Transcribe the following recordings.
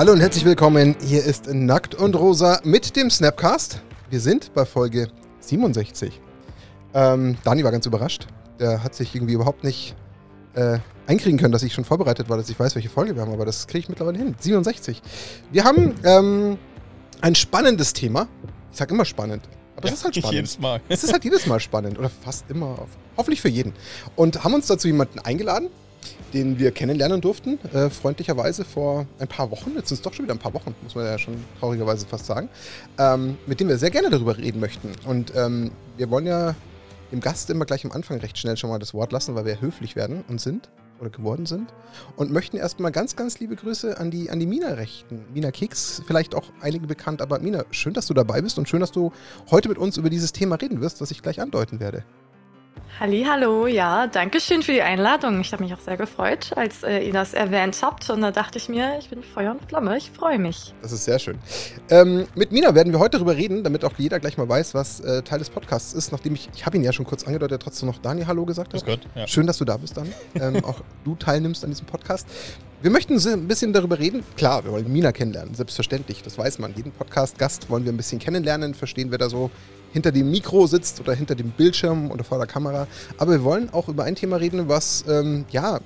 Hallo und herzlich willkommen. Hier ist Nackt und Rosa mit dem Snapcast. Wir sind bei Folge 67. Ähm, Dani war ganz überrascht. Der hat sich irgendwie überhaupt nicht äh, einkriegen können, dass ich schon vorbereitet war, dass ich weiß, welche Folge wir haben, aber das kriege ich mittlerweile hin. 67. Wir haben ähm, ein spannendes Thema. Ich sage immer spannend. Aber Ja, es ist halt nicht spannend. jedes Mal. Es ist halt jedes Mal spannend oder fast immer. Hoffentlich für jeden. Und haben uns dazu jemanden eingeladen, den wir kennenlernen durften, äh, freundlicherweise vor ein paar Wochen. Jetzt sind es doch schon wieder ein paar Wochen, muss man ja schon traurigerweise fast sagen. Ähm, mit dem wir sehr gerne darüber reden möchten. Und ähm, wir wollen ja dem Gast immer gleich am Anfang recht schnell schon mal das Wort lassen, weil wir höflich werden und sind oder geworden sind. Und möchten erstmal ganz, ganz liebe Grüße an die, an die Mina richten. Mina Keks, vielleicht auch einigen bekannt, aber Mina, schön, dass du dabei bist und schön, dass du heute mit uns über dieses Thema reden wirst, was ich gleich andeuten werde. Hallo, ja, danke schön für die Einladung. Ich habe mich auch sehr gefreut, als äh, ihr das erwähnt habt. Und da dachte ich mir, ich bin Feuer und Flamme, ich freue mich. Das ist sehr schön. Ähm, mit Mina werden wir heute darüber reden, damit auch jeder gleich mal weiß, was äh, Teil des Podcasts ist. Nachdem ich, ich habe ihn ja schon kurz angedeutet, trotzdem noch Dani Hallo gesagt habe. Gott. Ja. Schön, dass du da bist, Dani. Ähm, auch du teilnimmst an diesem Podcast. Wir möchten so ein bisschen darüber reden. Klar, wir wollen Mina kennenlernen, selbstverständlich, das weiß man. Jeden Podcast-Gast wollen wir ein bisschen kennenlernen, verstehen, wer da so hinter dem Mikro sitzt oder hinter dem Bildschirm oder vor der Kamera. Aber wir wollen auch über ein Thema reden, was, ähm, ja,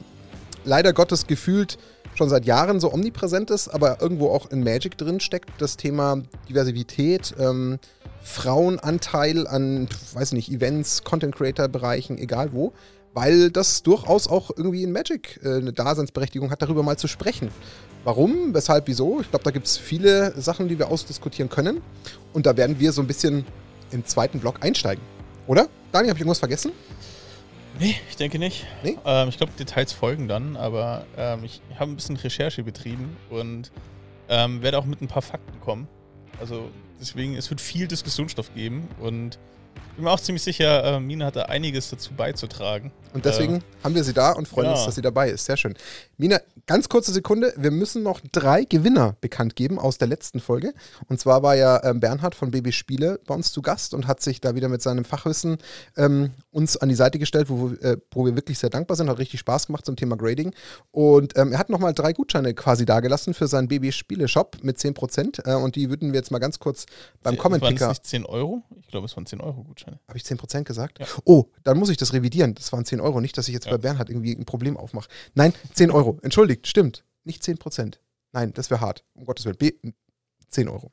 leider Gottes gefühlt schon seit Jahren so omnipräsent ist, aber irgendwo auch in Magic drin steckt. Das Thema Diversität, ähm, Frauenanteil an, weiß nicht, Events, Content-Creator-Bereichen, egal wo. Weil das durchaus auch irgendwie in Magic äh, eine Daseinsberechtigung hat, darüber mal zu sprechen. Warum, weshalb, wieso? Ich glaube, da gibt es viele Sachen, die wir ausdiskutieren können. Und da werden wir so ein bisschen im zweiten Block einsteigen. Oder? Dani, habe ich irgendwas vergessen? Nee, ich denke nicht. Nee? Ähm, ich glaube, Details folgen dann, aber ähm, ich habe ein bisschen Recherche betrieben und ähm, werde auch mit ein paar Fakten kommen. Also deswegen, es wird viel Diskussionsstoff geben und bin mir auch ziemlich sicher, äh, Mina hat da einiges dazu beizutragen. Und deswegen haben wir sie da und freuen ja. uns, dass sie dabei ist. Sehr schön. Mina, ganz kurze Sekunde. Wir müssen noch drei Gewinner bekannt geben aus der letzten Folge. Und zwar war ja ähm, Bernhard von BB Spiele bei uns zu Gast und hat sich da wieder mit seinem Fachwissen ähm, uns an die Seite gestellt, wo, wir- äh, wo wir wirklich sehr dankbar sind. Hat richtig Spaß gemacht zum Thema Grading. Und ähm, er hat nochmal drei Gutscheine quasi dagelassen für seinen BB Spiele Shop mit 10%. Äh, und die würden wir jetzt mal ganz kurz beim Comment Waren es nicht 10 Euro? Ich glaube, es waren 10 Euro Gutscheine. Habe ich 10% gesagt? Ja. Oh, dann muss ich das revidieren. Das waren 10 Euro. Nicht, dass ich jetzt Ja. bei Bernhard irgendwie ein Problem aufmache. Nein, 10 Euro. Entschuldigt, stimmt. Nicht 10%. Nein, das wäre hart. Um Gottes Willen. B 10 Euro.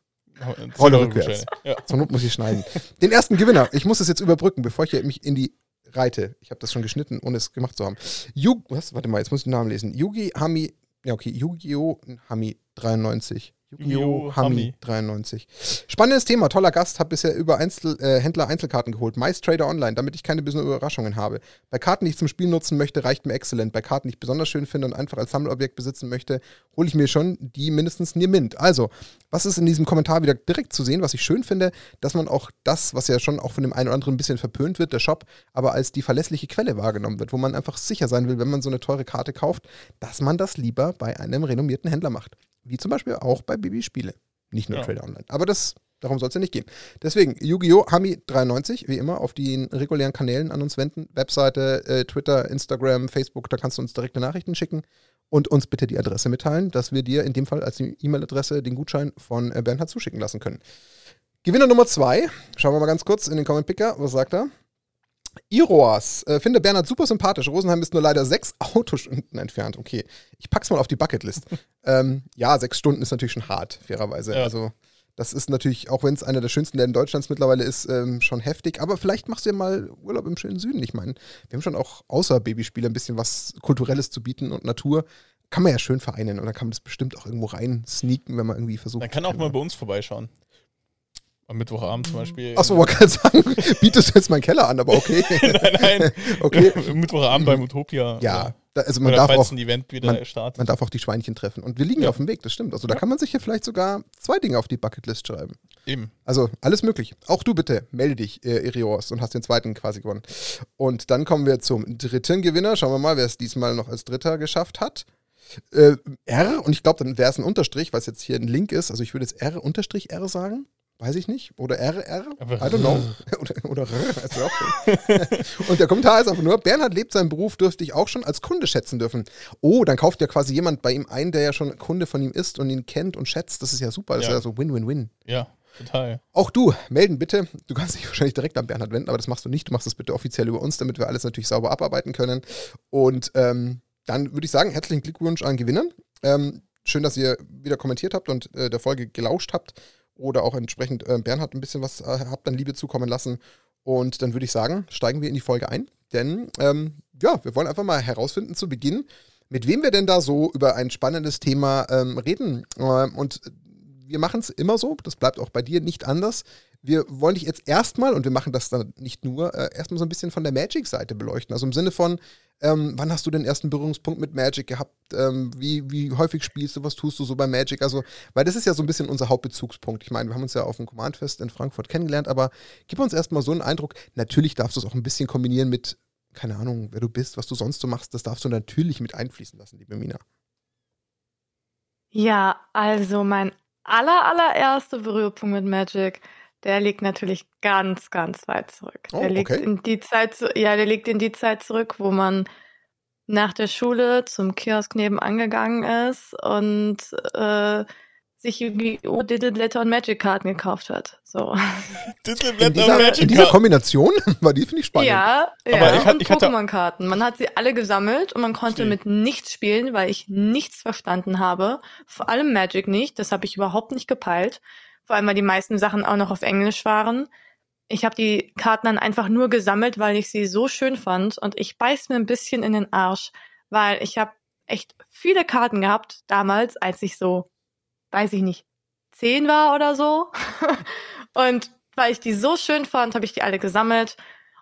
10 Rolle rückwärts. Gutscheine. Ja. Zur Not muss ich schneiden. Den ersten Gewinner. Ich muss das jetzt überbrücken, bevor ich mich in die reite. Ich habe das schon geschnitten, ohne es gemacht zu haben. Yu was? Warte mal, jetzt muss ich den Namen lesen. Yugi Hami. Ja, okay. Yu-Gi-Oh! Hami 93. Yu-Gi-Oh! Yu-Gi-Oh! Hami Hami. 93. Spannendes Thema, toller Gast, habe bisher über Einzel, äh, Händler Einzelkarten geholt. Meist Trader Online, damit ich keine bösen Überraschungen habe. Bei Karten, die ich zum Spiel nutzen möchte, reicht mir Excellent. Bei Karten, die ich besonders schön finde und einfach als Sammelobjekt besitzen möchte, hole ich mir schon die mindestens Near Mint. Also, was ist in diesem Kommentar wieder direkt zu sehen, was ich schön finde, dass man auch das, was ja schon auch von dem einen oder anderen ein bisschen verpönt wird, der Shop, aber als die verlässliche Quelle wahrgenommen wird, wo man einfach sicher sein will, wenn man so eine teure Karte kauft, dass man das lieber bei einem renommierten Händler macht. Wie zum Beispiel auch bei Bibi Spiele. Nicht nur Ja. Trader Online. Aber das, darum soll es ja nicht gehen. Deswegen, Yu-Gi-Oh! Hami93, wie immer, auf den regulären Kanälen an uns wenden. Webseite, äh, Twitter, Instagram, Facebook, da kannst du uns direkte Nachrichten schicken und uns bitte die Adresse mitteilen, dass wir dir in dem Fall als E-Mail-Adresse den Gutschein von äh, Bernhard zuschicken lassen können. Gewinner Nummer zwei, schauen wir mal ganz kurz in den Comment Picker, was sagt er? Iroas, äh, finde Bernhard super sympathisch. Rosenheim ist nur leider sechs Autostunden entfernt. Okay, ich pack's mal auf die Bucketlist. ähm, ja, sechs Stunden ist natürlich schon hart, fairerweise. Ja. Also, das ist natürlich, auch wenn es einer der schönsten Läden Deutschlands mittlerweile ist, ähm, schon heftig. Aber vielleicht machst du ja mal Urlaub im schönen Süden. Ich meine, wir haben schon auch außer Babyspiele ein bisschen was Kulturelles zu bieten und Natur. Kann man ja schön vereinen und dann kann man das bestimmt auch irgendwo rein sneaken, wenn man irgendwie versucht. Man kann auch mal bei uns vorbeischauen. Am Mittwochabend zum Beispiel. Achso, wollte gerade sagen, bietest du jetzt meinen Keller an, aber okay. nein, nein. okay. Mittwochabend beim Utopia. Ja, Oder, da, also man darf falls auch ein Event wieder man- startet. Man darf auch die Schweinchen treffen. Und wir liegen ja Ja. auf dem Weg, das stimmt. Also da Ja. kann man sich hier vielleicht sogar zwei Dinge auf die Bucketlist schreiben. Eben. Also alles möglich. Auch du bitte, melde dich, äh, Irios, und hast den zweiten quasi gewonnen. Und dann kommen wir zum dritten Gewinner. Schauen wir mal, wer es diesmal noch als Dritter geschafft hat. Äh, R, und ich glaube, dann wäre es ein Unterstrich, weil es jetzt hier ein Link ist. Also ich würde jetzt R Unterstrich R sagen. Weiß ich nicht. Oder RR, Aber I don't know. oder, oder R, ist ja auch. Und der Kommentar ist einfach nur, Bernhard lebt seinen Beruf, dürfte ich auch schon als Kunde schätzen dürfen. Oh, dann kauft ja quasi jemand bei ihm ein, der ja schon Kunde von ihm ist und ihn kennt und schätzt. Das ist ja super. Das Ja. ist ja so Win-Win-Win. Ja, total. Auch du, melden bitte. Du kannst dich wahrscheinlich direkt an Bernhard wenden, aber das machst du nicht. Du machst das bitte offiziell über uns, damit wir alles natürlich sauber abarbeiten können. Und ähm, dann würde ich sagen, herzlichen Glückwunsch an Gewinnern. Ähm, schön, dass ihr wieder kommentiert habt und äh, der Folge gelauscht habt oder auch entsprechend äh, Bernhard ein bisschen was äh, habt an Liebe zukommen lassen. Und dann würde ich sagen, steigen wir in die Folge ein. Denn ähm, ja, wir wollen einfach mal herausfinden zu Beginn, mit wem wir denn da so über ein spannendes Thema ähm, reden. Ähm, und wir machen es immer so, das bleibt auch bei dir nicht anders. Wir wollen dich jetzt erstmal, und wir machen das dann nicht nur, äh, erstmal so ein bisschen von der Magic-Seite beleuchten. Also im Sinne von, ähm, wann hast du den ersten Berührungspunkt mit Magic gehabt? Ähm, wie, wie häufig spielst du? Was tust du so bei Magic? Also, weil das ist ja so ein bisschen unser Hauptbezugspunkt. Ich meine, wir haben uns ja auf dem Command-Fest in Frankfurt kennengelernt, aber gib uns erstmal so einen Eindruck. Natürlich darfst du es auch ein bisschen kombinieren mit, keine Ahnung, wer du bist, was du sonst so machst. Das darfst du natürlich mit einfließen lassen, liebe Mina. Ja, also mein aller, allererster Berührpunkt mit Magic, der liegt natürlich ganz, ganz weit zurück. Oh, der liegt okay. in die Zeit, ja, der liegt in die Zeit zurück, wo man nach der Schule zum Kiosk nebenan gegangen ist und äh, sich Yu-Gi-Oh! Diddleblätter und Magic-Karten gekauft hat. So. In Titelblätter dieser, Magic in dieser. Kombination war die, finde ich, spannend. Ja, Aber ja ich und ich hatte- Pokémon-Karten. Man hat sie alle gesammelt und man konnte mit nichts spielen, weil ich nichts verstanden habe. Vor allem Magic nicht. Das habe ich überhaupt nicht gepeilt. Vor allem, weil die meisten Sachen auch noch auf Englisch waren. Ich habe die Karten dann einfach nur gesammelt, weil ich sie so schön fand. Und ich beiß mir ein bisschen in den Arsch, weil ich habe echt viele Karten gehabt damals, als ich so, weiß ich nicht, zehn war oder so. und weil ich die so schön fand, habe ich die alle gesammelt.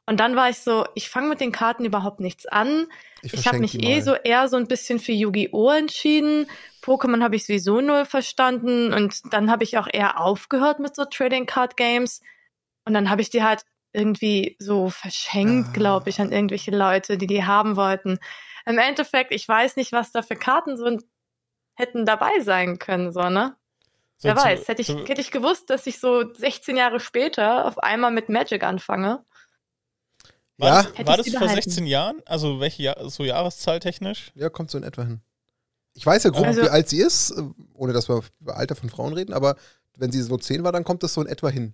Und dann war ich so, ich fange mit den Karten überhaupt nichts an. Ich, habe verschenk mich eh mal. so eher so ein bisschen für Yu-Gi-Oh! entschieden. Pokémon habe ich sowieso null verstanden. Und dann habe ich auch eher aufgehört mit so Trading Card Games. Und dann habe ich die halt irgendwie so verschenkt, Ah. glaube ich, an irgendwelche Leute, die die haben wollten. Im Endeffekt, ich weiß nicht, was da für Karten so hätten dabei sein können, so, ne? So, Wer weiß, hätte ich, hätte ich gewusst, dass ich so 16 Jahre später auf einmal mit Magic anfange. War, Ja. das, war das vor behalten. 16 Jahren? Also welche Jahr, so Jahreszahl technisch? Ja, kommt so in etwa hin. Ich weiß ja grob, Also- wie alt sie ist, äh, ohne dass wir über Alter von Frauen reden, aber wenn sie so 10 war, dann kommt das so in etwa hin.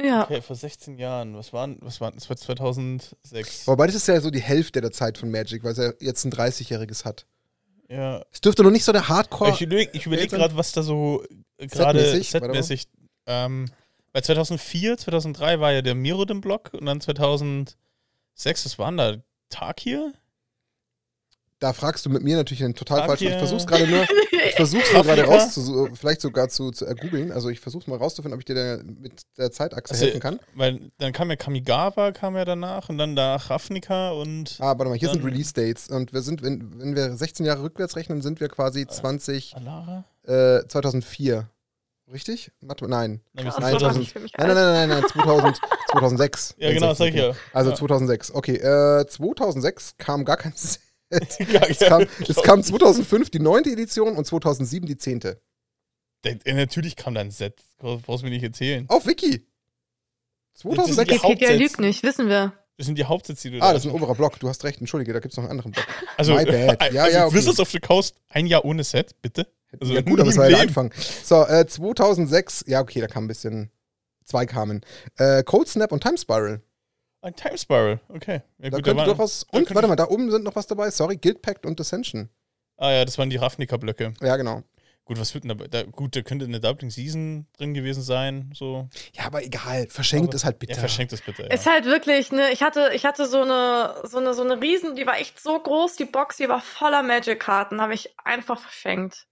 Ja. Okay, vor 16 Jahren. Was waren, was waren, das war 2006. Wobei das ist ja so die Hälfte der Zeit von Magic, weil ja jetzt ein 30-jähriges hat. Ja. Es dürfte noch nicht so der Hardcore. Ich überlege überleg gerade, was da so gerade Setmäßig, setmäßig. Ähm, bei 2004, 2003 war ja der Mirrodin-Block und dann 2006, was waren da? Takir? Da fragst du mit mir natürlich einen total falschen. Ich versuch's gerade nur, ich versuch's nur gerade rauszu, vielleicht sogar zu, zu ergoogeln. Also ich versuch's mal rauszufinden, ob ich dir da mit der Zeitachse Also, helfen kann. Weil dann kam ja Kamigawa, kam ja danach und dann da Ravnica und Ah, warte mal, hier sind Release Dates und wir sind, wenn, wenn wir 16 Jahre rückwärts rechnen, sind wir quasi 20, Alara? äh, 2004. Richtig? Mal, nein. Nein, Nein, das war 2000 nicht für mich Nein, nein, nein, nein, nein, 2000, 2006. Ja, genau, sag ich ja. Also Ja. 2006. Okay, äh, 2006 kam gar kein Set. ja, Es kam, es kam 2005 die neunte Edition und 2007 die zehnte. Der- Natürlich kam da ein Set. Brauchst du mir nicht erzählen. Auf Wiki. Das 2006. ist Wikipedia lügt nicht, wissen wir. Das sind die Hauptsätze, die du Ah, da das ist ein oberer Block. Du hast recht. Entschuldige, da gibt es noch einen anderen Block. Also, My bad. Ja, also ja, okay. Wizards of the Coast, ein Jahr ohne Set, bitte. Also ja gut, aber es war ja der. Anfang. So, äh, 2006. Ja, okay, da kam ein bisschen. Zwei kamen. Äh, Cold Snap und Time Spiral. Ein Time Spiral, okay. Ja, Da gut, könnte war- durchaus. da Und warte mal, da oben sind noch was dabei. Sorry, Guild Pact und Ascension. Ah ja, das waren die Ravnica-Blöcke. Ja, genau. Gut, was wird denn dabei? Da, gut, da könnte eine Doubling Season drin gewesen sein, so. Ja, aber egal. Verschenkt Aber- ist halt bitter. Ja, verschenkt es bitte. Ja. Ist halt wirklich, ne, ich hatte, ich hatte so eine, so eine, so eine Riesen, die war echt so groß, die Box, die war voller Magic-Karten, habe ich einfach verschenkt.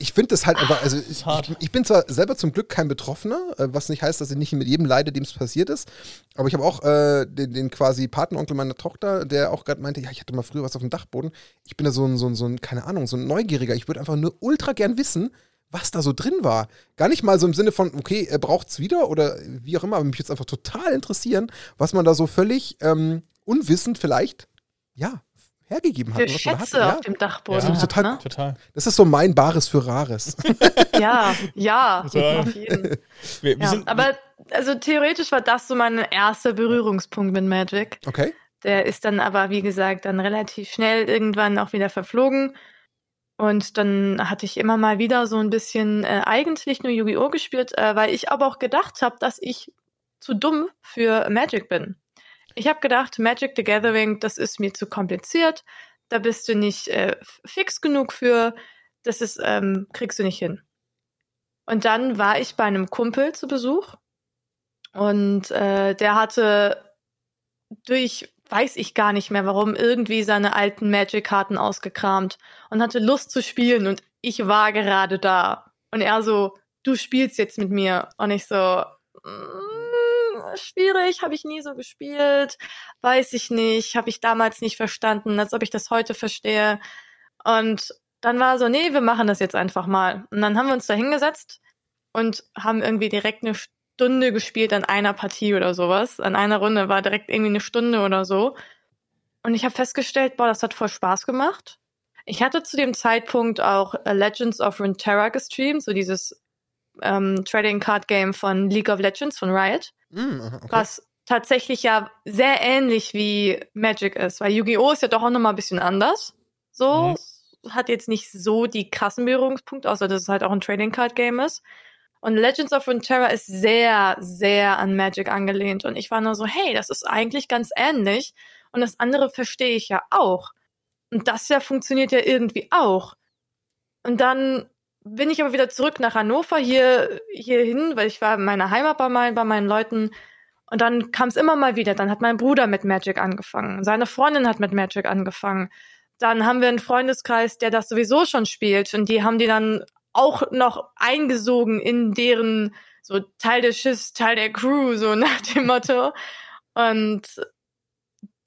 Ich finde das halt einfach, also ich, ich, bin zwar selber zum Glück kein Betroffener, äh, was nicht heißt, dass ich nicht mit jedem leide, dem es passiert ist, aber ich habe auch äh, den, den quasi Patenonkel meiner Tochter, der auch gerade meinte, ja, ich hatte mal früher was auf dem Dachboden. Ich bin da so ein, so ein, so ein keine Ahnung, so ein Neugieriger. Ich würde einfach nur ultra gern wissen, was da so drin war. Gar nicht mal so im Sinne von, okay, er braucht's wieder oder wie auch immer, aber mich jetzt einfach total interessieren, was man da so völlig ähm, unwissend vielleicht, ja, hergegeben hat. Für Schätze hatte. auf dem Dachboden Ja, hat, total- ne? Total. Das ist so mein Bares für Rares. Ja, ja, Total. auf jeden. Wir, wir Ja, sind, aber also theoretisch war das so mein erster Berührungspunkt mit Magic. Okay. Der ist dann aber, wie gesagt, dann relativ schnell irgendwann auch wieder verflogen. Und dann hatte ich immer mal wieder so ein bisschen äh, eigentlich nur Yu-Gi-Oh! gespielt, äh, weil ich aber auch gedacht habe, dass ich zu dumm für Magic bin. Ich habe gedacht, Magic the Gathering, das ist mir zu kompliziert. Da bist du nicht äh, fix genug für. Das ist, ähm, kriegst du nicht hin. Und dann war ich bei einem Kumpel zu Besuch und äh, der hatte durch, weiß ich gar nicht mehr warum, irgendwie seine alten Magic-Karten ausgekramt und hatte Lust zu spielen und ich war gerade da. Und er so, du spielst jetzt mit mir. Und ich so, mm, schwierig, habe ich nie so gespielt, weiß ich nicht, habe ich damals nicht verstanden, als ob ich das heute verstehe. Und dann war so, nee, wir machen das jetzt einfach mal. Und dann haben wir uns da hingesetzt und haben irgendwie direkt eine Stunde gespielt an einer Partie oder sowas. An einer Runde war direkt irgendwie eine Stunde oder so. Und ich habe festgestellt, boah, das hat voll Spaß gemacht. Ich hatte zu dem Zeitpunkt auch äh, Legends of Runeterra gestreamt, so dieses ähm, Trading Card Game von League of Legends von Riot, Mm, okay. was tatsächlich ja sehr ähnlich wie Magic ist, weil Yu-Gi-Oh! ist ja doch auch nochmal ein bisschen anders. So, hat jetzt nicht so die krassen Berührungspunkte, außer dass es halt auch ein Trading Card Game ist. Und Legends of Runeterra ist sehr, sehr an Magic angelehnt. Und ich war nur so, hey, das ist eigentlich ganz ähnlich. Und das andere verstehe ich ja auch. Und das ja funktioniert ja irgendwie auch. Und dann bin ich aber wieder zurück nach Hannover hier, hier hin, weil ich war in meiner Heimat bei, mein, bei meinen Leuten. Und dann kam es immer mal wieder. Dann hat mein Bruder mit Magic angefangen. Seine Freundin hat mit Magic angefangen. Dann haben wir einen Freundeskreis, der das sowieso schon spielt. Und die haben die dann auch noch eingesogen in deren so Teil des Schiffs, Teil der Crew, so nach dem Motto. Und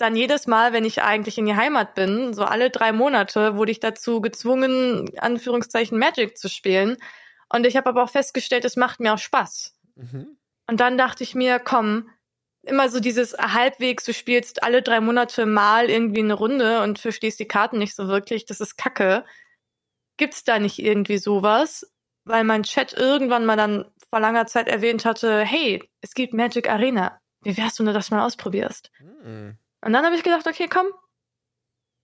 dann jedes Mal, wenn ich eigentlich in die Heimat bin, so alle drei Monate, wurde ich dazu gezwungen, Anführungszeichen Magic zu spielen. Und ich habe aber auch festgestellt, es macht mir auch Spaß. Mhm. Und dann dachte ich mir, komm, immer so dieses halbwegs, du spielst alle drei Monate mal irgendwie eine Runde und verstehst die Karten nicht so wirklich, das ist Kacke. Gibt's da nicht irgendwie sowas? Weil mein Chat irgendwann mal dann vor langer Zeit erwähnt hatte, hey, es gibt Magic Arena. Wie wärst du, wenn du das mal ausprobierst? Mm. Und dann habe ich gedacht, okay, komm,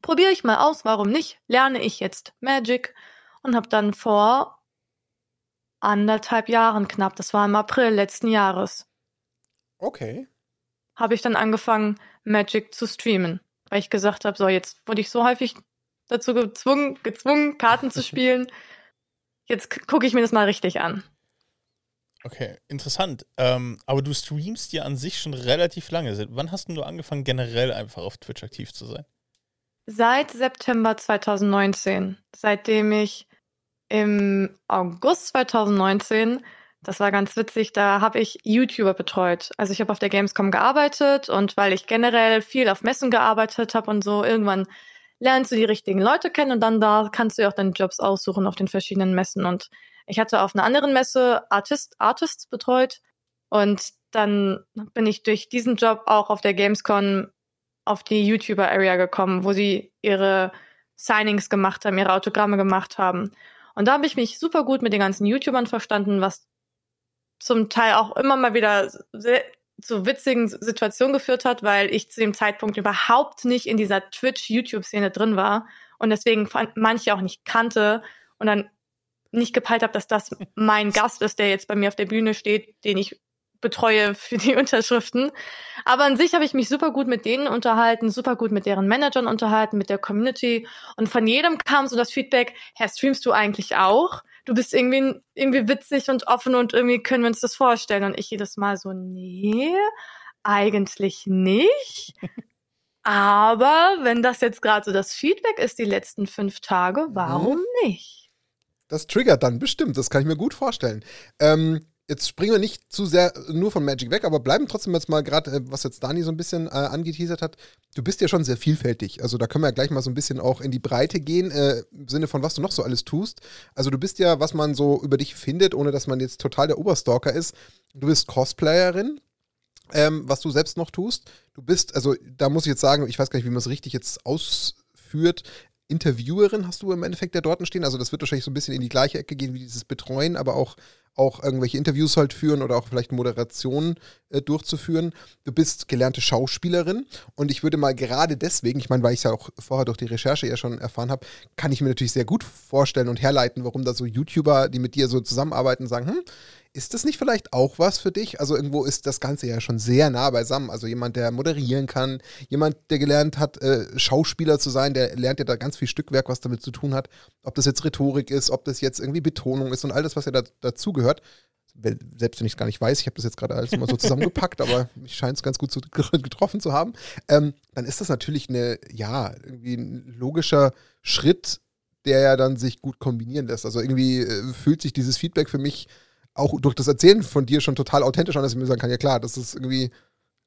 probiere ich mal aus, warum nicht? Lerne ich jetzt Magic und habe dann vor anderthalb Jahren knapp, das war im April letzten Jahres, Okay. habe ich dann angefangen, Magic zu streamen. Weil ich gesagt habe, so, jetzt wurde ich so häufig dazu gezwungen, gezwungen, Karten zu spielen. Jetzt gucke ich mir das mal richtig an. Okay, interessant. Ähm, aber du streamst ja an sich schon relativ lange. Wann hast du angefangen, generell einfach auf Twitch aktiv zu sein? Seit September 2019, seitdem ich im August 2019, das war ganz witzig, da habe ich YouTuber betreut. Also ich habe auf der Gamescom gearbeitet und weil ich generell viel auf Messen gearbeitet habe und so, irgendwann lernst du die richtigen Leute kennen und dann da kannst du ja auch deine Jobs aussuchen auf den verschiedenen Messen. Und ich hatte auf einer anderen Messe Artist, Artists betreut und dann bin ich durch diesen Job auch auf der Gamescom auf die YouTuber-Area gekommen, wo sie ihre Signings gemacht haben, ihre Autogramme gemacht haben. Und da habe ich mich super gut mit den ganzen YouTubern verstanden, was zum Teil auch immer mal wieder sehr, zu witzigen Situationen geführt hat, weil ich zu dem Zeitpunkt überhaupt nicht in dieser Twitch-YouTube-Szene drin war und deswegen manche auch nicht kannte und dann nicht gepeilt habe, dass das mein Gast ist, der jetzt bei mir auf der Bühne steht, den ich betreue für die Unterschriften. Aber an sich habe ich mich super gut mit denen unterhalten, super gut mit deren Managern unterhalten, mit der Community. Und von jedem kam so das Feedback, Herr, streamst du eigentlich auch? Du bist irgendwie, irgendwie witzig und offen und irgendwie können wir uns das vorstellen. Und ich jedes Mal so, nee, eigentlich nicht. Aber wenn das jetzt gerade so das Feedback ist, die letzten fünf Tage, warum nicht? Das triggert dann bestimmt, das kann ich mir gut vorstellen. Ähm, jetzt springen wir nicht zu sehr nur von Magic weg, aber bleiben trotzdem jetzt mal gerade, äh, was jetzt Dani so ein bisschen äh, angeteasert hat. Du bist ja schon sehr vielfältig. Also da können wir ja gleich mal so ein bisschen auch in die Breite gehen, äh, im Sinne von, was du noch so alles tust. Also du bist ja, was man so über dich findet, ohne dass man jetzt total der Oberstalker ist. Du bist Cosplayerin. Ähm, was du selbst noch tust. Du bist, also da muss ich jetzt sagen, ich weiß gar nicht, wie man es richtig jetzt aus führt. Interviewerin hast du im Endeffekt der dort stehen. Also das wird wahrscheinlich so ein bisschen in die gleiche Ecke gehen wie dieses Betreuen, aber auch, auch irgendwelche Interviews halt führen oder auch vielleicht Moderationen äh, durchzuführen. Du bist gelernte Schauspielerin und ich würde mal gerade deswegen, ich meine, weil ich es ja auch vorher durch die Recherche ja schon erfahren habe, kann ich mir natürlich sehr gut vorstellen und herleiten, warum da so YouTuber, die mit dir so zusammenarbeiten, sagen, hm, ist das nicht vielleicht auch was für dich? Also irgendwo ist das Ganze ja schon sehr nah beisammen. Also jemand, der moderieren kann, jemand, der gelernt hat, äh, Schauspieler zu sein, der lernt ja da ganz viel Stückwerk, was damit zu tun hat. Ob das jetzt Rhetorik ist, ob das jetzt irgendwie Betonung ist und all das, was ja da, dazugehört. Selbst wenn ich es gar nicht weiß, ich habe das jetzt gerade alles mal so zusammengepackt, aber mich scheint es ganz gut zu, getroffen zu haben. Ähm, dann ist das natürlich eine, ja, irgendwie ein logischer Schritt, der ja dann sich gut kombinieren lässt. Also irgendwie äh, fühlt sich dieses Feedback für mich auch durch das Erzählen von dir schon total authentisch an, dass ich mir sagen kann, ja klar, das ist irgendwie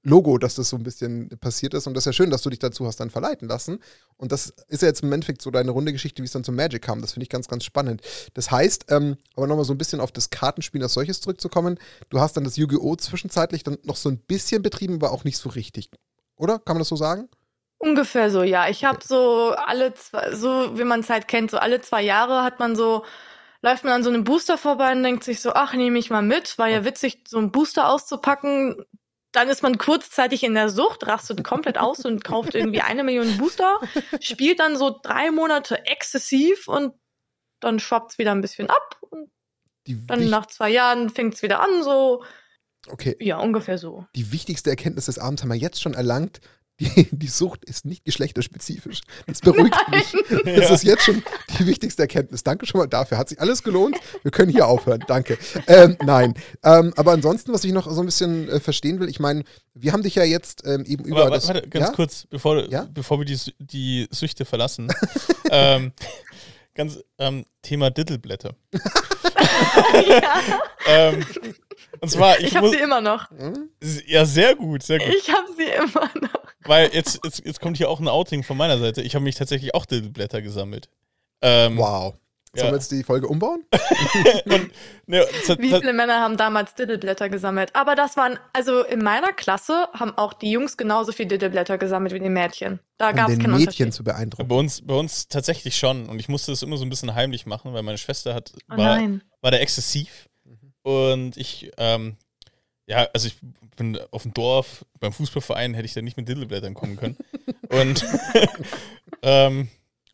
Logo, dass das so ein bisschen passiert ist. Und das ist ja schön, dass du dich dazu hast dann verleiten lassen. Und das ist ja jetzt im Endeffekt so deine runde Geschichte, wie es dann zum Magic kam. Das finde ich ganz, ganz spannend. Das heißt, ähm, aber nochmal so ein bisschen auf das Kartenspiel als solches zurückzukommen, du hast dann das Yu-Gi-Oh! zwischenzeitlich dann noch so ein bisschen betrieben, aber auch nicht so richtig. Oder? Kann man das so sagen? Ungefähr so, ja. Ich habe so alle zwei, so wie man es halt kennt, so alle zwei Jahre hat man so läuft man an so einem Booster vorbei und denkt sich so, ach, nehme ich mal mit, war ja witzig, so einen Booster auszupacken. Dann ist man kurzzeitig in der Sucht, rastet komplett aus und kauft irgendwie eine Million Booster, spielt dann so drei Monate exzessiv und dann schwappt es wieder ein bisschen ab. Und Die dann nach zwei Jahren fängt es wieder an, so. Okay. Ja, ungefähr so. Die wichtigste Erkenntnis des Abends haben wir jetzt schon erlangt die, die Sucht ist nicht geschlechterspezifisch. Das beruhigt Nein. mich. Das ja. ist jetzt schon die wichtigste Erkenntnis. Danke schon mal dafür. Hat sich alles gelohnt. Wir können hier aufhören. Danke. Ähm, nein. Ähm, aber ansonsten, was ich noch so ein bisschen äh, verstehen will, ich meine, wir haben dich ja jetzt ähm, eben über. Aber, das, warte, ganz ja? kurz, bevor, ja? bevor wir die, die Süchte verlassen. ähm, ganz ähm, Thema Dittelblätter. ja. ähm, und zwar, ich, ich habe sie immer noch. Ja, sehr gut, sehr gut. Ich habe sie immer noch. Weil jetzt, jetzt, jetzt kommt hier auch ein Outing von meiner Seite. Ich habe mich tatsächlich auch Diddleblätter gesammelt. Ähm, wow. Sollen ja. wir jetzt die Folge umbauen? und, ne, Wie viele Männer haben damals Diddleblätter gesammelt? Aber das waren, also in meiner Klasse haben auch die Jungs genauso viel Diddleblätter gesammelt wie die Mädchen. Da gab es keinen Mädchen Unterschied. zu beeindrucken. Bei uns, bei uns tatsächlich schon. Und ich musste das immer so ein bisschen heimlich machen, weil meine Schwester hat, oh war, war da exzessiv. Und ich, ähm, ja, also ich bin auf dem Dorf, beim Fußballverein hätte ich da nicht mit Diddleblättern kommen können. und ähm,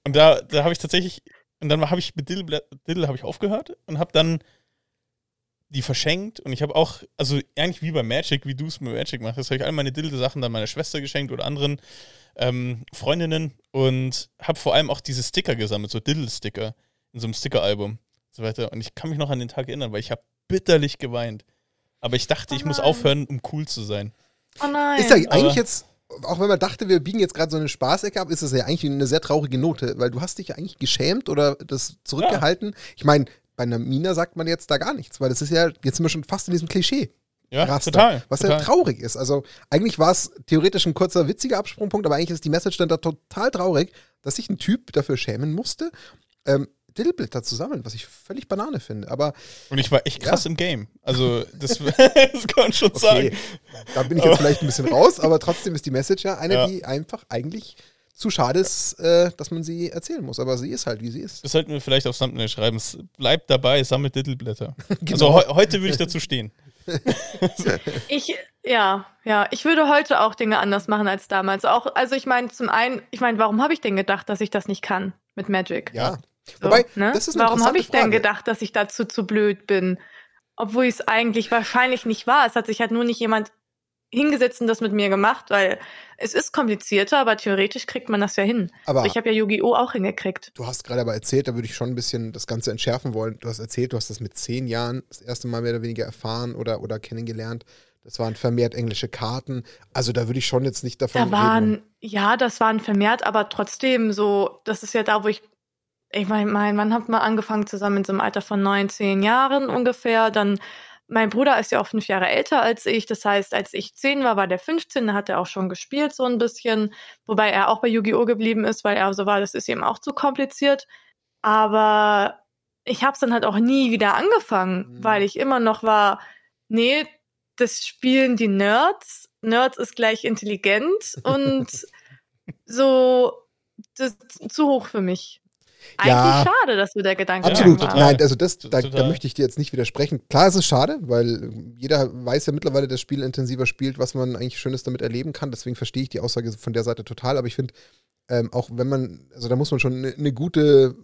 und da, da habe ich tatsächlich, und dann habe ich mit Diddle, Diddle habe ich aufgehört und habe dann die verschenkt und ich habe auch, also eigentlich wie bei Magic, wie du es mit Magic machst, habe ich all meine Diddle-Sachen dann meiner Schwester geschenkt oder anderen ähm, Freundinnen und habe vor allem auch diese Sticker gesammelt, so Diddle-Sticker in so einem Sticker-Album und so weiter. Und ich kann mich noch an den Tag erinnern, weil ich habe bitterlich geweint. Aber ich dachte, oh ich muss aufhören, um cool zu sein. Oh nein. Ist ja eigentlich jetzt, auch wenn man dachte, wir biegen jetzt gerade so eine Spaßecke ab, ist das ja eigentlich eine sehr traurige Note, weil du hast dich ja eigentlich geschämt oder das zurückgehalten. Ja. Ich meine, bei einer Mina sagt man jetzt da gar nichts, weil das ist ja, jetzt sind wir schon fast in diesem Klischee. Ja, Raster, total. Was total. ja traurig ist. Also eigentlich war es theoretisch ein kurzer, witziger Absprungpunkt, aber eigentlich ist die Message dann da total traurig, dass sich ein Typ dafür schämen musste. Ähm, Dillblätter zu sammeln, was ich völlig Banane finde. Aber und ich war echt krass ja. im Game. Also das, das kann man schon okay. sagen. Da bin ich jetzt vielleicht ein bisschen raus, aber trotzdem ist die Message ja eine, ja. die einfach eigentlich zu schade ist, äh, dass man sie erzählen muss. Aber sie ist halt, wie sie ist. Das sollten wir vielleicht auf Thumbnail schreiben. Bleibt dabei, sammelt Dittelblätter. genau. Also he heute würde ich dazu stehen. ich, ja, ja, ich würde heute auch Dinge anders machen als damals. Auch, also ich meine, zum einen, ich meine, warum habe ich denn gedacht, dass ich das nicht kann mit Magic? Ja. So, Wobei, ne? das ist Warum habe ich Frage. denn gedacht, dass ich dazu zu blöd bin? Obwohl ich es eigentlich wahrscheinlich nicht war. Es hat sich halt nur nicht jemand hingesetzt und das mit mir gemacht, weil es ist komplizierter, aber theoretisch kriegt man das ja hin. Aber also ich habe ja Yu-Gi-Oh! auch hingekriegt. Du hast gerade aber erzählt, da würde ich schon ein bisschen das Ganze entschärfen wollen. Du hast erzählt, du hast das mit zehn Jahren das erste Mal mehr oder weniger erfahren oder, oder kennengelernt. Das waren vermehrt englische Karten. Also da würde ich schon jetzt nicht davon da waren, reden. Ja, das waren vermehrt, aber trotzdem so, das ist ja da, wo ich ich meine, mein Mann hat mal angefangen zusammen in so einem Alter von neun, zehn Jahren ungefähr. Dann, mein Bruder ist ja auch fünf Jahre älter als ich. Das heißt, als ich zehn war, war der 15, da hat er auch schon gespielt so ein bisschen. Wobei er auch bei Yu-Gi-Oh! geblieben ist, weil er so war, das ist ihm auch zu kompliziert. Aber ich habe es dann halt auch nie wieder angefangen, mhm. weil ich immer noch war, nee, das spielen die Nerds. Nerds ist gleich intelligent und so das ist zu hoch für mich. Eigentlich Ja. schade, dass du der Gedanke Absolut. total. Nein, also das, da, da möchte ich dir jetzt nicht widersprechen. Klar, es ist schade, weil äh, jeder weiß ja mittlerweile, das Spiel intensiver spielt, was man eigentlich Schönes damit erleben kann. Deswegen verstehe ich die Aussage von der Seite total. Aber ich finde, ähm, auch wenn man, also da muss man schon eine ne gute,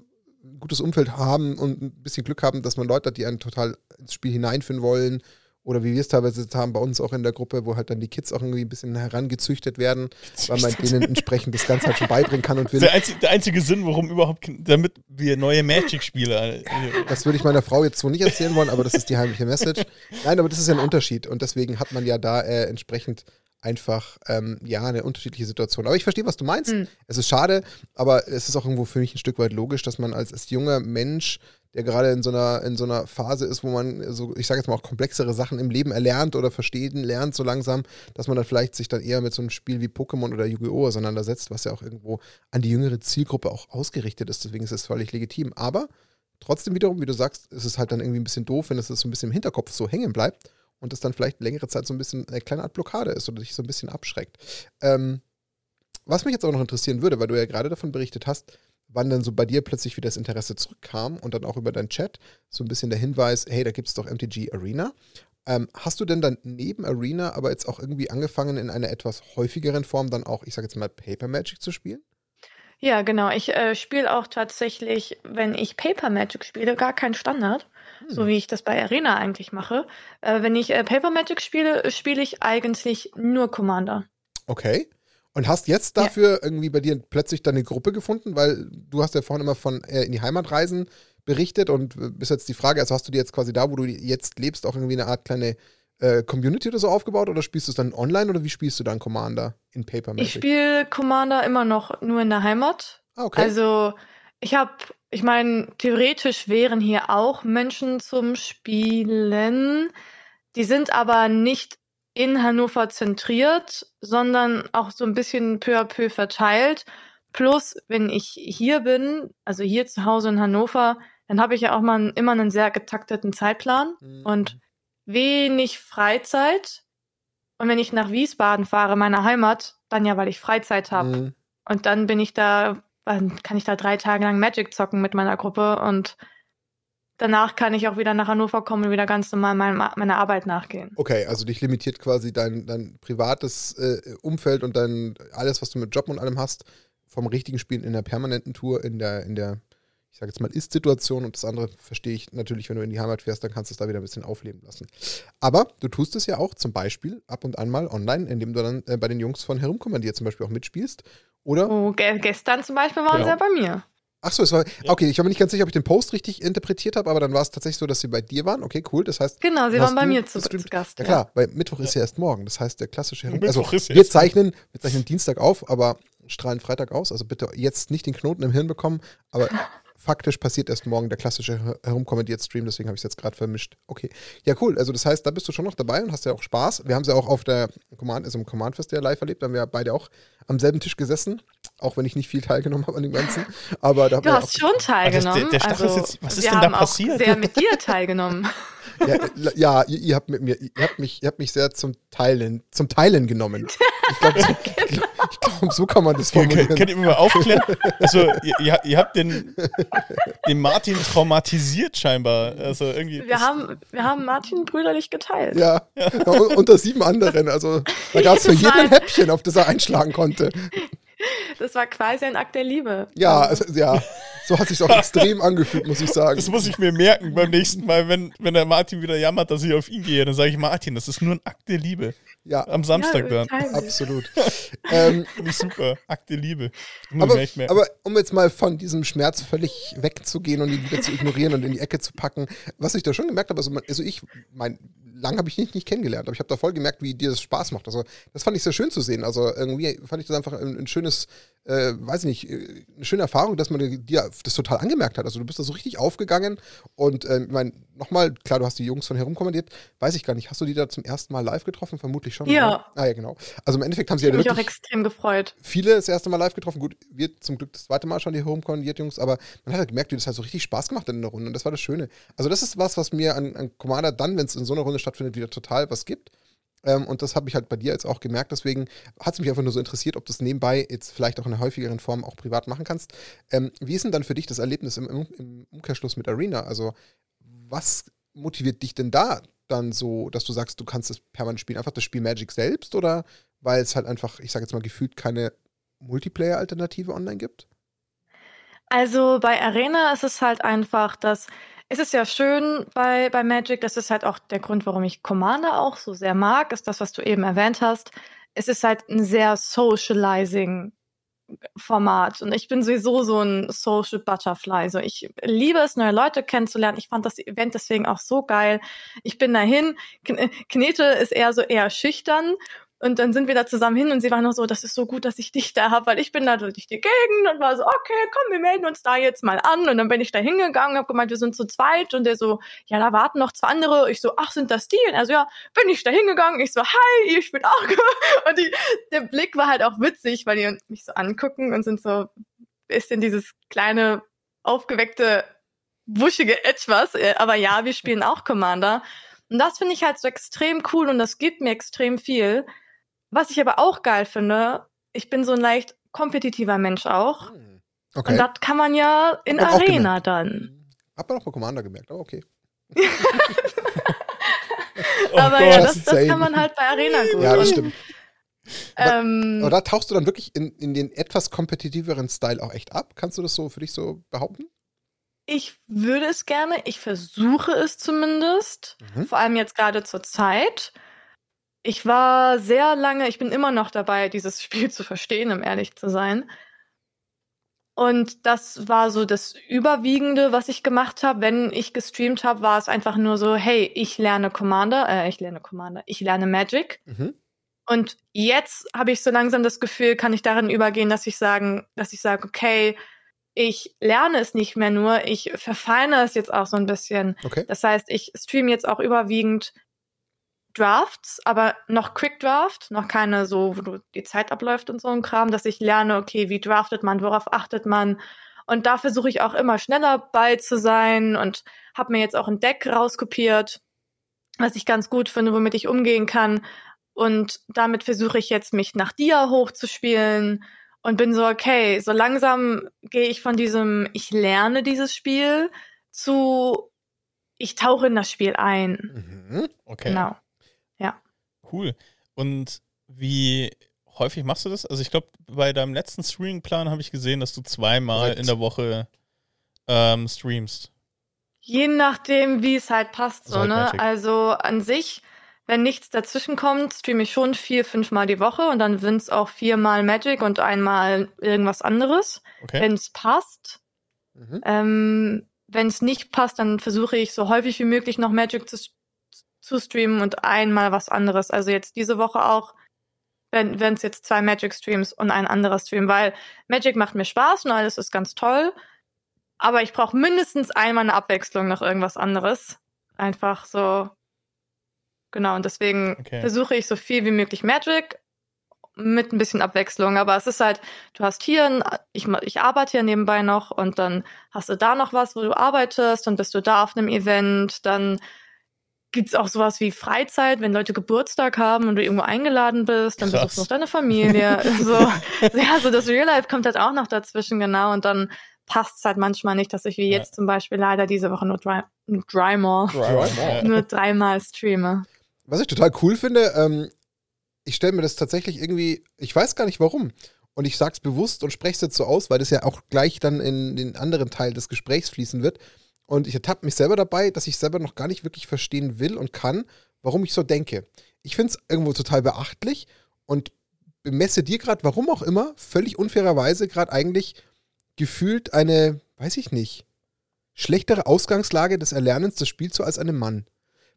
ein gutes Umfeld haben und ein bisschen Glück haben, dass man Leute hat, die einen total ins Spiel hineinführen wollen. Oder wie wir es teilweise jetzt haben bei uns auch in der Gruppe, wo halt dann die Kids auch irgendwie ein bisschen herangezüchtet werden, weil man denen entsprechend das Ganze halt schon beibringen kann und Das will. ist der einzige, der einzige Sinn, warum überhaupt, damit wir neue Magic-Spieler. äh, Das würde ich meiner Frau jetzt so nicht erzählen wollen, aber das ist die heimliche Message. Nein, aber das ist ja ein Unterschied und deswegen hat man ja da äh, entsprechend einfach ähm, ja eine unterschiedliche Situation. Aber ich verstehe, was du meinst. Hm. Es ist schade, aber es ist auch irgendwo für mich ein Stück weit logisch, dass man als, als junger Mensch, der gerade in so einer in so einer Phase ist, wo man so ich sage jetzt mal auch komplexere Sachen im Leben erlernt oder verstehen lernt so langsam, dass man dann vielleicht sich dann eher mit so einem Spiel wie Pokémon oder Yu-Gi-Oh auseinandersetzt, was ja auch irgendwo an die jüngere Zielgruppe auch ausgerichtet ist. Deswegen ist es völlig legitim. Aber trotzdem wiederum, wie du sagst, ist es halt dann irgendwie ein bisschen doof, wenn es so ein bisschen im Hinterkopf so hängen bleibt und es dann vielleicht längere Zeit so ein bisschen eine kleine Art Blockade ist oder dich so ein bisschen abschreckt. Ähm, was mich jetzt auch noch interessieren würde, weil du ja gerade davon berichtet hast, wann dann so bei dir plötzlich wieder das Interesse zurückkam und dann auch über deinen Chat so ein bisschen der Hinweis, hey, da gibt es doch MTG Arena. Ähm, hast du denn dann neben Arena aber jetzt auch irgendwie angefangen, in einer etwas häufigeren Form dann auch, ich sage jetzt mal, Paper Magic zu spielen? Ja, genau. Ich äh, spiele auch tatsächlich, wenn ich Paper Magic spiele, gar kein Standard, so wie ich das bei Arena eigentlich mache. Äh, wenn ich äh, Paper Magic spiele, spiele ich eigentlich nur Commander. Okay. Und hast jetzt Ja. dafür irgendwie bei dir plötzlich deine Gruppe gefunden, weil du hast ja vorhin immer von äh, in die Heimatreisen berichtet und äh, ist jetzt die Frage, also hast du dir jetzt quasi da, wo du jetzt lebst, auch irgendwie eine Art kleine äh, Community oder so aufgebaut oder spielst du es dann online oder wie spielst du dann Commander in Paper Magic? Ich spiele Commander immer noch nur in der Heimat. ah, okay. Also ich habe, ich meine, theoretisch wären hier auch Menschen zum Spielen. Die sind aber nicht in Hannover zentriert, sondern auch so ein bisschen peu à peu verteilt. Plus, wenn ich hier bin, also hier zu Hause in Hannover, dann habe ich ja auch mal immer einen sehr getakteten Zeitplan Mhm. und wenig Freizeit. Und wenn ich nach Wiesbaden fahre, meiner Heimat, dann ja, weil ich Freizeit habe. Mhm. Und dann bin ich da, dann kann ich da drei Tage lang Magic zocken mit meiner Gruppe und danach kann ich auch wieder nach Hannover kommen und wieder ganz normal meiner, meiner Arbeit nachgehen. Okay, also dich limitiert quasi dein, dein privates äh, Umfeld und dein alles, was du mit Job und allem hast, vom richtigen Spielen in der permanenten Tour, in der, in der, ich sage jetzt mal, Ist-Situation und das andere verstehe ich natürlich, wenn du in die Heimat fährst, dann kannst du es da wieder ein bisschen aufleben lassen. Aber du tust es ja auch zum Beispiel ab und an mal online, indem du dann äh, bei den Jungs von Herumkommandiert zum Beispiel auch mitspielst. Oder? Oh, ge gestern zum Beispiel waren Genau. sie ja bei mir. Ach so, es war. Okay, ich war mir nicht ganz sicher, ob ich den Post richtig interpretiert habe, aber dann war es tatsächlich so, dass sie bei dir waren. Okay, cool. Das heißt, Genau, sie waren bei mir zu, zu Gast. Ja klar, weil Mittwoch ist ja erst morgen. Das heißt, der klassische Herum Mittwoch Also ist ja wir erst zeichnen, wir zeichnen Dienstag auf, aber strahlen Freitag aus. Also bitte jetzt nicht den Knoten im Hirn bekommen. Aber faktisch passiert erst morgen der klassische Her- herumkommentiert Stream. Deswegen habe ich es jetzt gerade vermischt. Okay. Ja, cool. Also das heißt, da bist du schon noch dabei und hast ja auch Spaß. Wir haben es ja auch auf der Command, also im Command Fest ja live erlebt. Da haben wir ja beide auch am selben Tisch gesessen. Auch wenn ich nicht viel teilgenommen habe an dem Ganzen. Aber da Du hast schon teilgenommen. der Stachel ist also, jetzt- was ist wir denn da haben passiert? Auch sehr mit dir teilgenommen. Ja, ja ihr, ihr habt mit mir, ihr habt mich, ihr habt mich sehr zum Teilen, zum Teilen genommen. Ich glaube, so, ich glaub, ich glaub, so kann man das Könnt formulieren. könnt ihr mir mal aufklären? Also, ihr, ihr, habt den, den Martin traumatisiert scheinbar. Also irgendwie. Wir haben, wir haben Martin brüderlich geteilt. Ja, un- unter sieben anderen. Also da gab es für jeden ein. Häppchen, auf das er einschlagen konnte. Das war quasi ein Akt der Liebe. Ja, also, ja, so hat sich auch extrem angefühlt, muss ich sagen. Das muss ich mir merken beim nächsten Mal, wenn, wenn der Martin wieder jammert, dass ich auf ihn gehe. Dann sage ich, Martin, das ist nur ein Akt der Liebe. Ja, Am Samstag ja, dann. absolut. ähm, Finde ich super. Akt der Liebe. Aber, aber um jetzt mal von diesem Schmerz völlig wegzugehen und ihn wieder zu ignorieren und in die Ecke zu packen, was ich da schon gemerkt habe, also, man, also ich, mein, lang habe ich dich nicht kennengelernt, aber ich habe da voll gemerkt, wie dir das Spaß macht. Also das fand ich sehr schön zu sehen. Also irgendwie fand ich das einfach ein, ein schönes, äh, weiß ich nicht, äh, eine schöne Erfahrung, dass man dir das total angemerkt hat. Also du bist da so richtig aufgegangen und ähm, ich meine, nochmal, klar, du hast die Jungs von herumkommandiert, weiß ich gar nicht, hast du die da zum ersten Mal live getroffen? Vermutlich schon. Ja. oder? Ah ja, genau. Also im Endeffekt haben sie Ich ja mich auch extrem gefreut. viele das erste Mal live getroffen. Gut, wir zum Glück das zweite Mal schon die Homecondiert Jungs, aber man hat halt gemerkt, wie das halt so richtig Spaß gemacht hat in der Runde und das war das Schöne. Also das ist was, was mir an, an Commander dann, wenn es in so einer Runde stattfindet, wieder total was gibt. Ähm, und das habe ich halt bei dir jetzt auch gemerkt. Deswegen hat es mich einfach nur so interessiert, ob du es nebenbei jetzt vielleicht auch in einer häufigeren Form auch privat machen kannst. Ähm, wie ist denn dann für dich das Erlebnis im, im Umkehrschluss mit Arena? Also, was motiviert dich denn da dann so, dass du sagst, du kannst das permanent spielen? Einfach das Spiel Magic selbst oder weil es halt einfach, ich sage jetzt mal, gefühlt keine Multiplayer-Alternative online gibt? Also bei Arena ist es halt einfach, dass es ist ja schön bei, bei Magic, das ist halt auch der Grund, warum ich Commander auch so sehr mag, ist das, was du eben erwähnt hast. Es ist halt ein sehr socializing Format und ich bin sowieso so ein Social Butterfly. So ich liebe es, neue Leute kennenzulernen. Ich fand das Event deswegen auch so geil. Ich bin dahin. Knete ist eher so eher schüchtern und dann sind wir da zusammen hin und sie war noch so, das ist so gut, dass ich dich da habe, weil ich bin da durch die Gegend und war so, okay, komm, wir melden uns da jetzt mal an. Und dann bin ich da hingegangen, habe gemeint, wir sind zu zweit und der so, ja, da warten noch zwei andere. Ich so, ach, sind das die? Und er so, ja, bin ich da hingegangen. Ich so, hi, ich bin auch. Und die, der Blick war halt auch witzig, weil die mich so angucken und sind so bisschen dieses kleine, aufgeweckte, wuschige Etwas. Aber ja, wir spielen auch Commander. Und das finde ich halt so extrem cool und das gibt mir extrem viel. Was ich aber auch geil finde, ich bin so ein leicht kompetitiver Mensch auch. Hm, okay. Und das kann man ja in Arena dann. Hab man auch bei Commander gemerkt, aber okay. aber oh ja, das, das kann man halt bei Arena gut. Ja, das stimmt. Ähm, aber da tauchst du dann wirklich in, in den etwas kompetitiveren Style auch echt ab? Kannst du das so für dich so behaupten? Ich würde es gerne, ich versuche es zumindest, mhm. vor allem jetzt gerade zur Zeit. Ich war sehr lange, ich bin immer noch dabei, dieses Spiel zu verstehen, um ehrlich zu sein. Und das war so das Überwiegende, was ich gemacht habe. Wenn ich gestreamt habe, war es einfach nur so, hey, ich lerne Commander, äh, ich lerne Commander, ich lerne Magic. Mhm. Und jetzt habe ich so langsam das Gefühl, kann ich darin übergehen, dass ich sagen, dass ich sage, okay, ich lerne es nicht mehr nur, ich verfeine es jetzt auch so ein bisschen. Okay. Das heißt, ich streame jetzt auch überwiegend Drafts, aber noch Quick Draft, noch keine so, wo du die Zeit abläuft und so ein Kram, dass ich lerne, okay, wie draftet man, worauf achtet man. Und da versuche ich auch immer schneller bei zu sein und habe mir jetzt auch ein Deck rauskopiert, was ich ganz gut finde, womit ich umgehen kann. Und damit versuche ich jetzt mich nach Dia hochzuspielen und bin so, okay, so langsam gehe ich von diesem, ich lerne dieses Spiel zu, ich tauche in das Spiel ein. Mhm, okay. Genau. Ja. Cool. Und wie häufig machst du das? Also ich glaube, bei deinem letzten Streaming-Plan habe ich gesehen, dass du zweimal Correct. in der Woche ähm, streamst. Je nachdem, wie es halt passt, so, ne? Also an sich, wenn nichts dazwischen kommt, streame ich schon vier, fünfmal die Woche und dann sind es auch viermal Magic und einmal irgendwas anderes, okay. wenn es passt. Mhm. Ähm, wenn es nicht passt, dann versuche ich so häufig wie möglich noch Magic zu zu streamen und einmal was anderes. Also jetzt diese Woche auch, wenn es jetzt zwei Magic Streams und ein anderer Stream, weil Magic macht mir Spaß und alles ist ganz toll. Aber ich brauche mindestens einmal eine Abwechslung noch irgendwas anderes. Einfach so. Genau, und deswegen okay. versuche ich so viel wie möglich Magic mit ein bisschen Abwechslung. Aber es ist halt, du hast hier, ein, ich, ich arbeite hier nebenbei noch und dann hast du da noch was, wo du arbeitest, dann bist du da auf einem Event, dann gibt's auch sowas wie Freizeit, wenn Leute Geburtstag haben und du irgendwo eingeladen bist, dann Krass. besuchst du noch deine Familie. so, ja, so das Real Life kommt halt auch noch dazwischen, genau. Und dann passt es halt manchmal nicht, dass ich wie jetzt zum Beispiel leider diese Woche nur, dry, nur dreimal, dreimal. nur dreimal streame. Was ich total cool finde, ähm, ich stelle mir das tatsächlich irgendwie, ich weiß gar nicht warum. Und ich sag's bewusst und spreche es jetzt so aus, weil das ja auch gleich dann in den anderen Teil des Gesprächs fließen wird. Und ich ertappe mich selber dabei, dass ich selber noch gar nicht wirklich verstehen will und kann, warum ich so denke. Ich finde es irgendwo total beachtlich und bemesse dir gerade, warum auch immer, völlig unfairerweise gerade eigentlich gefühlt eine, weiß ich nicht, schlechtere Ausgangslage des Erlernens des Spiels so als einem Mann.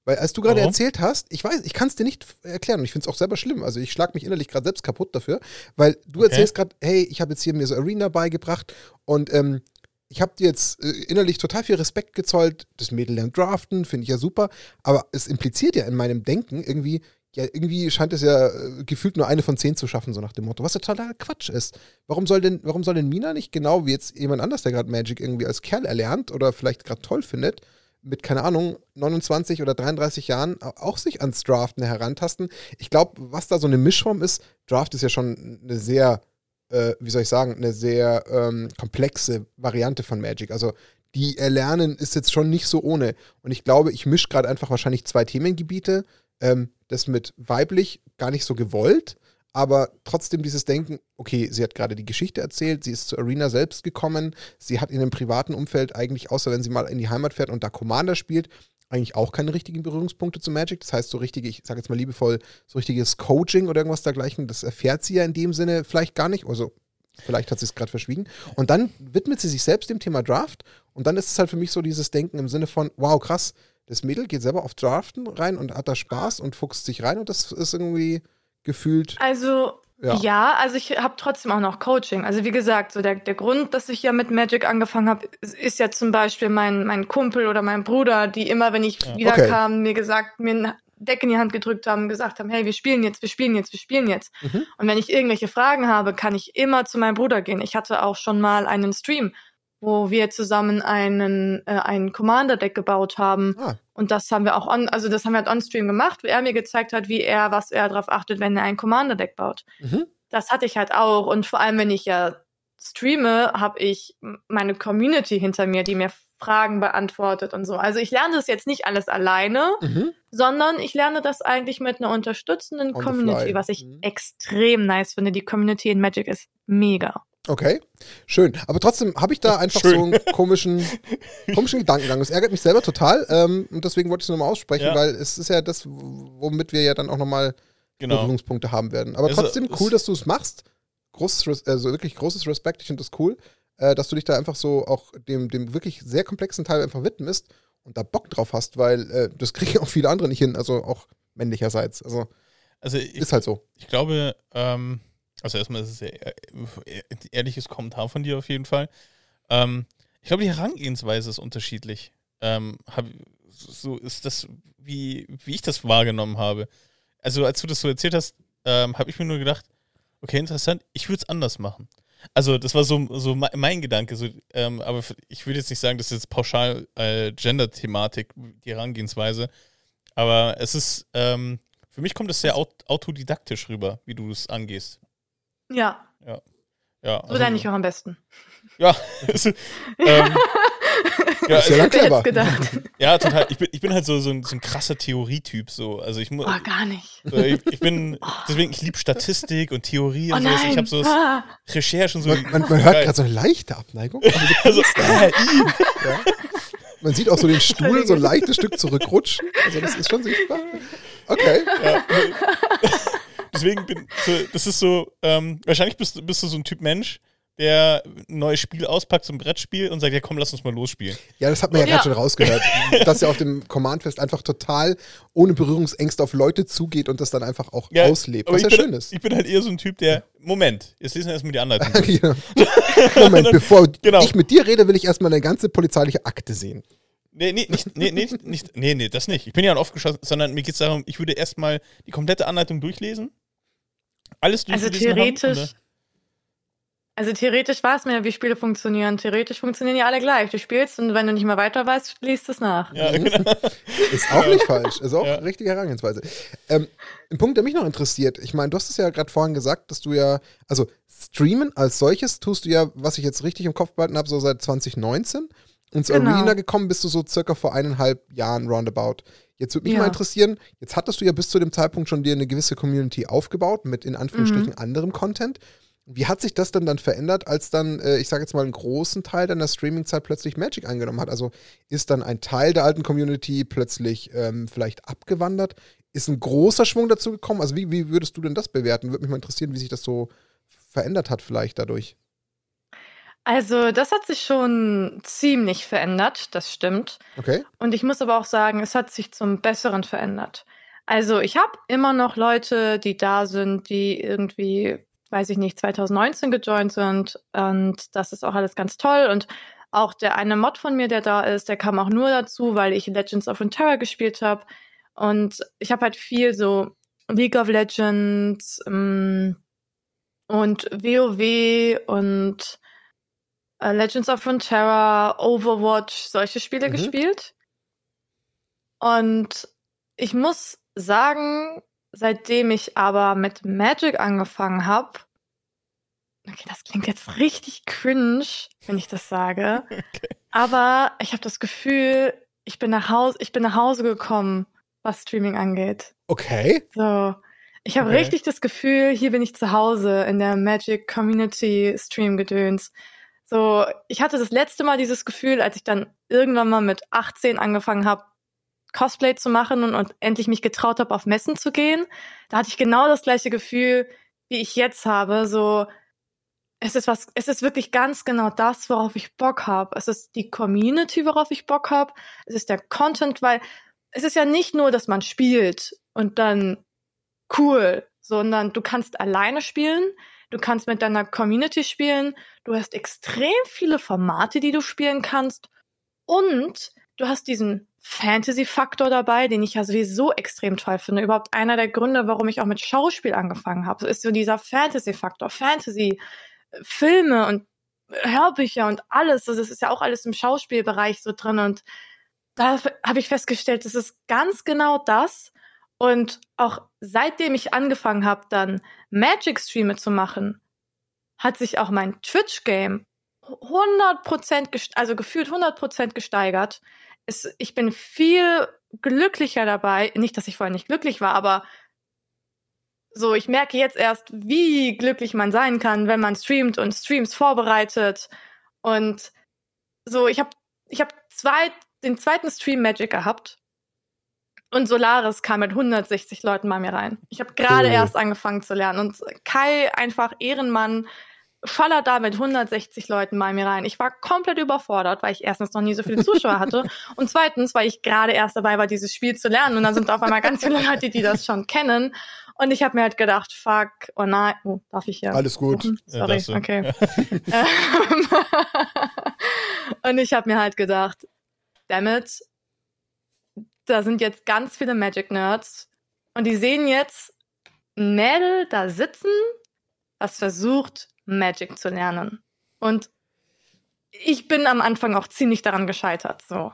Weil als du gerade erzählt hast, ich weiß, ich kann es dir nicht erklären und ich finde es auch selber schlimm. Also ich schlage mich innerlich gerade selbst kaputt dafür, weil du okay. erzählst gerade, hey, ich habe jetzt hier mir so Arena beigebracht und ähm, ich habe dir jetzt äh, innerlich total viel Respekt gezollt. Das Mädel lernt draften, finde ich ja super. Aber es impliziert ja in meinem Denken irgendwie, ja, irgendwie scheint es ja äh, gefühlt nur eine von zehn zu schaffen, so nach dem Motto. Was ja totaler Quatsch ist. Warum soll denn, warum soll denn Mina nicht genau wie jetzt jemand anders, der gerade Magic irgendwie als Kerl erlernt oder vielleicht gerade toll findet, mit, keine Ahnung, 29 oder 33 Jahren auch sich ans Draften herantasten. Ich glaube, was da so eine Mischform ist, Draft ist ja schon eine sehr, äh, wie soll ich sagen, eine sehr ähm, komplexe Variante von Magic. Also die Erlernen ist jetzt schon nicht so ohne. Und ich glaube, ich mische gerade einfach wahrscheinlich zwei Themengebiete. Ähm, das mit weiblich gar nicht so gewollt, aber trotzdem dieses Denken, okay, sie hat gerade die Geschichte erzählt, sie ist zur Arena selbst gekommen, sie hat in einem privaten Umfeld eigentlich, außer wenn sie mal in die Heimat fährt und da Commander spielt, eigentlich auch keine richtigen Berührungspunkte zu Magic. Das heißt, so richtige, ich sage jetzt mal liebevoll, so richtiges Coaching oder irgendwas dergleichen, das erfährt sie ja in dem Sinne vielleicht gar nicht. Also vielleicht hat sie es gerade verschwiegen. Und dann widmet sie sich selbst dem Thema Draft und dann ist es halt für mich so dieses Denken im Sinne von, wow, krass, das Mädel geht selber auf Draften rein und hat da Spaß und fuchst sich rein und das ist irgendwie gefühlt. Also ja. ja, also ich habe trotzdem auch noch Coaching. Also wie gesagt, so der, der Grund, dass ich ja mit Magic angefangen habe, ist, ist, ja zum Beispiel mein, mein Kumpel oder mein Bruder, die immer, wenn ich ja. wiederkam, okay. mir gesagt, mir ein Deck in die Hand gedrückt haben, gesagt haben, hey, wir spielen jetzt, wir spielen jetzt, wir spielen jetzt. Mhm. Und wenn ich irgendwelche Fragen habe, kann ich immer zu meinem Bruder gehen. Ich hatte auch schon mal einen Stream, wo wir zusammen einen, äh, ein Commander-Deck gebaut haben. Ah. Und das haben wir auch on, also das haben wir halt on-stream gemacht, wo er mir gezeigt hat, wie er, was er darauf achtet, wenn er ein Commander-Deck baut. Mhm. Das hatte ich halt auch. Und vor allem, wenn ich ja streame, habe ich meine Community hinter mir, die mir Fragen beantwortet und so. Also ich lerne das jetzt nicht alles alleine, mhm. sondern ich lerne das eigentlich mit einer unterstützenden On Community, was ich mhm. extrem nice finde. Die Community in Magic ist mega. Okay, schön. Aber trotzdem habe ich da einfach schön. so einen komischen, komischen Gedankengang. Das ärgert mich selber total. Ähm, und deswegen wollte ich es nochmal aussprechen, ja. weil es ist ja das, womit wir ja dann auch nochmal genau. Berührungspunkte haben werden. Aber also, trotzdem cool, dass du es machst. Großes, also wirklich großes Respekt. Ich finde das cool, äh, dass du dich da einfach so auch dem, dem wirklich sehr komplexen Teil einfach widmest und da Bock drauf hast, weil äh, das kriegen auch viele andere nicht hin. Also auch männlicherseits. Also, also ich, ist halt so. Ich glaube, ähm also erstmal ist es ja ehrliches Kommentar von dir auf jeden Fall. Ähm, ich glaube, die Herangehensweise ist unterschiedlich. Ähm, hab, so ist das, wie, wie ich das wahrgenommen habe. Also als du das so erzählt hast, ähm, habe ich mir nur gedacht, okay, interessant, ich würde es anders machen. Also das war so, so mein Gedanke, so, ähm, aber ich würde jetzt nicht sagen, das ist jetzt pauschal äh, Gender-Thematik, die Herangehensweise, aber es ist, ähm, für mich kommt es sehr autodidaktisch rüber, wie du es angehst. Ja. Ja. ja so also, lerne ich auch am besten. Ja. ähm, ja, ist ja lang clever. Ja, total. Ich bin, ich bin halt so, so, ein, so ein krasser Theorietyp. So. Also ich muss. Oh, gar nicht. So, ich, ich, bin, deswegen, ich liebe Statistik und Theorie und oh, sowas. Ich habe so ah. Recherchen so. Man, man, man hört gerade so eine leichte Abneigung. Also, ja. Man sieht auch so den Stuhl so ein leichtes Stück zurückrutschen. Also das ist schon sichtbar. Okay. Ja. Deswegen bin so, das ist so, ähm, wahrscheinlich bist, bist du so ein Typ Mensch, der ein neues Spiel auspackt, so ein Brettspiel und sagt, ja komm, lass uns mal losspielen. Ja, das hat man ja, ja. gerade schon rausgehört. dass er auf dem Command-Fest einfach total ohne Berührungsängste auf Leute zugeht und das dann einfach auch ja, auslebt, was ja bin, schön ist. Ich bin halt eher so ein Typ, der, Moment, jetzt lesen wir erstmal die Anleitung. Moment, bevor genau. ich mit dir rede, will ich erstmal eine ganze polizeiliche Akte sehen. Nee, nee, nicht, nee, nee, nicht, nee, nee, das nicht. Ich bin ja ein aufgeschossen, sondern mir geht es darum, ich würde erstmal die komplette Anleitung durchlesen alles Also theoretisch. Haben, also theoretisch weiß man ja, wie Spiele funktionieren. Theoretisch funktionieren ja alle gleich. Du spielst und wenn du nicht mehr weiter weißt, liest es nach. Ja, genau. Ist auch nicht falsch. Ist auch ja. richtige Herangehensweise. Ähm, ein Punkt, der mich noch interessiert. Ich meine, du hast es ja gerade vorhin gesagt, dass du ja, also streamen als solches tust du ja, was ich jetzt richtig im Kopf behalten habe, so seit 2019. Ins genau. Arena gekommen bist du so circa vor eineinhalb Jahren roundabout. Jetzt würde mich ja. mal interessieren, jetzt hattest du ja bis zu dem Zeitpunkt schon dir eine gewisse Community aufgebaut mit in Anführungsstrichen mhm. anderem Content. Wie hat sich das denn dann verändert, als dann, äh, ich sage jetzt mal, einen großen Teil deiner Streaming-Zeit plötzlich Magic eingenommen hat? Also ist dann ein Teil der alten Community plötzlich ähm, vielleicht abgewandert? Ist ein großer Schwung dazu gekommen? Also wie, wie würdest du denn das bewerten? Würde mich mal interessieren, wie sich das so verändert hat vielleicht dadurch. Also, das hat sich schon ziemlich verändert, das stimmt. Okay. Und ich muss aber auch sagen, es hat sich zum Besseren verändert. Also, ich habe immer noch Leute, die da sind, die irgendwie, weiß ich nicht, 2019 gejoint sind. Und das ist auch alles ganz toll. Und auch der eine Mod von mir, der da ist, der kam auch nur dazu, weil ich Legends of Runeterra gespielt habe. Und ich habe halt viel so League of Legends ähm, und WoW und äh, Legends of Runeterra, Overwatch, solche Spiele mhm. gespielt. Und ich muss sagen, seitdem ich aber mit Magic angefangen habe, okay, das klingt jetzt richtig cringe, wenn ich das sage, okay. aber ich habe das Gefühl, ich bin nach Hause, ich bin nach Hause gekommen, was Streaming angeht. Okay. So, ich habe okay. richtig das Gefühl, hier bin ich zu Hause in der Magic Community Stream Gedöns. So, ich hatte das letzte Mal dieses Gefühl, als ich dann irgendwann mal mit 18 angefangen habe, Cosplay zu machen und, und endlich mich getraut habe, auf Messen zu gehen. Da hatte ich genau das gleiche Gefühl, wie ich jetzt habe. So, es ist was, es ist wirklich ganz genau das, worauf ich Bock habe. Es ist die Community, worauf ich Bock habe. Es ist der Content, weil es ist ja nicht nur, dass man spielt und dann cool, sondern du kannst alleine spielen, du kannst mit deiner Community spielen, du hast extrem viele Formate, die du spielen kannst und du hast diesen Fantasy-Faktor dabei, den ich ja sowieso extrem toll finde. Überhaupt einer der Gründe, warum ich auch mit Schauspiel angefangen habe, ist so dieser Fantasy-Faktor, Fantasy, Filme und Hörbücher und alles. Also das ist ja auch alles im Schauspielbereich so drin und da habe ich festgestellt, das ist ganz genau das, und auch seitdem ich angefangen habe, dann Magic-Streame zu machen, hat sich auch mein Twitch-Game 100%, also gefühlt 100% gesteigert. Es, ich bin viel glücklicher dabei. Nicht, dass ich vorher nicht glücklich war, aber so, ich merke jetzt erst, wie glücklich man sein kann, wenn man streamt und Streams vorbereitet. Und so, ich habe ich hab zwei, den zweiten Stream Magic gehabt und Solaris kam mit 160 Leuten bei mir rein. Ich habe gerade oh. erst angefangen zu lernen. Und Kai, einfach Ehrenmann, schallert da mit 160 Leuten bei mir rein. Ich war komplett überfordert, weil ich erstens noch nie so viele Zuschauer hatte und zweitens, weil ich gerade erst dabei war, dieses Spiel zu lernen und dann sind auf einmal ganz viele Leute, die das schon kennen und ich habe mir halt gedacht, fuck, oh nein, oh, darf ich hier? Alles gut. Sorry, ja, okay. und ich habe mir halt gedacht, damn it, da sind jetzt ganz viele Magic-Nerds und die sehen jetzt ein Mädel da sitzen, das versucht, Magic zu lernen. Und ich bin am Anfang auch ziemlich daran gescheitert, so.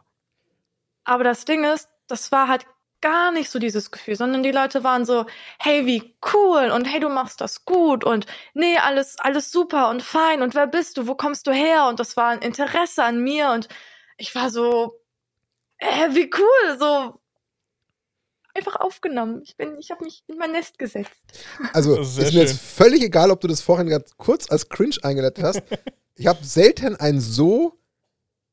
Aber das Ding ist, das war halt gar nicht so dieses Gefühl, sondern die Leute waren so, hey, wie cool und hey, du machst das gut und nee, alles, alles super und fein und wer bist du, wo kommst du her? Und das war ein Interesse an mir und ich war so, äh, wie cool, so einfach aufgenommen. Ich bin, ich habe mich in mein Nest gesetzt. Also ist, ist mir jetzt völlig egal, ob du das vorhin ganz kurz als cringe eingeleitet hast. ich habe selten ein so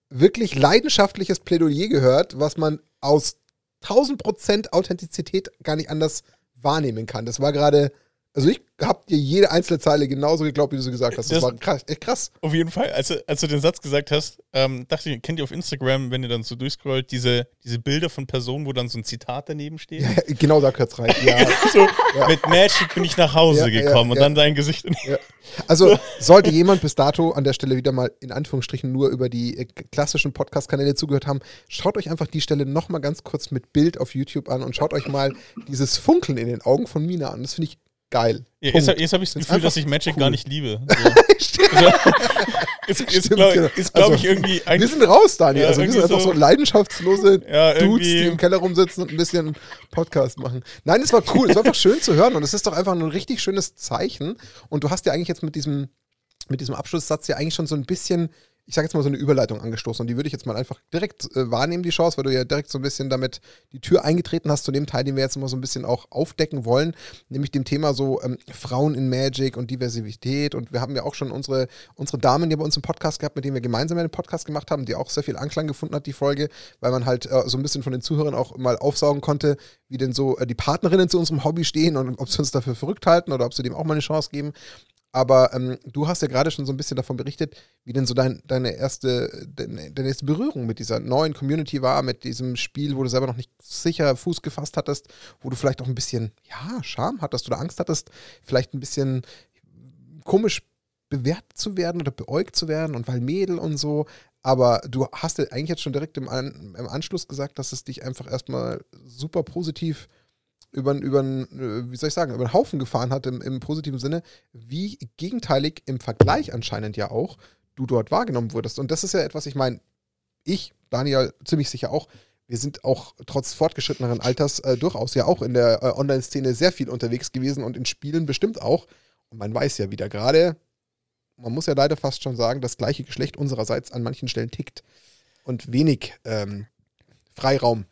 wirklich leidenschaftliches Plädoyer gehört, was man aus 1000% Authentizität gar nicht anders wahrnehmen kann. Das war gerade also ich habe dir jede einzelne Zeile genauso geglaubt, wie du sie gesagt hast. Das, das war krass, echt krass. Auf jeden Fall. Als, als du den Satz gesagt hast, ähm, dachte ich, kennt ihr auf Instagram, wenn ihr dann so durchscrollt, diese, diese Bilder von Personen, wo dann so ein Zitat daneben steht? Ja, genau da gehört's rein. Ja. so, ja. Mit Magic bin ich nach Hause ja, gekommen und dann dein Gesicht. Also sollte jemand bis dato an der Stelle wieder mal in Anführungsstrichen nur über die äh, klassischen Podcast-Kanäle zugehört haben, schaut euch einfach die Stelle nochmal ganz kurz mit Bild auf YouTube an und schaut euch mal dieses Funkeln in den Augen von Mina an. Das finde ich geil. Ja, jetzt, jetzt habe ich das Gefühl, dass ich Magic cool. gar nicht liebe. So. also, ist, ist glaube genau. also, ich, irgendwie. Wir sind raus, Daniel. Ja, also, wir sind einfach so, so leidenschaftslose ja, Dudes, die im Keller rumsitzen und ein bisschen Podcast machen. Nein, es war cool. es war einfach schön zu hören und es ist doch einfach ein richtig schönes Zeichen. Und du hast ja eigentlich jetzt mit diesem, mit diesem Abschlusssatz ja eigentlich schon so ein bisschen ich sage jetzt mal so eine Überleitung angestoßen und die würde ich jetzt mal einfach direkt äh, wahrnehmen, die Chance, weil du ja direkt so ein bisschen damit die Tür eingetreten hast zu dem Teil, den wir jetzt immer so ein bisschen auch aufdecken wollen, nämlich dem Thema so ähm, Frauen in Magic und Diversität und wir haben ja auch schon unsere, unsere Damen hier bei uns im Podcast gehabt, mit denen wir gemeinsam einen Podcast gemacht haben, die auch sehr viel Anklang gefunden hat, die Folge, weil man halt äh, so ein bisschen von den Zuhörern auch mal aufsaugen konnte, wie denn so äh, die Partnerinnen zu unserem Hobby stehen und ob sie uns dafür verrückt halten oder ob sie dem auch mal eine Chance geben. Aber ähm, du hast ja gerade schon so ein bisschen davon berichtet, wie denn so dein, deine, erste, deine, deine, erste Berührung mit dieser neuen Community war, mit diesem Spiel, wo du selber noch nicht sicher Fuß gefasst hattest, wo du vielleicht auch ein bisschen, ja, Scham hattest oder Angst hattest, vielleicht ein bisschen komisch bewertet zu werden oder beäugt zu werden und weil Mädel und so. Aber du hast ja eigentlich jetzt schon direkt im, An im Anschluss gesagt, dass es dich einfach erstmal super positiv über, über äh, wie soll ich sagen, über einen Haufen gefahren hat im, im positiven Sinne, wie gegenteilig im Vergleich anscheinend ja auch du dort wahrgenommen wurdest. Und das ist ja etwas, ich meine, ich, Daniel, ziemlich sicher auch, wir sind auch trotz fortgeschritteneren Alters äh, durchaus ja auch in der äh, Online-Szene sehr viel unterwegs gewesen und in Spielen bestimmt auch. Und man weiß ja wieder gerade, man muss ja leider fast schon sagen, das gleiche Geschlecht unsererseits an manchen Stellen tickt und wenig ähm, Freiraum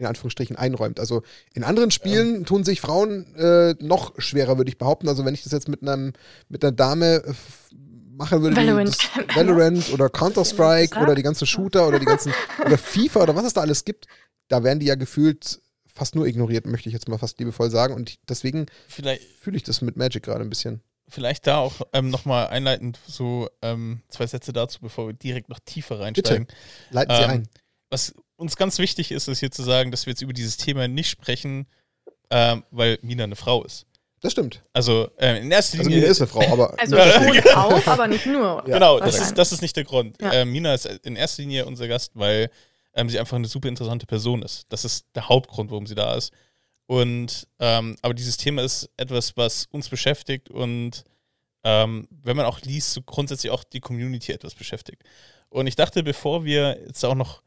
in Anführungsstrichen einräumt. Also in anderen Spielen ja. tun sich Frauen äh, noch schwerer, würde ich behaupten. Also wenn ich das jetzt mit einem mit einer Dame äh, machen würde, Valorant, Valorant oder Counter-Strike oder die ganzen Shooter oder die ganzen oder FIFA oder was es da alles gibt, da werden die ja gefühlt fast nur ignoriert, möchte ich jetzt mal fast liebevoll sagen. Und deswegen fühle ich das mit Magic gerade ein bisschen. Vielleicht da auch ähm, nochmal einleitend so ähm, zwei Sätze dazu, bevor wir direkt noch tiefer reinsteigen. Bitte. Leiten Sie ähm, ein. Was uns ganz wichtig ist, ist hier zu sagen, dass wir jetzt über dieses Thema nicht sprechen, ähm, weil Mina eine Frau ist. Das stimmt. Also äh, in erster Linie. Also Mina ist eine Frau, aber. Also schon auch, aber nicht nur. Ja. Genau, das ist, das ist nicht der Grund. Ja. Äh, Mina ist in erster Linie unser Gast, weil ähm, sie einfach eine super interessante Person ist. Das ist der Hauptgrund, warum sie da ist. Und ähm, aber dieses Thema ist etwas, was uns beschäftigt und ähm, wenn man auch liest, so grundsätzlich auch die Community etwas beschäftigt. Und ich dachte, bevor wir jetzt auch noch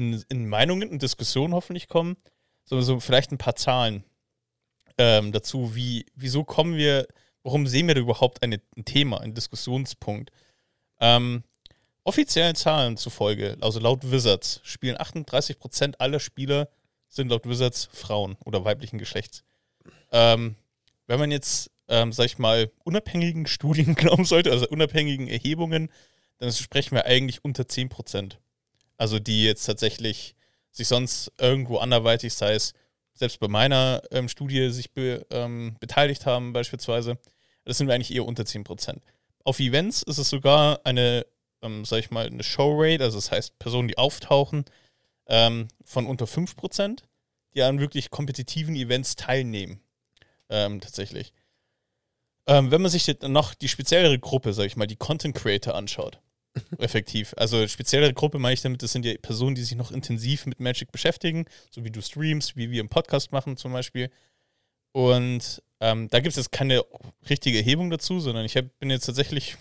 in, in Meinungen und Diskussionen hoffentlich kommen, so, so vielleicht ein paar Zahlen ähm, dazu, wie, wieso kommen wir, warum sehen wir da überhaupt eine, ein Thema, einen Diskussionspunkt? Ähm, offiziellen Zahlen zufolge, also laut Wizards, spielen 38% aller Spieler sind laut Wizards Frauen oder weiblichen Geschlechts. Ähm, wenn man jetzt, ähm, sag ich mal, unabhängigen Studien glauben sollte, also unabhängigen Erhebungen, dann sprechen wir eigentlich unter 10%. Also die jetzt tatsächlich sich sonst irgendwo anderweitig, sei es selbst bei meiner ähm, Studie sich be, ähm, beteiligt haben beispielsweise, das sind wir eigentlich eher unter 10%. Auf Events ist es sogar eine, ähm, sag ich mal, eine Showrate, also das heißt Personen, die auftauchen, ähm, von unter 5%, die an wirklich kompetitiven Events teilnehmen. Ähm, tatsächlich. Ähm, wenn man sich noch die speziellere Gruppe, sag ich mal, die Content Creator anschaut, effektiv. Also spezielle Gruppe meine ich damit, das sind ja Personen, die sich noch intensiv mit Magic beschäftigen, so wie du streamst, wie wir im Podcast machen zum Beispiel. Und ähm, da gibt es jetzt keine richtige Erhebung dazu, sondern ich hab, bin jetzt tatsächlich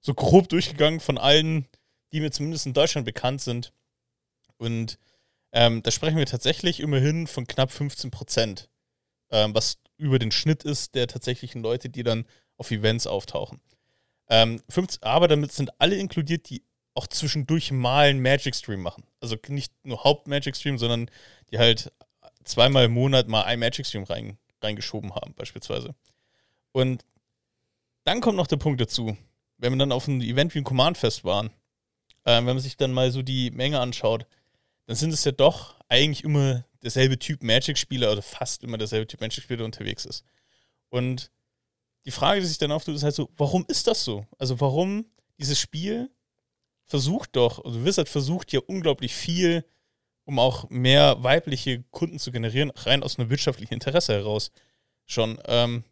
so grob durchgegangen von allen, die mir zumindest in Deutschland bekannt sind. Und ähm, da sprechen wir tatsächlich immerhin von knapp 15 Prozent, ähm, was über den Schnitt ist der tatsächlichen Leute, die dann auf Events auftauchen. Ähm, 50, aber damit sind alle inkludiert, die auch zwischendurch mal einen Magic Stream machen. Also nicht nur Haupt-Magic Stream, sondern die halt zweimal im Monat mal ein Magic Stream rein, reingeschoben haben, beispielsweise. Und dann kommt noch der Punkt dazu, wenn wir dann auf einem Event wie ein Command Fest waren, äh, wenn man sich dann mal so die Menge anschaut, dann sind es ja doch eigentlich immer derselbe Typ Magic-Spieler oder fast immer derselbe Typ Magic-Spieler, unterwegs ist. Und die Frage, die sich dann auftut, ist halt so, warum ist das so? Also warum dieses Spiel versucht doch, also Wizard versucht ja unglaublich viel, um auch mehr weibliche Kunden zu generieren, rein aus einem wirtschaftlichen Interesse heraus schon. Ähm,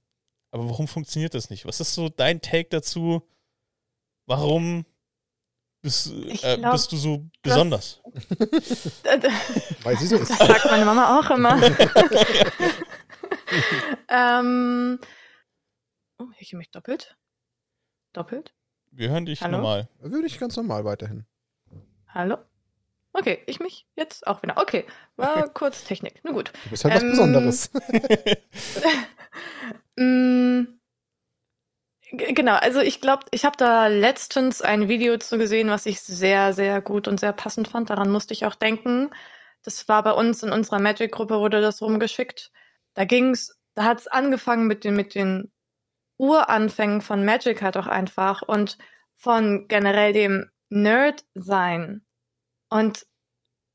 aber warum funktioniert das nicht? Was ist so dein Take dazu? Warum bist, äh, glaub, bist du so besonders? Weil sie so ist. Das sagt meine Mama auch immer. ähm, Oh, ich mich doppelt. Doppelt? Wir hören dich Hallo? normal. Würde ich ganz normal weiterhin. Hallo? Okay, ich mich jetzt auch wieder. Okay, war kurz Technik. Nun gut. Du bist halt ähm, was Besonderes. Mm, genau, also ich glaube, ich habe da letztens ein Video zu gesehen, was ich sehr, sehr gut und sehr passend fand. Daran musste ich auch denken. Das war bei uns in unserer Magic-Gruppe, wurde das rumgeschickt. Da ging's, da hat's angefangen mit den, mit den Uranfängen von Magic halt auch einfach und von generell dem Nerd sein. Und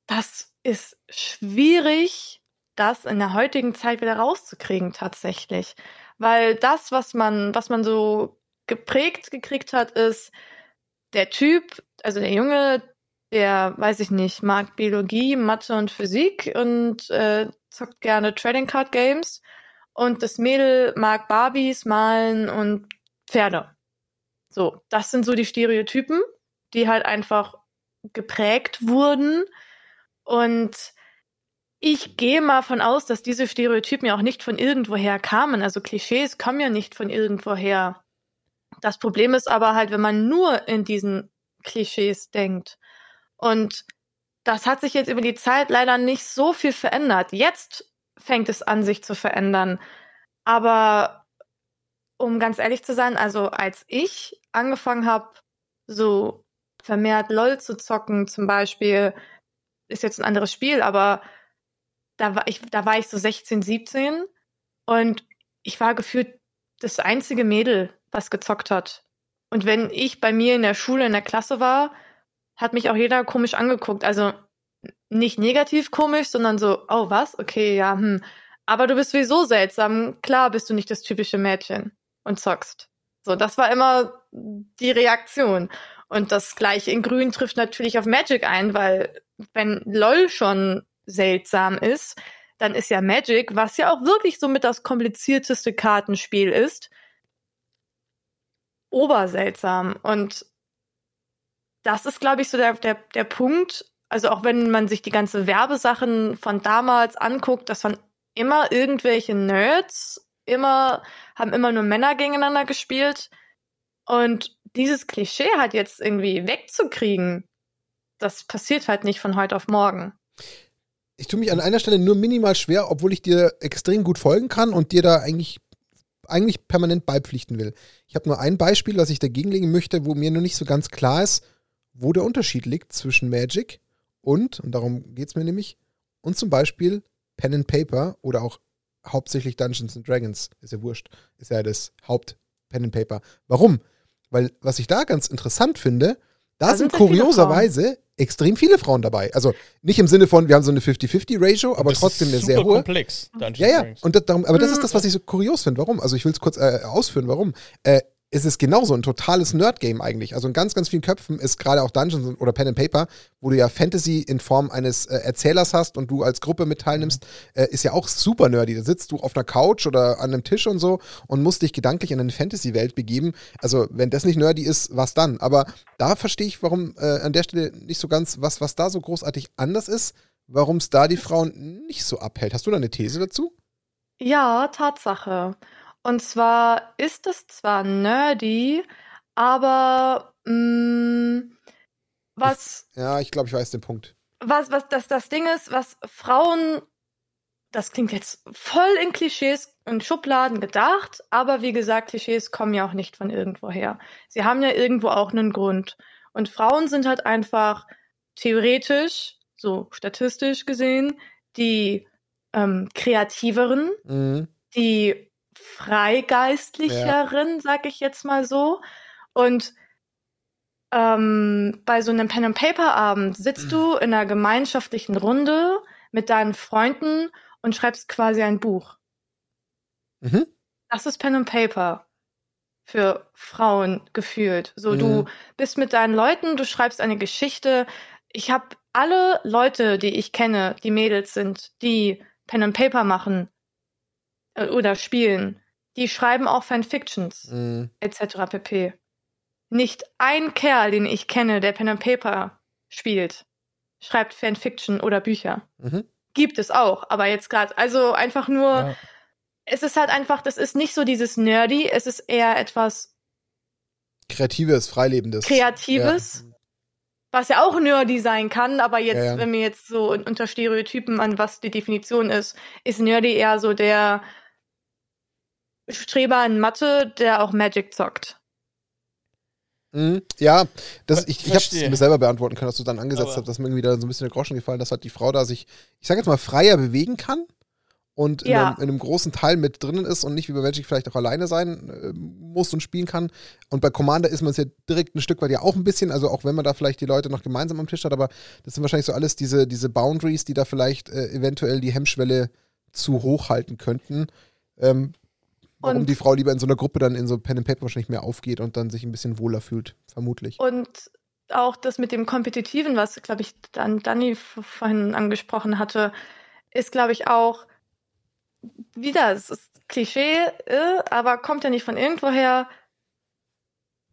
das ist schwierig, das in der heutigen Zeit wieder rauszukriegen tatsächlich. Weil das, was man, was man so geprägt gekriegt hat, ist der Typ, also der Junge, der, weiß ich nicht, mag Biologie, Mathe und Physik und äh, zockt gerne Trading Card Games und das Mädel mag Barbies malen und Pferde. So, das sind so die Stereotypen, die halt einfach geprägt wurden. Und ich gehe mal von aus, dass diese Stereotypen ja auch nicht von irgendwoher kamen. Also Klischees kommen ja nicht von irgendwoher. Das Problem ist aber halt, wenn man nur in diesen Klischees denkt und das hat sich jetzt über die Zeit leider nicht so viel verändert. Jetzt fängt es an, sich zu verändern. Aber um ganz ehrlich zu sein, also als ich angefangen habe, so vermehrt LOL zu zocken, zum Beispiel, ist jetzt ein anderes Spiel, aber da war ich, da war ich so 16, 17 und ich war gefühlt das einzige Mädel, was gezockt hat. Und wenn ich bei mir in der Schule, in der Klasse war, hat mich auch jeder komisch angeguckt. Also nicht negativ komisch, sondern so, oh was? Okay, ja, hm. Aber du bist sowieso seltsam. Klar bist du nicht das typische Mädchen und zockst. So, das war immer die Reaktion. Und das gleiche in Grün trifft natürlich auf Magic ein, weil wenn LOL schon seltsam ist, dann ist ja Magic, was ja auch wirklich so mit das komplizierteste Kartenspiel ist, oberseltsam. Und das ist, glaube ich, so der, der, der Punkt. Also auch wenn man sich die ganze Werbesachen von damals anguckt, das waren immer irgendwelche Nerds, immer, haben immer nur Männer gegeneinander gespielt. Und dieses Klischee halt jetzt irgendwie wegzukriegen, das passiert halt nicht von heute auf morgen. Ich tue mich an einer Stelle nur minimal schwer, obwohl ich dir extrem gut folgen kann und dir da eigentlich eigentlich permanent beipflichten will. Ich habe nur ein Beispiel, was ich dagegen legen möchte, wo mir nur nicht so ganz klar ist, wo der Unterschied liegt zwischen Magic und, und darum geht es mir nämlich, und zum Beispiel Pen and Paper oder auch hauptsächlich Dungeons and Dragons. Ist ja wurscht. Ist ja das Haupt Pen and Paper. Warum? Weil, was ich da ganz interessant finde, da, da sind, sind kurioserweise extrem viele Frauen dabei. Also nicht im Sinne von, wir haben so eine 50-50-Ratio, aber trotzdem eine sehr hohe. komplex. Dungeons ja, ja. Und das, darum, aber das ist das, was ich so kurios finde. Warum? Also ich will es kurz äh, ausführen, warum. Äh, ist es genauso ein totales Nerd-Game eigentlich. Also in ganz, ganz vielen Köpfen ist gerade auch Dungeons oder Pen and Paper, wo du ja Fantasy in Form eines äh, Erzählers hast und du als Gruppe mit teilnimmst, mhm. äh, ist ja auch super nerdy. Da sitzt du auf einer Couch oder an einem Tisch und so und musst dich gedanklich in eine Fantasy-Welt begeben. Also wenn das nicht nerdy ist, was dann? Aber da verstehe ich, warum äh, an der Stelle nicht so ganz, was, was da so großartig anders ist, warum es da die Frauen nicht so abhält. Hast du da eine These dazu? Ja, Tatsache. Und zwar ist es zwar nerdy, aber mh, mm, was. Ja, ich glaube, ich weiß den Punkt. Was, was das, das Ding ist, was Frauen, das klingt jetzt voll in Klischees und Schubladen gedacht, aber wie gesagt, Klischees kommen ja auch nicht von irgendwoher. Sie haben ja irgendwo auch einen Grund. Und Frauen sind halt einfach theoretisch, so statistisch gesehen, die ähm, kreativeren, mhm. die freigeistlicheren, ja. sag ich jetzt mal so. Und ähm, bei so einem Pen and Paper Abend sitzt mhm. du in einer gemeinschaftlichen Runde mit deinen Freunden und schreibst quasi ein Buch. Mhm. Das ist Pen and Paper für Frauen gefühlt. So, mhm. du bist mit deinen Leuten, du schreibst eine Geschichte. Ich habe alle Leute, die ich kenne, die Mädels sind, die Pen and Paper machen, oder spielen, die schreiben auch Fanfictions mhm. etc. pp. Nicht ein Kerl, den ich kenne, der Pen and Paper spielt, schreibt Fanfiction oder Bücher. Mhm. Gibt es auch, aber jetzt gerade, also einfach nur, ja. es ist halt einfach, das ist nicht so dieses Nerdy, es ist eher etwas Kreatives, Freilebendes. Kreatives. Ja. Was ja auch nerdy sein kann, aber jetzt, ja, wenn wir jetzt so unter Stereotypen an was die Definition ist, ist nerdy eher so der, Streber in Mathe, der auch Magic zockt. Mhm, ja, das, ich, ich habe es mir selber beantworten können, dass du dann angesetzt hast, dass mir irgendwie da so ein bisschen der Groschen gefallen, dass halt die Frau da sich, ich sag jetzt mal, freier bewegen kann und in, ja. einem, in, einem, großen Teil mit drinnen ist und nicht wie bei Magic vielleicht auch alleine sein äh, muss und spielen kann. Und bei Commander ist man es ja direkt ein Stück weit ja auch ein bisschen, also auch wenn man da vielleicht die Leute noch gemeinsam am Tisch hat, aber das sind wahrscheinlich so alles diese, diese Boundaries, die da vielleicht äh, eventuell die Hemmschwelle zu hoch halten könnten. Ähm, Warum und die Frau lieber in so einer Gruppe dann in so Pen and Paper wahrscheinlich mehr aufgeht und dann sich ein bisschen wohler fühlt, vermutlich. Und auch das mit dem Kompetitiven, was, glaube ich, dann Danny vorhin angesprochen hatte, ist, glaube ich, auch wieder, es ist Klischee, äh, aber kommt ja nicht von irgendwoher.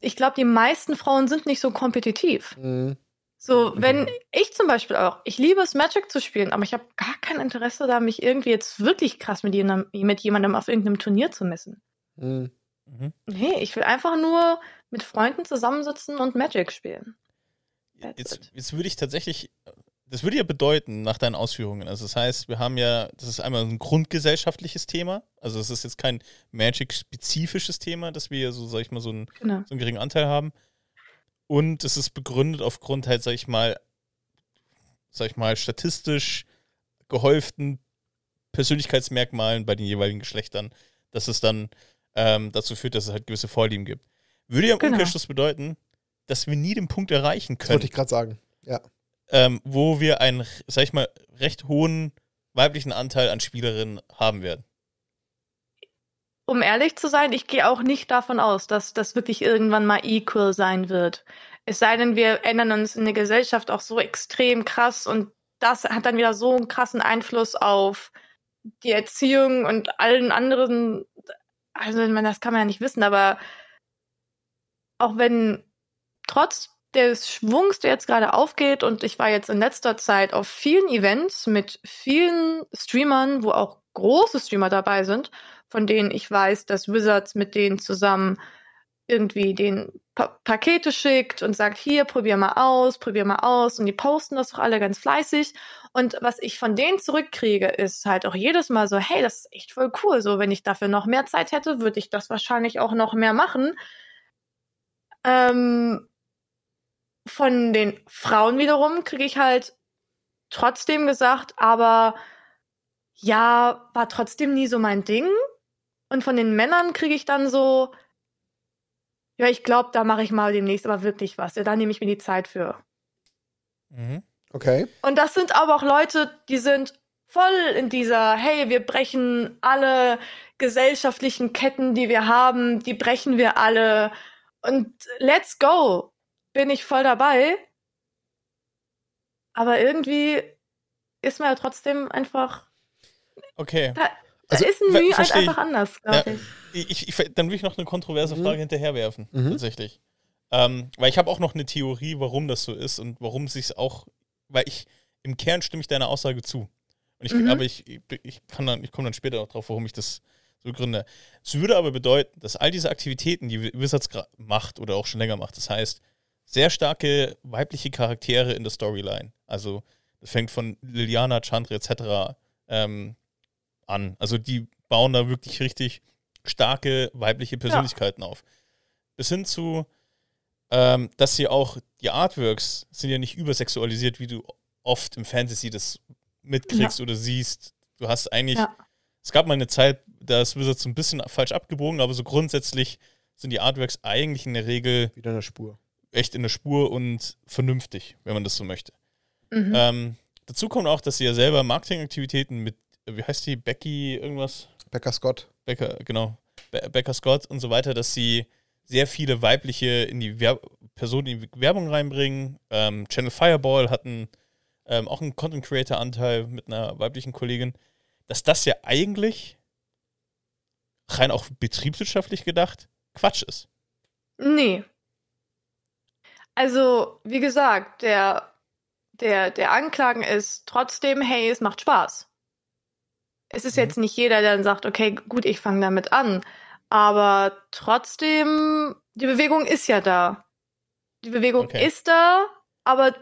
Ich glaube, die meisten Frauen sind nicht so kompetitiv. Mhm. So, wenn ich zum Beispiel auch, ich liebe es, Magic zu spielen, aber ich habe gar kein Interesse da, mich irgendwie jetzt wirklich krass mit jemandem, mit jemandem auf irgendeinem Turnier zu messen. Mhm. mhm. Nee, ich will einfach nur mit Freunden zusammensitzen und Magic spielen. jetzt, jetzt würde ich tatsächlich das würde ja bedeuten, nach deinen Ausführungen, also das heißt, wir haben ja, das ist einmal ein grundgesellschaftliches Thema, also es ist jetzt kein Magic-spezifisches Thema, dass wir so, sag ich mal, so einen, Genau. so einen geringen Anteil haben. Und es ist begründet aufgrund halt, sag ich mal, sag ich mal, statistisch gehäuften Persönlichkeitsmerkmalen bei den jeweiligen Geschlechtern, dass es dann ähm, dazu führt, dass es halt gewisse Vorlieben gibt. Würde ja im Genau. Umkehrschluss bedeuten, dass wir nie den Punkt erreichen Das wollte können, ich gerade sagen. Ja. ähm, wo wir einen, sag ich mal, recht hohen weiblichen Anteil an Spielerinnen haben werden. Um ehrlich zu sein, ich gehe auch nicht davon aus, dass das wirklich irgendwann mal equal sein wird. Es sei denn, wir ändern uns in der Gesellschaft auch so extrem krass und das hat dann wieder so einen krassen Einfluss auf die Erziehung und allen anderen. Also, ich meine, das kann man ja nicht wissen, aber auch wenn trotz des Schwungs, der jetzt gerade aufgeht, und ich war jetzt in letzter Zeit auf vielen Events mit vielen Streamern, wo auch große Streamer dabei sind, von denen ich weiß, dass Wizards mit denen zusammen irgendwie den pa Pakete schickt und sagt, hier, probier mal aus, probier mal aus. Und die posten das doch alle ganz fleißig. Und was ich von denen zurückkriege, ist halt auch jedes Mal so, hey, das ist echt voll cool. So, wenn ich dafür noch mehr Zeit hätte, würde ich das wahrscheinlich auch noch mehr machen. Ähm, von den Frauen wiederum kriege ich halt trotzdem gesagt, aber ja, war trotzdem nie so mein Ding. Und von den Männern kriege ich dann so, ja, ich glaube, da mache ich mal demnächst aber wirklich was. Ja, da nehme ich mir die Zeit für. Mhm. Okay. Und das sind aber auch Leute, die sind voll in dieser, hey, wir brechen alle gesellschaftlichen Ketten, die wir haben, die brechen wir alle. Und let's go. Bin ich voll dabei. Aber irgendwie ist man ja trotzdem einfach, Okay. da, Also, da ist ein Mühe halt ich. einfach anders, glaube Ja. ich. Ich, ich, dann will ich noch eine kontroverse Mhm. Frage hinterherwerfen, Mhm. tatsächlich. Ähm, weil ich habe auch noch eine Theorie, warum das so ist und warum sich auch, weil ich im Kern stimme ich deiner Aussage zu. Und ich, Mhm. aber ich, ich, ich kann dann, ich komme dann später noch drauf, warum ich das so begründe. Es würde aber bedeuten, dass all diese Aktivitäten, die Wizards macht oder auch schon länger macht, das heißt, sehr starke weibliche Charaktere in der Storyline. Also, das fängt von Liliana, Chandra etc. Ähm, an. Also, die bauen da wirklich richtig starke weibliche Persönlichkeiten auf. Bis hin zu, ähm, dass sie auch, die Artworks sind ja nicht übersexualisiert, wie du oft im Fantasy das mitkriegst oder siehst. Du hast eigentlich, Ja. es gab mal eine Zeit, da ist Wizards so ein bisschen falsch abgebogen, aber so grundsätzlich sind die Artworks eigentlich in der Regel Wieder eine Spur. echt in der Spur und vernünftig, wenn man das so möchte. Mhm. Ähm, dazu kommt auch, dass sie ja selber Marketingaktivitäten mit, wie heißt die, Becky irgendwas? Becker Scott. Becker, genau, Be Becker Scott und so weiter, dass sie sehr viele weibliche in die Wer Personen in die Werbung reinbringen. Ähm, Channel Fireball hatten ähm, auch einen Content Creator Anteil mit einer weiblichen Kollegin, dass das ja eigentlich rein auch betriebswirtschaftlich gedacht Quatsch ist. Nee. Also, wie gesagt, der, der, der Anklagen ist trotzdem, hey, es macht Spaß. Es ist Mhm. jetzt nicht jeder, der dann sagt, okay, gut, ich fange damit an. Aber trotzdem, die Bewegung ist ja da. Die Bewegung Okay. ist da, aber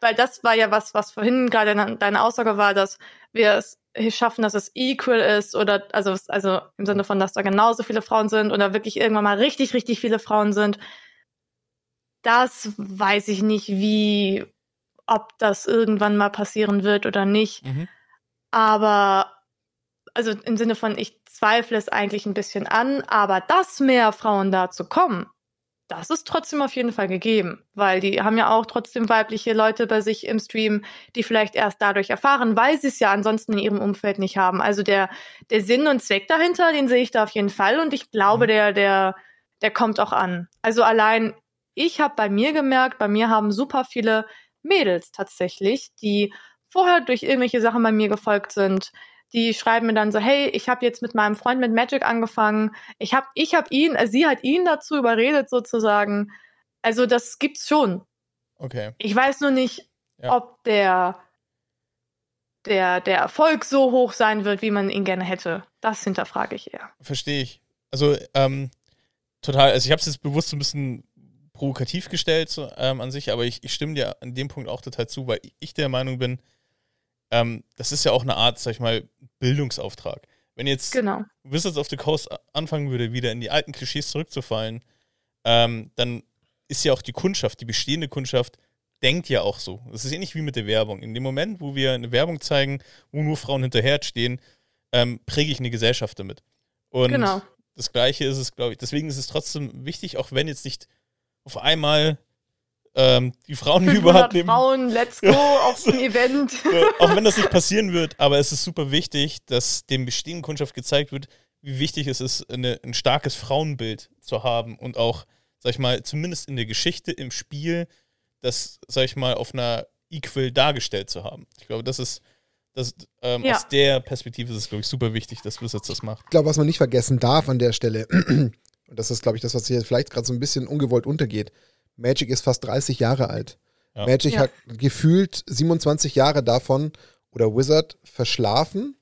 weil das war ja was, was vorhin gerade deine, Aussage war, dass wir es schaffen, dass es equal ist oder also also im Sinne von, dass da genauso viele Frauen sind oder wirklich irgendwann mal richtig richtig viele Frauen sind. Das weiß ich nicht, wie ob das irgendwann mal passieren wird oder nicht. Mhm. Aber also im Sinne von, ich zweifle es eigentlich ein bisschen an, aber dass mehr Frauen dazu kommen, das ist trotzdem auf jeden Fall gegeben, weil die haben ja auch trotzdem weibliche Leute bei sich im Stream, die vielleicht erst dadurch erfahren, weil sie es ja ansonsten in ihrem Umfeld nicht haben. Also der, der Sinn und Zweck dahinter, den sehe ich da auf jeden Fall und ich glaube, Mhm. der, der, der kommt auch an. Also allein, ich habe bei mir gemerkt, bei mir haben super viele Mädels tatsächlich, die vorher durch irgendwelche Sachen bei mir gefolgt sind, die schreiben mir dann so, hey, ich habe jetzt mit meinem Freund mit Magic angefangen. Ich habe ich hab ihn, äh, sie hat ihn dazu überredet sozusagen. Also das gibt's schon. Okay. Ich weiß nur nicht, Ja. ob der, der, der Erfolg so hoch sein wird, wie man ihn gerne hätte. Das hinterfrage ich eher. Verstehe ich. Also, ähm, total, also ich habe es jetzt bewusst so ein bisschen provokativ gestellt so, ähm, an sich, aber ich, ich stimme dir an dem Punkt auch total zu, weil ich der Meinung bin, ähm, das ist ja auch eine Art, sag ich mal, Bildungsauftrag. Wenn jetzt Genau. Wizards of the Coast anfangen würde, wieder in die alten Klischees zurückzufallen, ähm, dann ist ja auch die Kundschaft, die bestehende Kundschaft, denkt ja auch so. Das ist ähnlich wie mit der Werbung. In dem Moment, wo wir eine Werbung zeigen, wo nur Frauen hinterherstehen, ähm, präge ich eine Gesellschaft damit. Und Genau. das Gleiche ist es, glaube ich. Deswegen ist es trotzdem wichtig, auch wenn jetzt nicht auf einmal ähm, die Frauen die 500 überhaupt nehmen. Frauen, let's go auf dem Event. Äh, auch wenn das nicht passieren wird, aber es ist super wichtig, dass dem bestehenden Kundschaft gezeigt wird, wie wichtig es ist, eine, ein starkes Frauenbild zu haben und auch, sag ich mal, zumindest in der Geschichte, im Spiel, das, sag ich mal, auf einer Equal dargestellt zu haben. Ich glaube, das ist, das, ähm, Ja. aus der Perspektive ist es, glaube ich, super wichtig, dass Wizards das macht. Ich glaube, was man nicht vergessen darf an der Stelle, und das ist, glaube ich, das, was hier vielleicht gerade so ein bisschen ungewollt untergeht. Magic ist fast 30 Jahre alt. Ja. Magic Ja. hat gefühlt 27 Jahre davon oder Wizard verschlafen,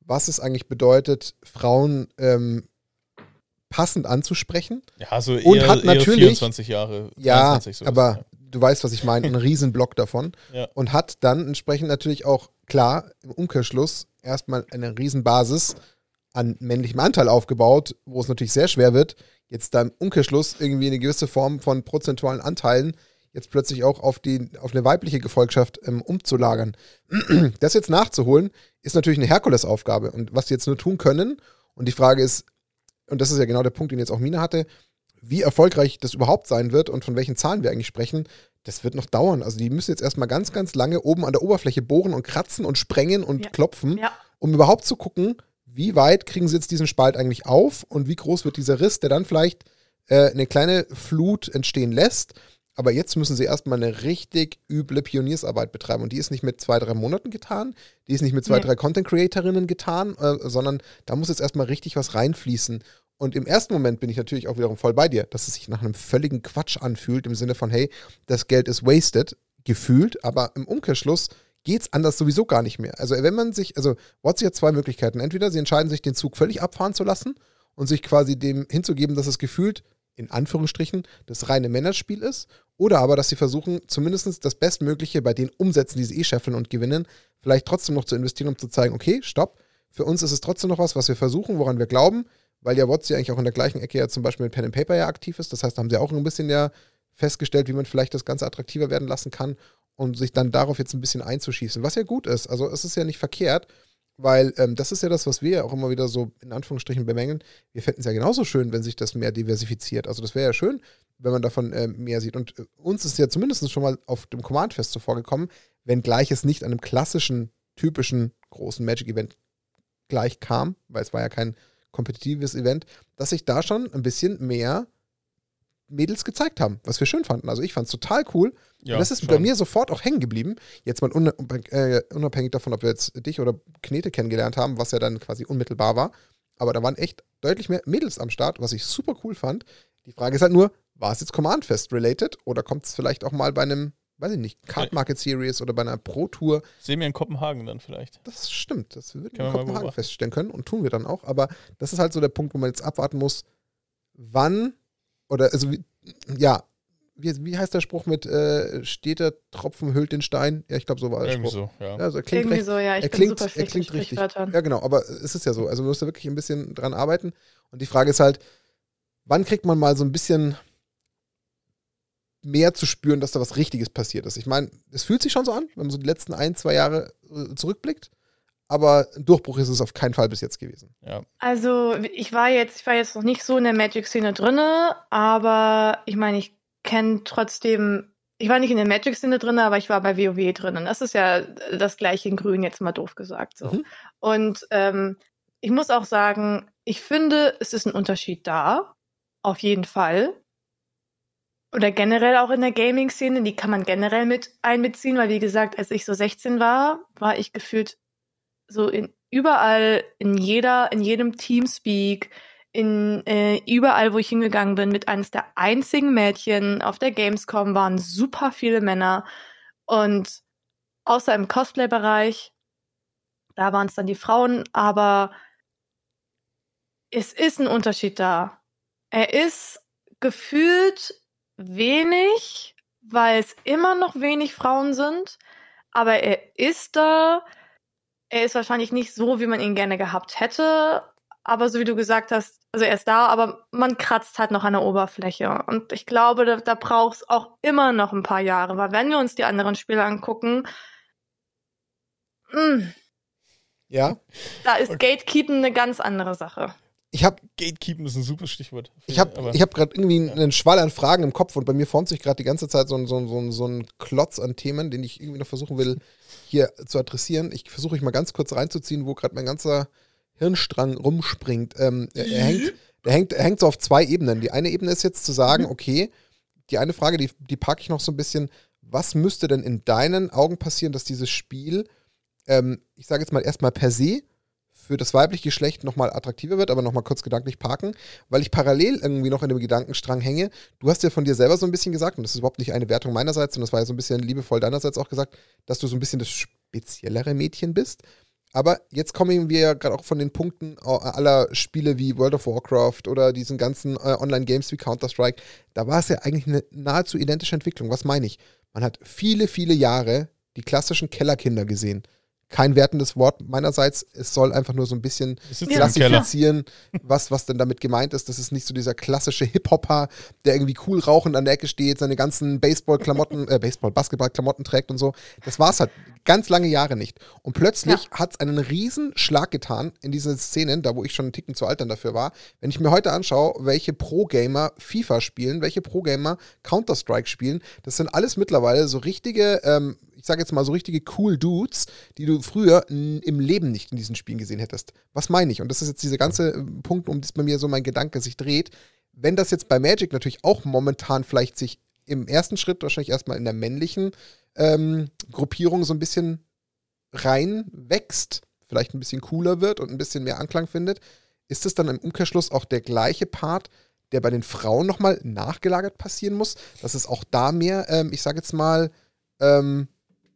was es eigentlich bedeutet, Frauen ähm, passend anzusprechen. Ja, so Und eher, hat eher natürlich- 24 Jahre. Ja, 23 sowas, aber du weißt, was ich meine, einen Riesenblock davon. Ja. Und hat dann entsprechend natürlich auch, klar, im Umkehrschluss erstmal eine Riesenbasis an männlichem Anteil aufgebaut, wo es natürlich sehr schwer wird, jetzt da im Umkehrschluss irgendwie eine gewisse Form von prozentualen Anteilen jetzt plötzlich auch auf, die, auf eine weibliche Gefolgschaft ähm, umzulagern. Das jetzt nachzuholen, ist natürlich eine Herkulesaufgabe. Und was sie jetzt nur tun können, und die Frage ist, und das ist ja genau der Punkt, den jetzt auch Mina hatte, wie erfolgreich das überhaupt sein wird und von welchen Zahlen wir eigentlich sprechen, das wird noch dauern. Also die müssen jetzt erstmal ganz, ganz lange oben an der Oberfläche bohren und kratzen und sprengen und Ja. klopfen, Ja. um überhaupt zu gucken, wie weit kriegen sie jetzt diesen Spalt eigentlich auf und wie groß wird dieser Riss, der dann vielleicht äh, eine kleine Flut entstehen lässt. Aber jetzt müssen sie erstmal eine richtig üble Pioniersarbeit betreiben. Und die ist nicht mit zwei, drei Monaten getan, die ist nicht mit zwei, Nee. drei Content-Creatorinnen getan, äh, sondern da muss jetzt erstmal richtig was reinfließen. Und im ersten Moment bin ich natürlich auch wiederum voll bei dir, dass es sich nach einem völligen Quatsch anfühlt, im Sinne von, hey, das Geld ist wasted, gefühlt, aber im Umkehrschluss geht's anders sowieso gar nicht mehr. Also wenn man sich, also WhatsApp hat zwei Möglichkeiten. Entweder sie entscheiden sich, den Zug völlig abfahren zu lassen und sich quasi dem hinzugeben, dass es gefühlt, in Anführungsstrichen, das reine Männerspiel ist, oder aber, dass sie versuchen, zumindest das Bestmögliche bei den Umsätzen, die sie eh scheffeln und gewinnen, vielleicht trotzdem noch zu investieren, um zu zeigen, okay, stopp, für uns ist es trotzdem noch was, was wir versuchen, woran wir glauben, weil ja WhatsApp eigentlich auch in der gleichen Ecke ja zum Beispiel mit Pen and Paper ja aktiv ist. Das heißt, da haben sie auch ein bisschen ja festgestellt, wie man vielleicht das Ganze attraktiver werden lassen kann und sich dann darauf jetzt ein bisschen einzuschießen, was ja gut ist. Also es ist ja nicht verkehrt, weil ähm, das ist ja das, was wir ja auch immer wieder so in Anführungsstrichen bemängeln. Wir fänden es ja genauso schön, wenn sich das mehr diversifiziert. Also das wäre ja schön, wenn man davon ähm, mehr sieht. Und äh, uns ist ja zumindest schon mal auf dem Command-Fest so vorgekommen, wenngleich es nicht an einem klassischen, typischen großen Magic-Event gleich kam, weil es war ja kein kompetitives Event, dass sich da schon ein bisschen mehr Mädels gezeigt haben, was wir schön fanden. Also ich fand es total cool. Ja, und das ist schon. bei mir sofort auch hängen geblieben. Jetzt mal äh, unabhängig davon, ob wir jetzt dich oder Knete kennengelernt haben, was ja dann quasi unmittelbar war. Aber da waren echt deutlich mehr Mädels am Start, was ich super cool fand. Die Frage ist halt nur, war es jetzt Command Fest related oder kommt es vielleicht auch mal bei einem, weiß ich nicht, Card Market Series oder bei einer Pro Tour? Sehen wir in Kopenhagen dann vielleicht. Das stimmt, das würden Können wir in Kopenhagen feststellen können und tun wir dann auch. Aber das ist halt so der Punkt, wo man jetzt abwarten muss, wann oder also wie, ja, wie, wie heißt der Spruch mit äh, steht der Tropfen hüllt den Stein? Ja, ich glaube, so war der Irgendwie Spruch. so, ja. Ja, also er klingt Irgendwie recht, so, ja, ich er bin klingt, super er klingt richtig. Ja, genau, aber es ist ja so. Also man muss da wirklich ein bisschen dran arbeiten. Und die Frage ist halt, wann kriegt man mal so ein bisschen mehr zu spüren, dass da was Richtiges passiert ist? Ich meine, es fühlt sich schon so an, wenn man so die letzten ein, zwei Jahre äh, zurückblickt. Aber ein Durchbruch ist es auf keinen Fall bis jetzt gewesen. ja. Also ich war jetzt, ich war jetzt noch nicht so in der Magic-Szene drinne, aber ich meine, ich kenne trotzdem, ich war nicht in der Magic-Szene drinne, aber ich war bei WoW drinnen. Das ist ja das gleiche in Grün, jetzt mal doof gesagt. So. Mhm. Und ähm, ich muss auch sagen, ich finde, es ist ein Unterschied da, auf jeden Fall. Oder generell auch in der Gaming-Szene, die kann man generell mit einbeziehen, weil wie gesagt, als ich so 16 war, war ich gefühlt so in überall, in jeder, in jedem Teamspeak, in äh, überall, wo ich hingegangen bin, mit eines der einzigen Mädchen auf der Gamescom waren super viele Männer und außer im Cosplay-Bereich, da waren es dann die Frauen, aber es ist ein Unterschied da. Er ist gefühlt wenig, weil es immer noch wenig Frauen sind. Aber er ist da. Er ist wahrscheinlich nicht so, wie man ihn gerne gehabt hätte. Aber so wie du gesagt hast, also er ist da, aber man kratzt halt noch an der Oberfläche. Und ich glaube, da, da braucht es auch immer noch ein paar Jahre, weil wenn wir uns die anderen Spiele angucken, mh, mm, ja. Da ist okay. Gatekeeping eine ganz andere Sache. Ich habe Gatekeeping ist ein super Stichwort. Ich habe ich hab gerade irgendwie einen Schwall an Fragen im Kopf und bei mir formt sich gerade die ganze Zeit so so, ein, so, ein, so ein Klotz an Themen, den ich irgendwie noch versuchen will, hier zu adressieren. Ich versuche euch mal ganz kurz reinzuziehen, wo gerade mein ganzer Hirnstrang rumspringt. Ähm, er, er, hängt, er, hängt, er hängt so auf zwei Ebenen. Die eine Ebene ist jetzt zu sagen, mhm. okay, die eine Frage, die, die packe ich noch so ein bisschen, was müsste denn in deinen Augen passieren, dass dieses Spiel ähm, ich sage jetzt mal erstmal per se, für das weibliche Geschlecht nochmal attraktiver wird, aber nochmal kurz gedanklich parken, weil ich parallel irgendwie noch in dem Gedankenstrang hänge. Du hast ja von dir selber so ein bisschen gesagt, und das ist überhaupt nicht eine Wertung meinerseits, sondern das war ja so ein bisschen liebevoll deinerseits auch gesagt, dass du so ein bisschen das speziellere Mädchen bist. Aber jetzt kommen wir ja gerade auch von den Punkten aller Spiele wie World of Warcraft oder diesen ganzen äh, Online-Games wie Counter-Strike. Da war es ja eigentlich eine nahezu identische Entwicklung. Was meine ich? Man hat viele, viele Jahre die klassischen Kellerkinder gesehen kein wertendes Wort meinerseits. Es soll einfach nur so ein bisschen klassifizieren, was, was denn damit gemeint ist. Das ist nicht so dieser klassische Hip-Hopper, der irgendwie cool rauchend an der Ecke steht, seine ganzen Baseball-Klamotten, äh, Baseball-Basketball-Klamotten trägt und so. Das war es halt ganz lange Jahre nicht. Und plötzlich ja. hat es einen riesen Schlag getan in diesen Szenen, da wo ich schon einen Ticken zu alt dann dafür war. Wenn ich mir heute anschaue, welche Pro-Gamer FIFA spielen, welche Pro-Gamer Counter-Strike spielen, das sind alles mittlerweile so richtige ähm, ich sage jetzt mal so richtige cool Dudes, die du früher im Leben nicht in diesen Spielen gesehen hättest. Was meine ich? Und das ist jetzt dieser ganze äh, Punkt, um das bei mir so mein Gedanke sich dreht. Wenn das jetzt bei Magic natürlich auch momentan vielleicht sich im ersten Schritt wahrscheinlich erstmal in der männlichen ähm, Gruppierung so ein bisschen reinwächst, vielleicht ein bisschen cooler wird und ein bisschen mehr Anklang findet, ist es dann im Umkehrschluss auch der gleiche Part, der bei den Frauen nochmal nachgelagert passieren muss, dass es auch da mehr, ähm, ich sage jetzt mal, ähm,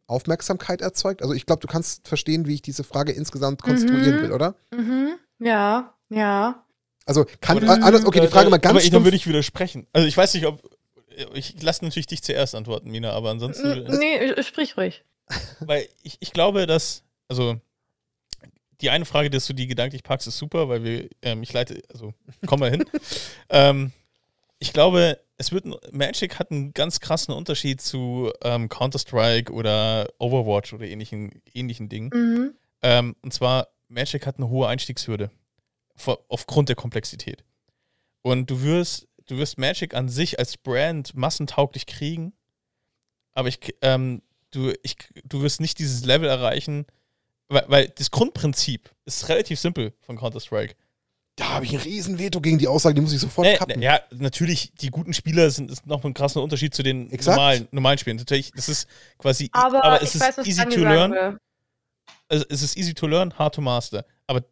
Aufmerksamkeit erzeugt? Also ich glaube, du kannst verstehen, wie ich diese Frage insgesamt konstruieren mhm. will, oder? Mhm. Ja, ja. Also kann aber, anders, okay, die Frage mal ganz Aber ich, dann würde ich widersprechen. Also ich weiß nicht, ob ich lasse natürlich dich zuerst antworten, Mina, aber ansonsten. Nee, sprich ruhig. Weil ich, ich glaube, dass, also die eine Frage, dass du die gedanklich packst, ist super, weil wir, ähm, ich leite, also kommen wir hin. ähm, ich glaube, es wird Magic hat einen ganz krassen Unterschied zu ähm, Counter-Strike oder Overwatch oder ähnlichen, ähnlichen Dingen. Mhm. Ähm, und zwar, Magic hat eine hohe Einstiegshürde. Vor, aufgrund der Komplexität. Und du wirst, du wirst Magic an sich als Brand massentauglich kriegen, aber ich, ähm, du, ich, du wirst nicht dieses Level erreichen, weil, weil das Grundprinzip ist relativ simpel von Counter-Strike da habe ich ein Riesenveto gegen die Aussage, die muss ich sofort äh, kappen. Ja, natürlich, die guten Spieler sind ist noch ein krasser Unterschied zu den normalen, normalen Spielen. Natürlich, das ist quasi, aber, aber es ist weiß, easy to learn. Also, es ist easy to learn, hard to master. Aber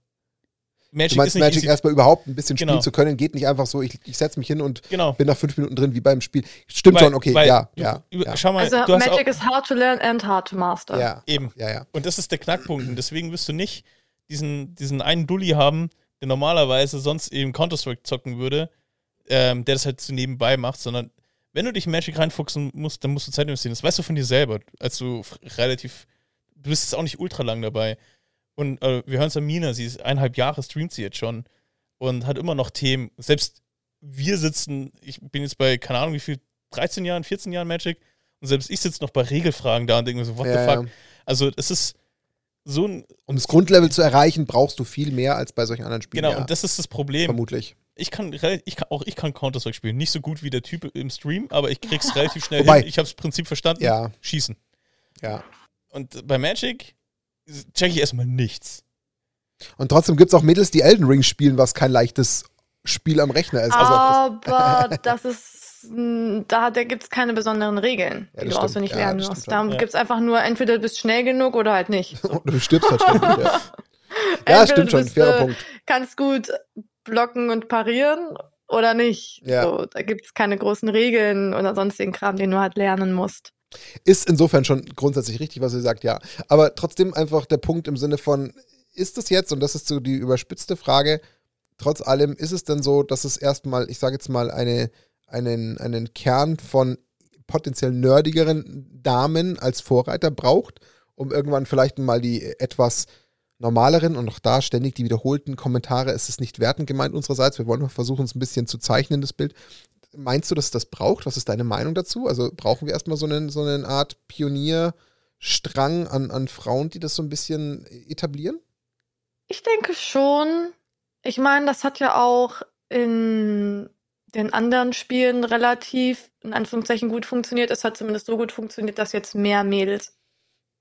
Magic du meinst, ist Magic erstmal überhaupt ein bisschen genau. spielen zu können, geht nicht einfach so, ich, ich setze mich hin und genau. bin nach fünf Minuten drin, wie beim Spiel. Stimmt weil, schon, okay, ja, du, ja, ja, Schau mal, also Magic is hard to learn and hard to master. Ja, eben. Ja, ja. Und das ist der Knackpunkt. Und deswegen wirst du nicht diesen, diesen einen Dulli haben, der normalerweise sonst eben Counter-Strike zocken würde, ähm, der das halt so nebenbei macht, sondern wenn du dich in Magic reinfuchsen musst, dann musst du Zeit investieren. Das weißt du von dir selber, als du relativ, du bist jetzt auch nicht ultra lang dabei. Und äh, wir hören es an Mina, sie ist eineinhalb Jahre, streamt sie jetzt schon und hat immer noch Themen. Selbst wir sitzen, ich bin jetzt bei, keine Ahnung wie viel, 13 Jahren, 14 Jahren Magic und selbst ich sitze noch bei Regelfragen da und denke mir so, what ja, the fuck? Ja. Also es ist, so ein. Um das Grundlevel zu erreichen, brauchst du viel mehr als bei solchen anderen Spielen. Genau, ja. und das ist das Problem. Vermutlich. Ich kann, ich kann auch ich kann Counter-Strike spielen. Nicht so gut wie der Typ im Stream, aber ich krieg's relativ schnell Wobei, hin. Ich habe das Prinzip verstanden. Ja. Schießen. Ja. Und bei Magic check ich erstmal nichts. Und trotzdem gibt es auch Mädels, die Elden Ring spielen, was kein leichtes Spiel am Rechner ist. Also aber das ist da, da gibt es keine besonderen Regeln, ja, die du auswendig ja, lernen musst. Da ja. gibt es einfach nur, entweder du bist schnell genug oder halt nicht. So. du stirbst halt ständig, ja. ja, stimmt schon, bist, fairer äh, Punkt. Kannst gut blocken und parieren oder nicht. Ja. So, da gibt es keine großen Regeln oder sonstigen Kram, den du halt lernen musst. Ist insofern schon grundsätzlich richtig, was ihr sagt, ja. Aber trotzdem einfach der Punkt im Sinne von, ist es jetzt, und das ist so die überspitzte Frage, trotz allem, ist es denn so, dass es erstmal, ich sage jetzt mal, eine einen, einen Kern von potenziell nerdigeren Damen als Vorreiter braucht, um irgendwann vielleicht mal die etwas normaleren und auch da ständig die wiederholten Kommentare, es ist nicht wertend gemeint unsererseits, wir wollen versuchen, es ein bisschen zu zeichnen, das Bild. Meinst du, dass das braucht? Was ist deine Meinung dazu? Also brauchen wir erstmal so, einen, so eine Art Pionierstrang an, an Frauen, die das so ein bisschen etablieren? Ich denke schon. Ich meine, das hat ja auch in den anderen Spielen relativ, in Anführungszeichen, gut funktioniert. Es hat zumindest so gut funktioniert, dass jetzt mehr Mädels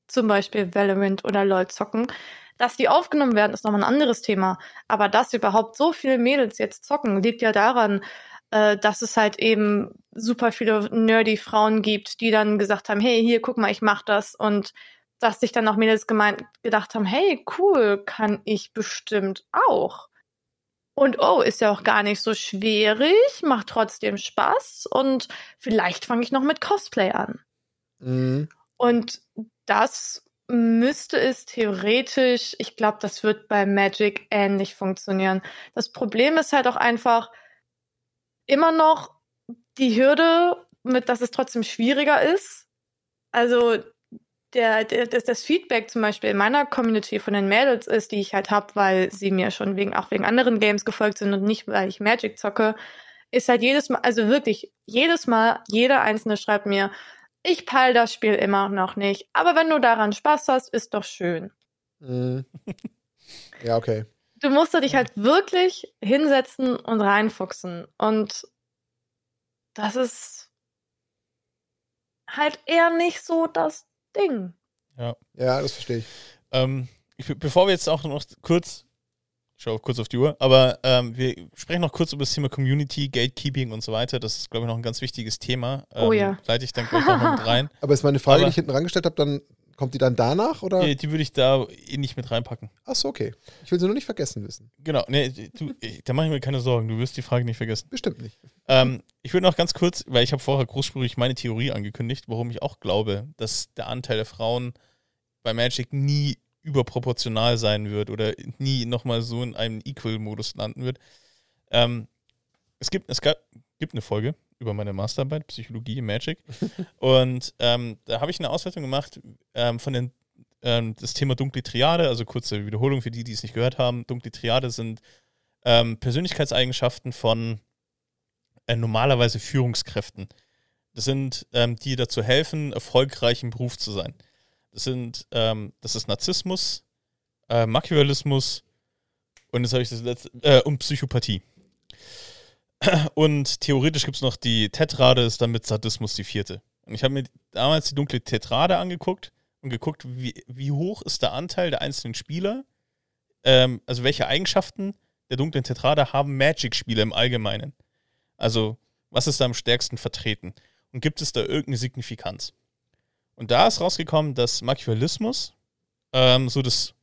zum Beispiel Valorant oder LOL zocken. Dass die aufgenommen werden, ist nochmal ein anderes Thema. Aber dass überhaupt so viele Mädels jetzt zocken, liegt ja daran, äh, dass es halt eben super viele nerdy Frauen gibt, die dann gesagt haben, hey, hier, guck mal, ich mach das. Und dass sich dann auch Mädels gemeint, gedacht haben, hey, cool, kann ich bestimmt auch. Und oh, ist ja auch gar nicht so schwierig, macht trotzdem Spaß und vielleicht fange ich noch mit Cosplay an. Mhm. Und das müsste es theoretisch, ich glaube, das wird bei Magic ähnlich funktionieren. Das Problem ist halt auch einfach immer noch die Hürde, mit dass es trotzdem schwieriger ist. Also der, der, das, das Feedback zum Beispiel in meiner Community von den Mädels ist, die ich halt habe, weil sie mir schon wegen, auch wegen anderen Games gefolgt sind und nicht, weil ich Magic zocke, ist halt jedes Mal, also wirklich, jedes Mal, jeder Einzelne schreibt mir, ich peil das Spiel immer noch nicht. Aber wenn du daran Spaß hast, ist doch schön. Mhm. Ja, okay. Du musst dich halt wirklich hinsetzen und reinfuchsen. Und das ist halt eher nicht so das Ding. Ja. Ja, das verstehe ich. Ähm, ich. Bevor wir jetzt auch noch kurz schau kurz auf die Uhr. Aber ähm, wir sprechen noch kurz über das Thema Community, Gatekeeping und so weiter. Das ist, glaube ich, noch ein ganz wichtiges Thema. Oh ähm, oh ja. Leite ich dann gleich noch mit rein. Aber ist meine Frage, Aber, die ich hinten rangestellt habe, dann kommt die dann danach? Oder? Die, die würde ich da eh nicht mit reinpacken. Achso, okay. Ich will sie nur nicht vergessen wissen. Genau, nee, du, da mache ich mir keine Sorgen. Du wirst die Frage nicht vergessen. Bestimmt nicht. Ähm, ich würde noch ganz kurz, weil ich habe vorher großspurig meine Theorie angekündigt, warum ich auch glaube, dass der Anteil der Frauen bei Magic nie überproportional sein wird oder nie nochmal so in einem Equal-Modus landen wird. Ähm, es gibt, es gab, gibt eine Folge über meine Masterarbeit, Psychologie Magic. und ähm, da habe ich eine Auswertung gemacht ähm, von den, ähm, das Thema dunkle Triade, also kurze Wiederholung für die, die es nicht gehört haben. Dunkle Triade sind ähm, Persönlichkeitseigenschaften von äh, normalerweise Führungskräften. Das sind, ähm, die dazu helfen, erfolgreich im Beruf zu sein. Das sind, ähm, das ist Narzissmus, äh, Machiavellismus und jetzt habe ich das letzte, äh, und Psychopathie. Und theoretisch gibt es noch die Tetrade, ist dann mit Sadismus die vierte. Und ich habe mir damals die dunkle Tetrade angeguckt und geguckt, wie, wie hoch ist der Anteil der einzelnen Spieler, ähm, also welche Eigenschaften der dunklen Tetrade haben Magic-Spieler im Allgemeinen. Also, was ist da am stärksten vertreten? Und gibt es da irgendeine Signifikanz? Und da ist rausgekommen, dass Machiavellismus ähm, so das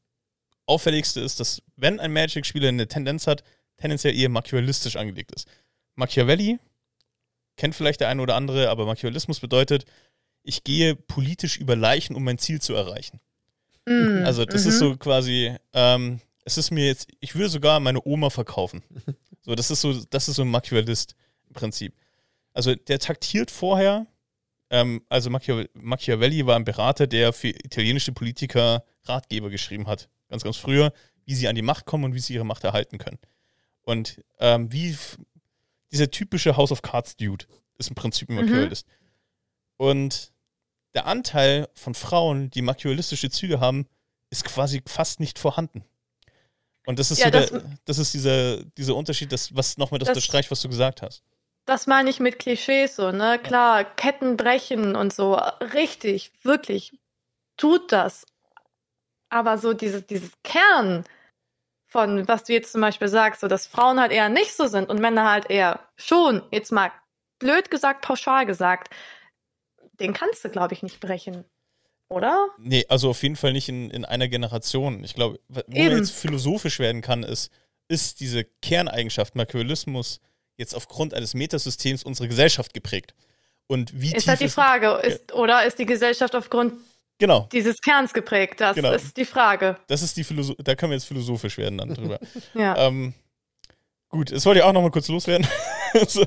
Auffälligste ist, dass wenn ein Magic-Spieler eine Tendenz hat, tendenziell eher machiavellistisch angelegt ist. Machiavelli kennt vielleicht der eine oder andere, aber Machiavellismus bedeutet, ich gehe politisch über Leichen, um mein Ziel zu erreichen. Mm, also das mm ist so quasi, ähm, es ist mir jetzt, ich würde sogar meine Oma verkaufen. So, das ist so, das ist so ein Machiavellist im Prinzip. Also der taktiert vorher, ähm, also Machiavelli war ein Berater, der für italienische Politiker Ratgeber geschrieben hat. Ganz, ganz früher, wie sie an die Macht kommen und wie sie ihre Macht erhalten können. Und ähm, wie dieser typische House of Cards Dude ist im Prinzip ein Machiavellist. Mhm. Und der Anteil von Frauen, die machiavellistische Züge haben, ist quasi fast nicht vorhanden. Und das ist ja, so das, der, das ist dieser, dieser Unterschied, das, was nochmal das, das bestreicht, was du gesagt hast. Das meine ich mit Klischees so, ne? Klar, Ketten brechen und so. Richtig, wirklich. Tut das. Aber so dieses, dieses Kern von, was du jetzt zum Beispiel sagst, so dass Frauen halt eher nicht so sind und Männer halt eher schon, jetzt mal blöd gesagt, pauschal gesagt, den kannst du, glaube ich, nicht brechen. Oder? Nee, also auf jeden Fall nicht in, in einer Generation. Ich glaube, wo Eben. man jetzt philosophisch werden kann, ist, ist diese Kerneigenschaft Machiavellismus jetzt aufgrund eines Metasystems unsere Gesellschaft geprägt. Und wie ist halt die Frage, ist, oder ist die Gesellschaft aufgrund genau. dieses Kerns geprägt? Das genau. ist die Frage. Das ist die Philosoph da können wir jetzt philosophisch werden dann drüber. ja. Ähm, gut, das wollte ich auch noch mal kurz loswerden. So,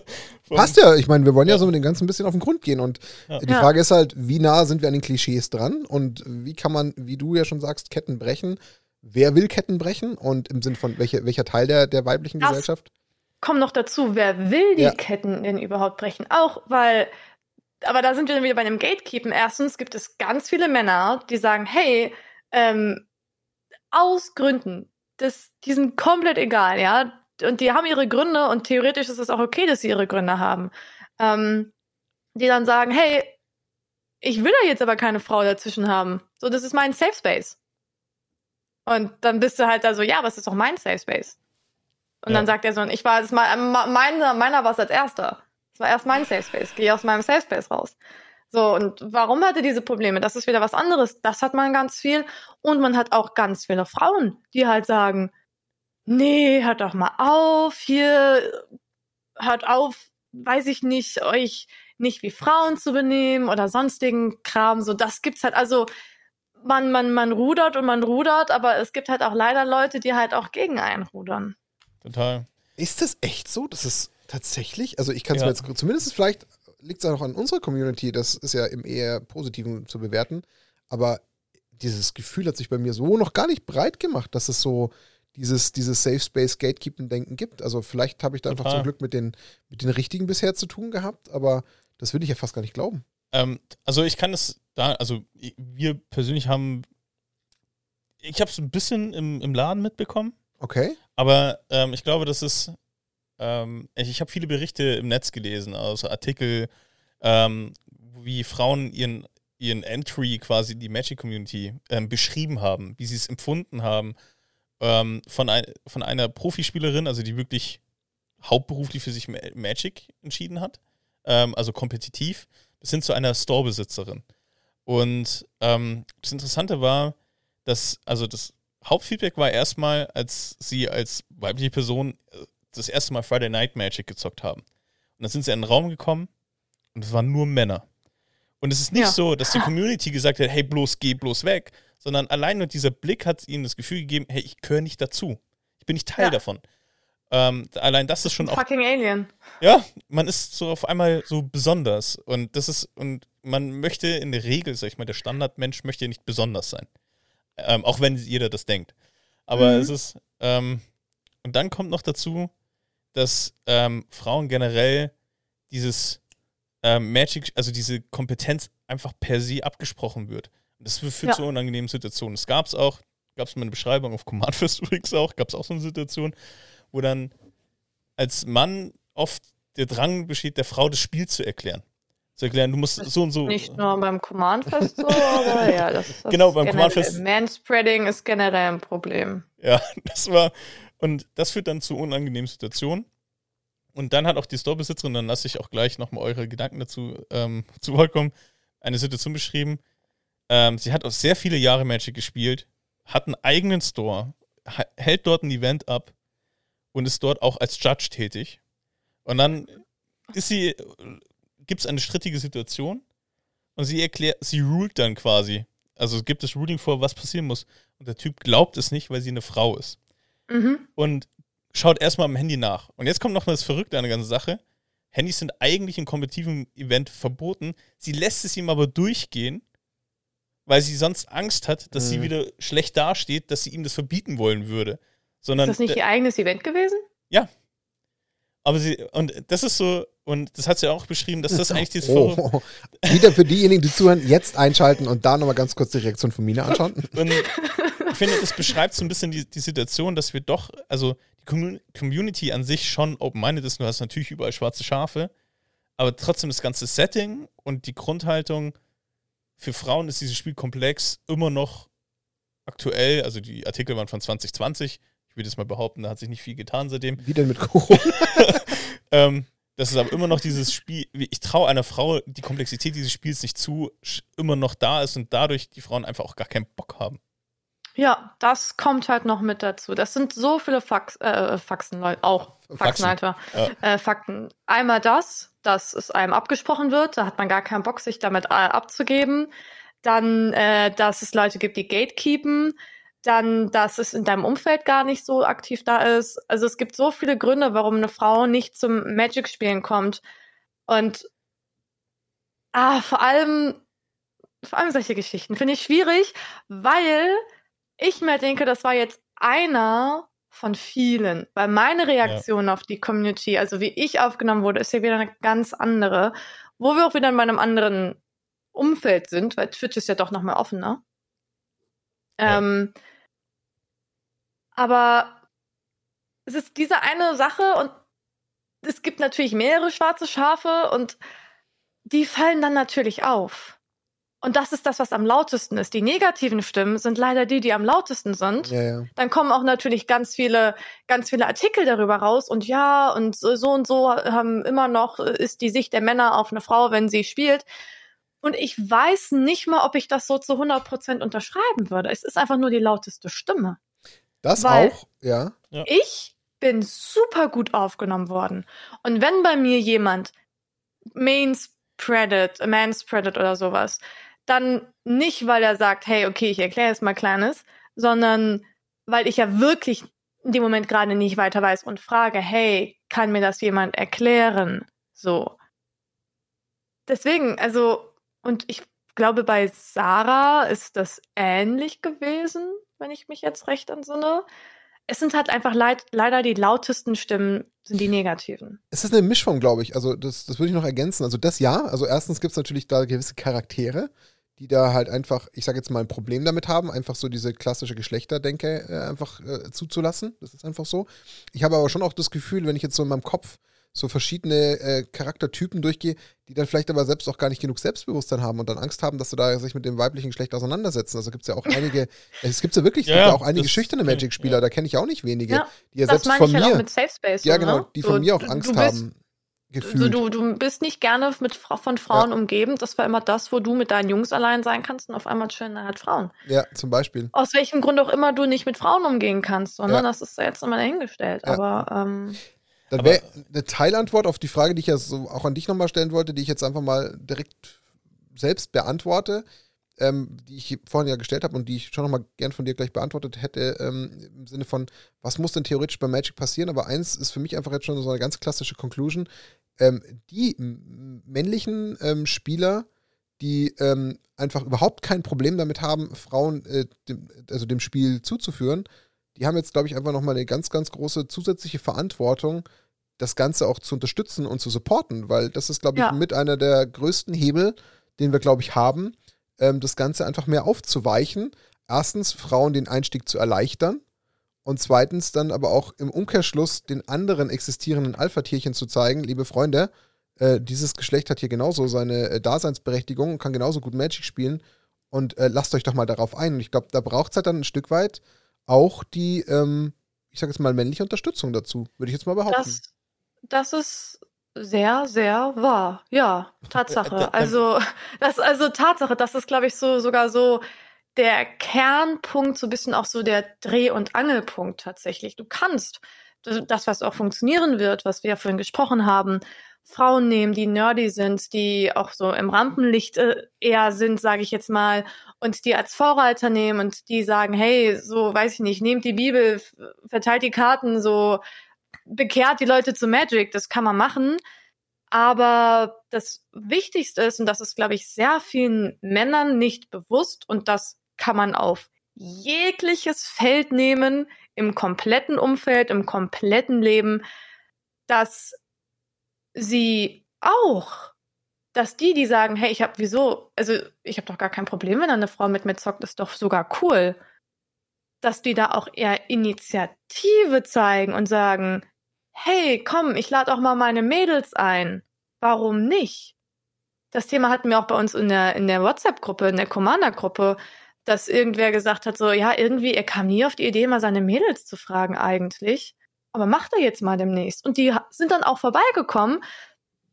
Passt ja, ich meine, wir wollen ja, Ja. so mit dem Ganzen ein bisschen auf den Grund gehen. Und Ja. die Ja. Frage ist halt, wie nah sind wir an den Klischees dran und wie kann man, wie du ja schon sagst, Ketten brechen? Wer will Ketten brechen? Und im Sinn von welche, welcher Teil der, der weiblichen Das- Gesellschaft? Komm noch dazu, wer will die Ja. Ketten denn überhaupt brechen? Auch weil, aber da sind wir dann wieder bei einem Gatekeepen. Erstens gibt es ganz viele Männer, die sagen, hey, ähm, aus Gründen, das, die sind komplett egal, ja. Und die haben ihre Gründe und theoretisch ist es auch okay, dass sie ihre Gründe haben. Ähm, die dann sagen, hey, ich will da jetzt aber keine Frau dazwischen haben. So, das ist mein Safe Space. Und dann bist du halt da so, ja, aber es ist doch mein Safe Space. Und Ja. dann sagt er so, ich war, das mal, meiner, meiner war es als erster. Es war erst mein Safe Space. Gehe aus meinem Safe Space raus. So, und warum hat er diese Probleme? Das ist wieder was anderes. Das hat man ganz viel. Und man hat auch ganz viele Frauen, die halt sagen, nee, hört doch mal auf, hier, hört auf, weiß ich nicht, euch nicht wie Frauen zu benehmen oder sonstigen Kram. So, das gibt's halt. Also, man, man, man rudert und man rudert, aber es gibt halt auch leider Leute, die halt auch gegen einen rudern. Total. Ist das echt so? Das ist tatsächlich, also ich kann es Ja. mir jetzt zumindest vielleicht liegt es auch an unserer Community, das ist ja im eher Positiven zu bewerten, aber dieses Gefühl hat sich bei mir so noch gar nicht breit gemacht, dass es so dieses, dieses Safe Space Gatekeeping-Denken gibt. Also vielleicht habe ich da einfach Total. zum Glück mit den, mit den Richtigen bisher zu tun gehabt, aber das will ich ja fast gar nicht glauben. Ähm, also ich kann es da, also wir persönlich haben, ich habe es ein bisschen im, im Laden mitbekommen, Okay? aber ähm, ich glaube, das ist, ähm, ich, ich habe viele Berichte im Netz gelesen, also Artikel, ähm, wie Frauen ihren, ihren Entry quasi in die Magic Community ähm, beschrieben haben, wie sie es empfunden haben, ähm, von, ein, von einer Profispielerin, also die wirklich hauptberuflich für sich Ma- Magic entschieden hat, ähm, also kompetitiv, bis hin zu einer Storebesitzerin. Und ähm, das Interessante war, dass, also das Hauptfeedback war erstmal, als sie als weibliche Person äh, das erste Mal Friday Night Magic gezockt haben. Und dann sind sie in einen Raum gekommen und es waren nur Männer. Und es ist nicht Ja. so, dass die Community gesagt hat, hey, bloß geh bloß weg, sondern allein nur dieser Blick hat ihnen das Gefühl gegeben, hey, ich gehöre nicht dazu. Ich bin nicht Teil Ja. davon. Ähm, allein das ist schon auch Fucking Alien. ja, man ist so auf einmal so besonders. Und das ist, und man möchte in der Regel, sag ich mal, der Standardmensch möchte ja nicht besonders sein. Ähm, auch wenn jeder das denkt. Aber Mhm. es ist, ähm, und dann kommt noch dazu, dass ähm, Frauen generell dieses ähm, Magic, also diese Kompetenz einfach per se abgesprochen wird. Und das führt Ja. zu unangenehmen Situationen. Es gab es auch, gab es mal eine Beschreibung auf Command First übrigens auch, gab es auch so eine Situation, wo dann als Mann oft der Drang besteht, der Frau das Spiel zu erklären. Zu erklären, du musst so und so. Nicht nur beim Command Fest so, aber ja, das, das Genau, beim Command Fest- Manspreading ist generell ein Problem. Ja, das war. Und das führt dann zu unangenehmen Situationen. Und dann hat auch die Storebesitzerin, dann lasse ich auch gleich nochmal eure Gedanken dazu ähm, zu Wort kommen, eine Situation beschrieben. Ähm, sie hat auch sehr viele Jahre Magic gespielt, hat einen eigenen Store, hält dort ein Event ab und ist dort auch als Judge tätig. Und dann ist sie, gibt es eine strittige Situation und sie erklärt, sie ruled dann quasi. Also gibt das Ruling vor, was passieren muss. Und der Typ glaubt es nicht, weil sie eine Frau ist Mhm. und schaut erstmal am Handy nach. Und jetzt kommt noch mal das Verrückte an der ganzen Sache. Handys sind eigentlich im kompetitiven Event verboten. Sie lässt es ihm aber durchgehen, weil sie sonst Angst hat, dass sie Mhm. wieder schlecht dasteht, dass sie ihm das verbieten wollen würde. Ist Sondern das nicht ihr eigenes Event gewesen? aber sie und das ist so und das hat sie auch beschrieben, dass das eigentlich dieses Oh, Verrückte- oh. Wieder für diejenigen, die zuhören, jetzt einschalten und da nochmal ganz kurz die Reaktion von Mina anschauen. Und ich finde, das beschreibt so ein bisschen die, die Situation, dass wir doch, also die Commu- Community an sich schon open-minded ist. Du hast natürlich überall schwarze Schafe, aber trotzdem das ganze Setting und die Grundhaltung für Frauen ist dieses Spiel komplex immer noch aktuell. Also die Artikel waren von 2020. Ich würde jetzt mal behaupten, da hat sich nicht viel getan seitdem. Wie denn mit Corona? Ähm, das ist aber immer noch dieses Spiel, ich traue einer Frau die Komplexität dieses Spiels nicht zu, immer noch da ist und dadurch die Frauen einfach auch gar keinen Bock haben. Ja, das kommt halt noch mit dazu. Das sind so viele Fax, äh, Faxen, Leute, auch Faxen. Faxen, Alter. Ja. Äh, Fakten. Einmal das, dass es einem abgesprochen wird, da hat man gar keinen Bock, sich damit äh, abzugeben. Dann, äh, dass es Leute gibt, die gatekeepen. dann, dass es in deinem Umfeld gar nicht so aktiv da ist. Also es gibt so viele Gründe, warum eine Frau nicht zum Magic-Spielen kommt. Und ah, vor allem, vor allem solche Geschichten finde ich schwierig, weil ich mir denke, das war jetzt einer von vielen. Weil meine Reaktion ja. auf die Community, also wie ich aufgenommen wurde, ist ja wieder eine ganz andere. Wo wir auch wieder in einem anderen Umfeld sind, weil Twitch ist ja doch noch mal offener. Ja. Ähm, aber es ist diese eine Sache und es gibt natürlich mehrere schwarze Schafe und die fallen dann natürlich auf. Und das ist das, was am lautesten ist. Die negativen Stimmen sind leider die, die am lautesten sind. Ja, ja. Dann kommen auch natürlich ganz viele, ganz viele Artikel darüber raus. Und ja, und so und so haben immer noch ist die Sicht der Männer auf eine Frau, wenn sie spielt. Und ich weiß nicht mal, ob ich das so zu 100 Prozent unterschreiben würde. Es ist einfach nur die lauteste Stimme. Das Weil auch, ja. Ich bin super gut aufgenommen worden. Und wenn bei mir jemand Mains Predat, Man's Predat oder sowas, dann nicht, weil er sagt, hey, okay, ich erkläre jetzt mal Kleines, sondern weil ich ja wirklich in dem Moment gerade nicht weiter weiß und frage, hey, kann mir das jemand erklären? So. Deswegen, also, und ich glaube, bei Sarah ist das ähnlich gewesen wenn ich mich jetzt recht entsinne. Es sind halt einfach leid, leider die lautesten Stimmen, sind die negativen. Es ist eine Mischform, glaube ich. Also, das, das würde ich noch ergänzen. Also, das ja. Also, erstens gibt es natürlich da gewisse Charaktere, die da halt einfach, ich sage jetzt mal, ein Problem damit haben, einfach so diese klassische Geschlechterdenke äh, einfach äh, zuzulassen. Das ist einfach so. Ich habe aber schon auch das Gefühl, wenn ich jetzt so in meinem Kopf so verschiedene äh, Charaktertypen durchgehe, die dann vielleicht aber selbst auch gar nicht genug Selbstbewusstsein haben und dann Angst haben, dass sie da sich mit dem weiblichen Geschlecht auseinandersetzen. Also gibt es ja auch einige, es gibt ja wirklich ja, ja auch einige schüchterne Magic-Spieler, ja. da kenne ich auch nicht wenige, ja, die ja selbst von halt mir, mit Safe Space, ja genau, die von mir auch Angst bist, haben. Gefühlt. Also du, du bist nicht gerne mit, von Frauen umgeben. Das war immer das, wo du mit deinen Jungs allein sein kannst und auf einmal schön halt Frauen. Ja, zum Beispiel. Aus welchem Grund auch immer du nicht mit Frauen umgehen kannst, sondern das ist jetzt immer dahingestellt. Aber ähm, dann wäre eine Teilantwort auf die Frage, die ich ja so auch an dich nochmal stellen wollte, die ich jetzt einfach mal direkt selbst beantworte, ähm, die ich vorhin ja gestellt habe und die ich schon nochmal gern von dir gleich beantwortet hätte, ähm, im Sinne von, was muss denn theoretisch bei Magic passieren? Aber eins ist für mich einfach jetzt schon so eine ganz klassische Conclusion. Ähm, die männlichen ähm, Spieler, die ähm, einfach überhaupt kein Problem damit haben, Frauen äh, dem, also dem Spiel zuzuführen, die haben jetzt, glaube ich, einfach nochmal eine ganz, ganz große zusätzliche Verantwortung, das Ganze auch zu unterstützen und zu supporten, weil das ist, glaube ich, ja. mit einer der größten Hebel, den wir, glaube ich, haben, ähm, das Ganze einfach mehr aufzuweichen. Erstens, Frauen den Einstieg zu erleichtern und zweitens dann aber auch im Umkehrschluss den anderen existierenden Alpha-Tierchen zu zeigen, liebe Freunde, äh, dieses Geschlecht hat hier genauso seine äh, Daseinsberechtigung und kann genauso gut Magic spielen und äh, lasst euch doch mal darauf ein. Und ich glaube, da braucht es halt dann ein Stück weit auch die, ähm, ich sage jetzt mal, männliche Unterstützung dazu, würde ich jetzt mal behaupten. Das, das ist sehr, sehr wahr. Ja, Tatsache. Also, das, also Tatsache, das ist, glaube ich, so sogar so der Kernpunkt, so ein bisschen auch so der Dreh- und Angelpunkt tatsächlich. Du kannst das, was auch funktionieren wird, was wir ja vorhin gesprochen haben, Frauen nehmen, die nerdy sind, die auch so im Rampenlicht äh, eher sind, sage ich jetzt mal, und die als Vorreiter nehmen und die sagen, hey, so weiß ich nicht, nehmt die Bibel, verteilt die Karten, so bekehrt die Leute zu Magic, das kann man machen. Aber das Wichtigste ist, und das ist, glaube ich, sehr vielen Männern nicht bewusst, und das kann man auf jegliches Feld nehmen, im kompletten Umfeld, im kompletten Leben, dass sie auch, dass die, die sagen, hey, ich habe wieso, also ich habe doch gar kein Problem, wenn eine Frau mit mir zockt, ist doch sogar cool, dass die da auch eher Initiative zeigen und sagen, hey, komm, ich lade auch mal meine Mädels ein. Warum nicht? Das Thema hatten wir auch bei uns in der, in der WhatsApp-Gruppe, in der Commander-Gruppe, dass irgendwer gesagt hat, so, ja, irgendwie, er kam nie auf die Idee, mal seine Mädels zu fragen eigentlich. Aber macht er jetzt mal demnächst. Und die sind dann auch vorbeigekommen.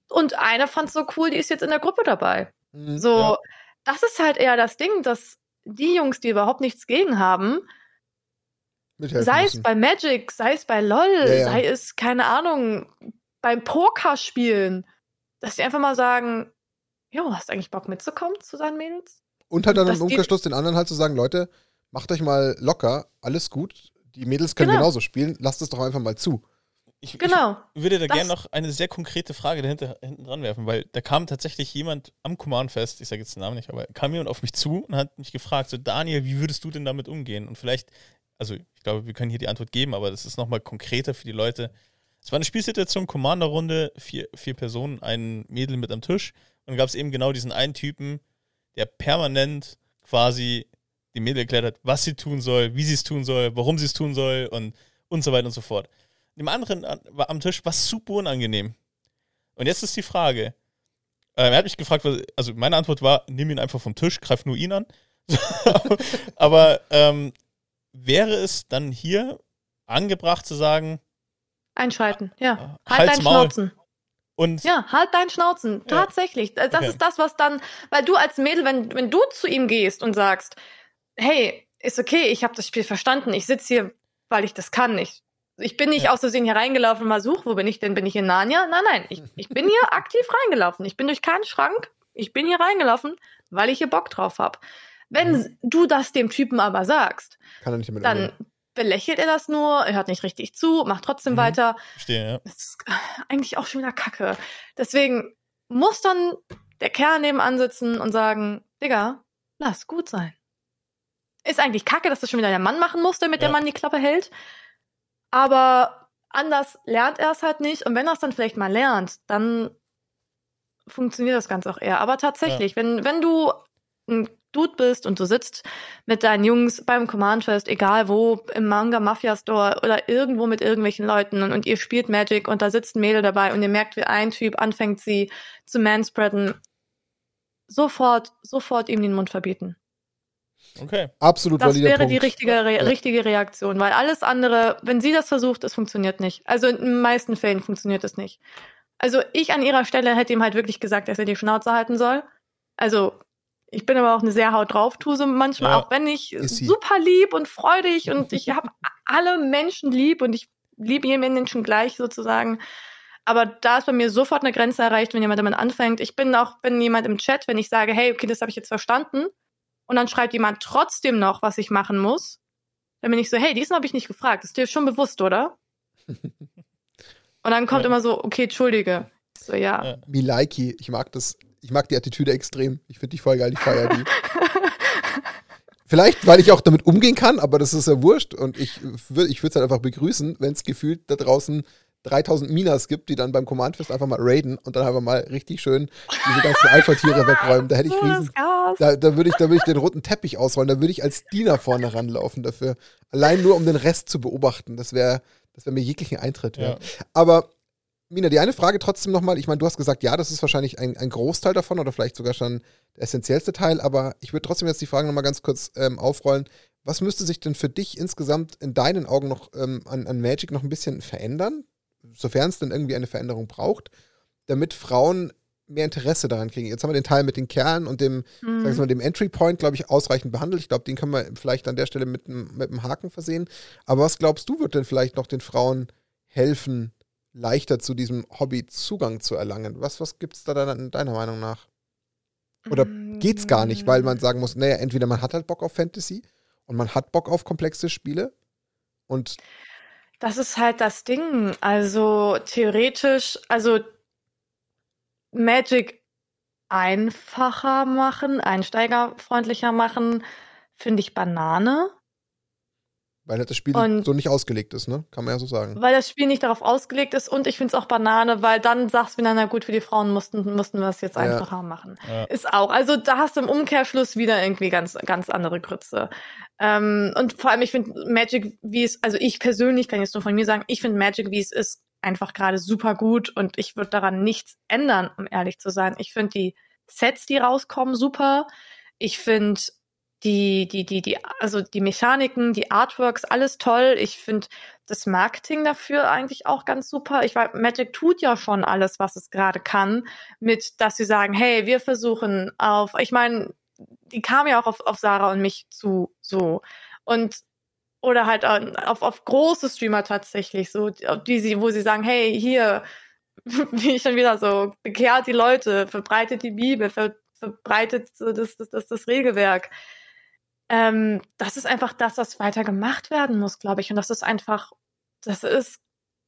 Und eine fand so cool, die ist jetzt in der Gruppe dabei. Mhm, so, ja. das ist halt eher das Ding, dass die Jungs, die überhaupt nichts gegen haben, sei es bei Magic, sei es bei LOL, ja, ja. sei es, keine Ahnung, beim Pokerspielen, dass die einfach mal sagen, jo, hast eigentlich Bock mitzukommen zu seinen Mädels? Und halt dann im Umkehrschluss den anderen halt zu sagen, Leute, macht euch mal locker, alles gut. Die Mädels können Genau. genauso spielen, lasst es doch einfach mal zu. Ich, Genau. ich würde da Das- gerne noch eine sehr konkrete Frage dahinter hinten dran werfen, weil da kam tatsächlich jemand am Command Fest, ich sage jetzt den Namen nicht, aber kam jemand auf mich zu und hat mich gefragt, so Daniel, wie würdest du denn damit umgehen? Und vielleicht, also ich glaube, wir können hier die Antwort geben, aber das ist nochmal konkreter für die Leute. Es war eine Spielsituation, Commander-Runde, vier, vier Personen, ein Mädel mit am Tisch und dann gab es eben genau diesen einen Typen, der permanent quasi dem Mädel erklärt hat, was sie tun soll, wie sie es tun soll, warum sie es tun soll und, und so weiter und so fort. Dem anderen an- war am Tisch was super unangenehm. Und jetzt ist die Frage. Äh, er hat mich gefragt, was, also meine Antwort war, nimm ihn einfach vom Tisch, greif nur ihn an. Aber ähm, wäre es dann hier angebracht zu sagen, Einschalten, ja. Halt halt's deinen Maul. Schnauzen. Und Ja, halt deinen Schnauzen. Ja. Tatsächlich. Das Okay. ist das, was dann, weil du als Mädel, wenn, wenn du zu ihm gehst und sagst, hey, ist okay, ich habe das Spiel verstanden, ich sitze hier, weil ich das kann. Ich, ich bin nicht Ja. aus Versehen hier reingelaufen und mal such, wo bin ich denn? Bin ich in Narnia? Nein, nein, ich, ich bin hier aktiv reingelaufen. Ich bin durch keinen Schrank, ich bin hier reingelaufen, weil ich hier Bock drauf habe. Wenn Mhm. du das dem Typen aber sagst, dann umgehen. Belächelt er das nur, er hört nicht richtig zu, macht trotzdem Mhm. weiter. verstehe, ja. Das ist eigentlich auch schon wieder Kacke. Deswegen muss dann der Kerl nebenan sitzen und sagen, Digga, lass gut sein. Ist eigentlich Kacke, dass das schon wieder der Mann machen muss, damit der Ja. Mann die Klappe hält. Aber anders lernt er es halt nicht. Und wenn er es dann vielleicht mal lernt, dann funktioniert das Ganze auch eher. Aber tatsächlich, wenn, wenn du ein Dude bist und du sitzt mit deinen Jungs beim Command Fest, egal wo, im Manga Mafia Store oder irgendwo mit irgendwelchen Leuten und, und ihr spielt Magic und da sitzt ein Mädel dabei und ihr merkt, wie ein Typ anfängt, sie zu manspreaden, sofort, sofort ihm den Mund verbieten. Okay. Absolut Das wäre Punkt. die richtige, Re Ja. richtige Reaktion, weil alles andere, wenn sie das versucht, es funktioniert nicht. Also in den meisten Fällen funktioniert es nicht. Also ich an ihrer Stelle hätte ihm halt wirklich gesagt, dass er die Schnauze halten soll. Also ich bin aber auch eine sehr haut drauf Tuse manchmal, Ja. auch wenn ich super lieb und freudig und ich habe alle Menschen lieb und ich liebe jeden Menschen gleich sozusagen. Aber da ist bei mir sofort eine Grenze erreicht, wenn jemand damit anfängt. Ich bin auch, wenn jemand im Chat, wenn ich sage, hey, okay, das habe ich jetzt verstanden, und dann schreibt jemand trotzdem noch, was ich machen muss, dann bin ich so, hey, diesmal habe ich nicht gefragt. Das ist dir schon bewusst, oder? Und dann kommt Ja. immer so, okay, entschuldige. So, ja. Ja. Milaiki, ich mag das, ich mag die Attitüde extrem. Ich finde die voll geil, ich feiere die. Vielleicht, weil ich auch damit umgehen kann, aber das ist ja wurscht. Und ich, wür- ich würde es halt einfach begrüßen, wenn es gefühlt da draußen 3000 Minas gibt, die dann beim Command-Fest einfach mal raiden und dann einfach mal richtig schön diese ganzen Alpha-Tiere wegräumen. Da hätte ich riesen, da, da würde ich, da würde ich den roten Teppich ausrollen, da würde ich als Diener vorne ranlaufen dafür. Allein nur, um den Rest zu beobachten. Das wäre, das wäre mir jeglichen Eintritt Ja. wert. Aber Mina, die eine Frage trotzdem nochmal. Ich meine, du hast gesagt, ja, das ist wahrscheinlich ein, ein Großteil davon oder vielleicht sogar schon der essentiellste Teil, aber ich würde trotzdem jetzt die Frage nochmal ganz kurz ähm, aufrollen. Was müsste sich denn für dich insgesamt in deinen Augen noch ähm, an, an Magic noch ein bisschen verändern, sofern es denn irgendwie eine Veränderung braucht, damit Frauen mehr Interesse daran kriegen? Jetzt haben wir den Teil mit den Kerlen und dem, Mhm. sag mal, dem Entry Point, glaube ich, ausreichend behandelt. Ich glaube, den können wir vielleicht an der Stelle mit einem mit einem Haken versehen. Aber was glaubst du, wird denn vielleicht noch den Frauen helfen, leichter zu diesem Hobby Zugang zu erlangen? Was, was gibt es da dann deiner Meinung nach? Oder geht's gar nicht, weil man sagen muss, naja, entweder man hat halt Bock auf Fantasy und man hat Bock auf komplexe Spiele und Das ist halt das Ding. Also theoretisch, also Magic einfacher machen, einsteigerfreundlicher machen, finde ich Banane, weil halt das Spiel Und- so nicht ausgelegt ist, ne? Kann man ja so sagen. weil das Spiel nicht darauf ausgelegt ist und ich finde es auch Banane, weil dann sagst du wieder, na gut, für die Frauen mussten, mussten wir es jetzt Ja. einfacher machen. Ja. Ist auch. Also da hast du im Umkehrschluss wieder irgendwie ganz, ganz andere Grütze. Ähm, und vor allem, ich finde Magic, wie es, also ich persönlich kann jetzt nur von mir sagen, ich finde Magic, wie es ist, einfach gerade super gut und ich würde daran nichts ändern, um ehrlich zu sein. Ich finde die Sets, die rauskommen, super. Ich finde die, die, die, die, also die Mechaniken, die Artworks, alles toll. Ich finde das Marketing dafür eigentlich auch ganz super. Ich weiß, Magic tut ja schon alles, was es gerade kann, mit, dass sie sagen, hey, wir versuchen auf, ich meine, die kam ja auch auf, auf Sarah und mich zu, so. Und, oder halt an- auf, auf große Streamer tatsächlich, so, die sie, wo sie sagen, hey, hier, wie schon wieder so, bekehrt die Leute, verbreitet die Bibel, ver, verbreitet so das, das, das, das Regelwerk. Ähm, das ist einfach das, was weiter gemacht werden muss, glaube ich. Und das ist einfach, das ist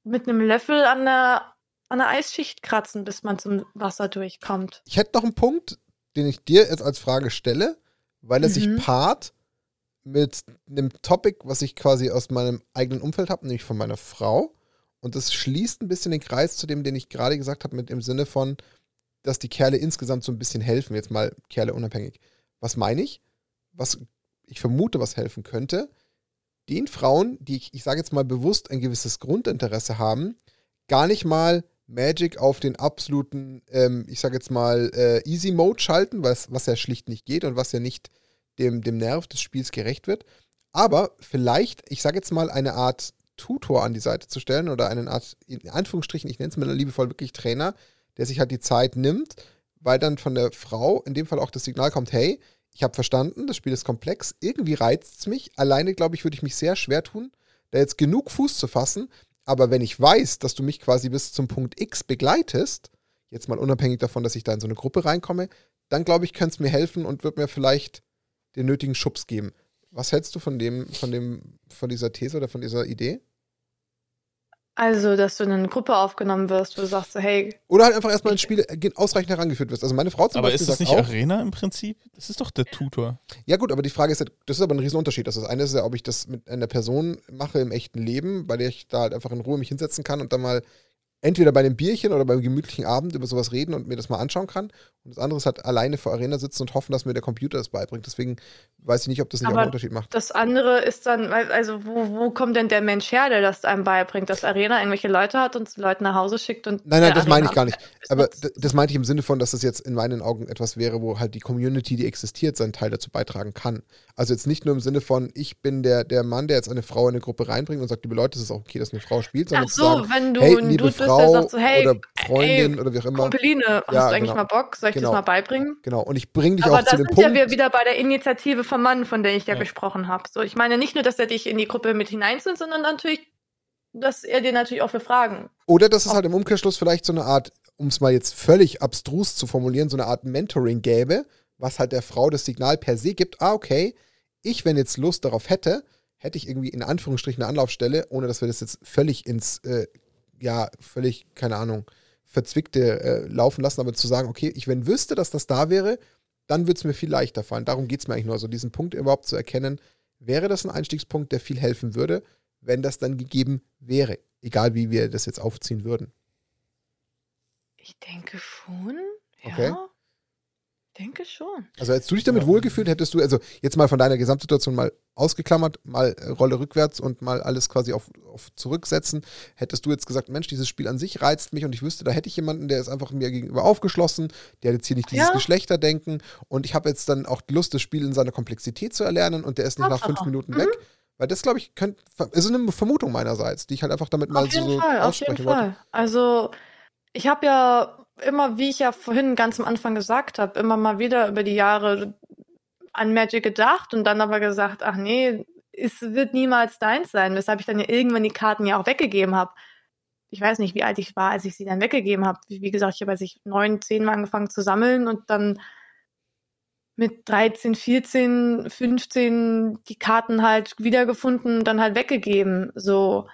mit einem Löffel an der, an der Eisschicht kratzen, bis man zum Wasser durchkommt. Ich hätte noch einen Punkt, den ich dir jetzt als Frage stelle, weil er Mhm. sich paart mit einem Topic, was ich quasi aus meinem eigenen Umfeld habe, nämlich von meiner Frau. Und das schließt ein bisschen den Kreis zu dem, den ich gerade gesagt habe, mit dem Sinne von, dass die Kerle insgesamt so ein bisschen helfen. Jetzt mal Kerle unabhängig. Was meine ich? Was ich vermute, was helfen könnte, den Frauen, die ich, ich sage jetzt mal bewusst ein gewisses Grundinteresse haben, gar nicht mal Magic auf den absoluten, ähm, ich sage jetzt mal, äh, Easy Mode schalten, was, was ja schlicht nicht geht und was ja nicht dem, dem Nerv des Spiels gerecht wird. Aber vielleicht, ich sage jetzt mal, eine Art Tutor an die Seite zu stellen oder eine Art, in Anführungsstrichen, ich nenne es mal liebevoll wirklich Trainer, der sich halt die Zeit nimmt, weil dann von der Frau in dem Fall auch das Signal kommt, hey, ich habe verstanden, das Spiel ist komplex, irgendwie reizt es mich. Alleine, glaube ich, würde ich mich sehr schwer tun, da jetzt genug Fuß zu fassen. Aber wenn ich weiß, dass du mich quasi bis zum Punkt X begleitest, jetzt mal unabhängig davon, dass ich da in so eine Gruppe reinkomme, dann glaube ich, könnte es mir helfen und wird mir vielleicht den nötigen Schubs geben. Was hältst du von dem, von dem, von dieser These oder von dieser Idee? Also, dass du in eine Gruppe aufgenommen wirst, wo du sagst so, hey, Oder halt einfach erstmal ins Spiel ausreichend herangeführt wirst. Also meine Frau zum Aber Beispiel ist das sagt nicht auch, Arena im Prinzip? Das ist doch der Tutor. Ja, gut, aber die Frage ist ja, das ist aber ein Riesenunterschied. Ist das eine ist ja, ob ich das mit einer Person mache im echten Leben, bei der ich da halt einfach in Ruhe mich hinsetzen kann und dann mal entweder bei einem Bierchen oder beim gemütlichen Abend über sowas reden und mir das mal anschauen kann. Und das andere ist halt alleine vor Arena sitzen und hoffen, dass mir der Computer das beibringt. Deswegen weiß ich nicht, ob das nicht auch Aber einen Unterschied macht. das andere ist dann, also wo, wo kommt denn der Mensch her, der das einem beibringt, dass Arena irgendwelche Leute hat und Leute nach Hause schickt und Nein, nein, das meine ich gar nicht. Aber das meinte ich im Sinne von, dass das jetzt in meinen Augen etwas wäre, wo halt die Community, die existiert, seinen Teil dazu beitragen kann. Also jetzt nicht nur im Sinne von, ich bin der, der Mann, der jetzt eine Frau in eine Gruppe reinbringt und sagt, liebe Leute, es ist auch okay, dass eine Frau spielt, sondern Ach zu so, sagen, wenn du hey, liebe Dude der Frau sagt so, hey, oder Freundin ey, oder wie auch immer. Kumpeline, hast Ja, du eigentlich genau. mal Bock? Soll ich Genau. das mal beibringen? Genau, und ich bringe dich Aber auch da zu dem sind ja Punkt. wir wieder bei der Initiative vom Mann, von der ich ja, Ja. gesprochen habe. So, ich meine nicht nur, dass er dich in die Gruppe mit hineinzieht, sondern natürlich, dass er dir natürlich auch für Fragen. Oder dass es halt im Umkehrschluss vielleicht so eine Art, um es mal jetzt völlig abstrus zu formulieren, so eine Art Mentoring gäbe, was halt der Frau das Signal per se gibt, ah, okay, ich, wenn jetzt Lust darauf hätte, hätte ich irgendwie in Anführungsstrichen eine Anlaufstelle, ohne dass wir das jetzt völlig ins, äh, ja, völlig, keine Ahnung, verzwickte äh, laufen lassen, aber zu sagen, okay, ich, wenn wüsste, dass das da wäre, dann würde es mir viel leichter fallen. Darum geht es mir eigentlich nur, also diesen Punkt überhaupt zu erkennen, wäre das ein Einstiegspunkt, der viel helfen würde, wenn das dann gegeben wäre. Egal wie wir das jetzt aufziehen würden. Ich denke schon. Okay. Denke schon. Also hättest du dich damit Ja. wohlgefühlt, hättest du, also jetzt mal von deiner Gesamtsituation mal ausgeklammert, mal äh, Rolle rückwärts und mal alles quasi auf, auf zurücksetzen, hättest du jetzt gesagt, Mensch, dieses Spiel an sich reizt mich und ich wüsste, da hätte ich jemanden, der ist einfach mir gegenüber aufgeschlossen, der hat jetzt hier nicht dieses Ja. Geschlechterdenken und ich habe jetzt dann auch die Lust, das Spiel in seiner Komplexität zu erlernen und der ist nicht nach fünf. Minuten Mhm. weg. Weil das, glaube ich, könnte, ist eine Vermutung meinerseits, die ich halt einfach damit mal auf jeden so Fall, auf jeden wollte. Fall. Also, ich habe ja immer, wie ich ja vorhin ganz am Anfang gesagt habe, immer mal wieder über die Jahre an Magic gedacht und dann aber gesagt, ach nee, es wird niemals deins sein, weshalb ich dann ja irgendwann die Karten ja auch weggegeben habe. Ich weiß nicht, wie alt ich war, als ich sie dann weggegeben habe. Wie, wie gesagt, ich habe als ich neun, zehn Mal angefangen zu sammeln und dann mit 13, 14, 15 die Karten halt wiedergefunden und dann halt weggegeben. So.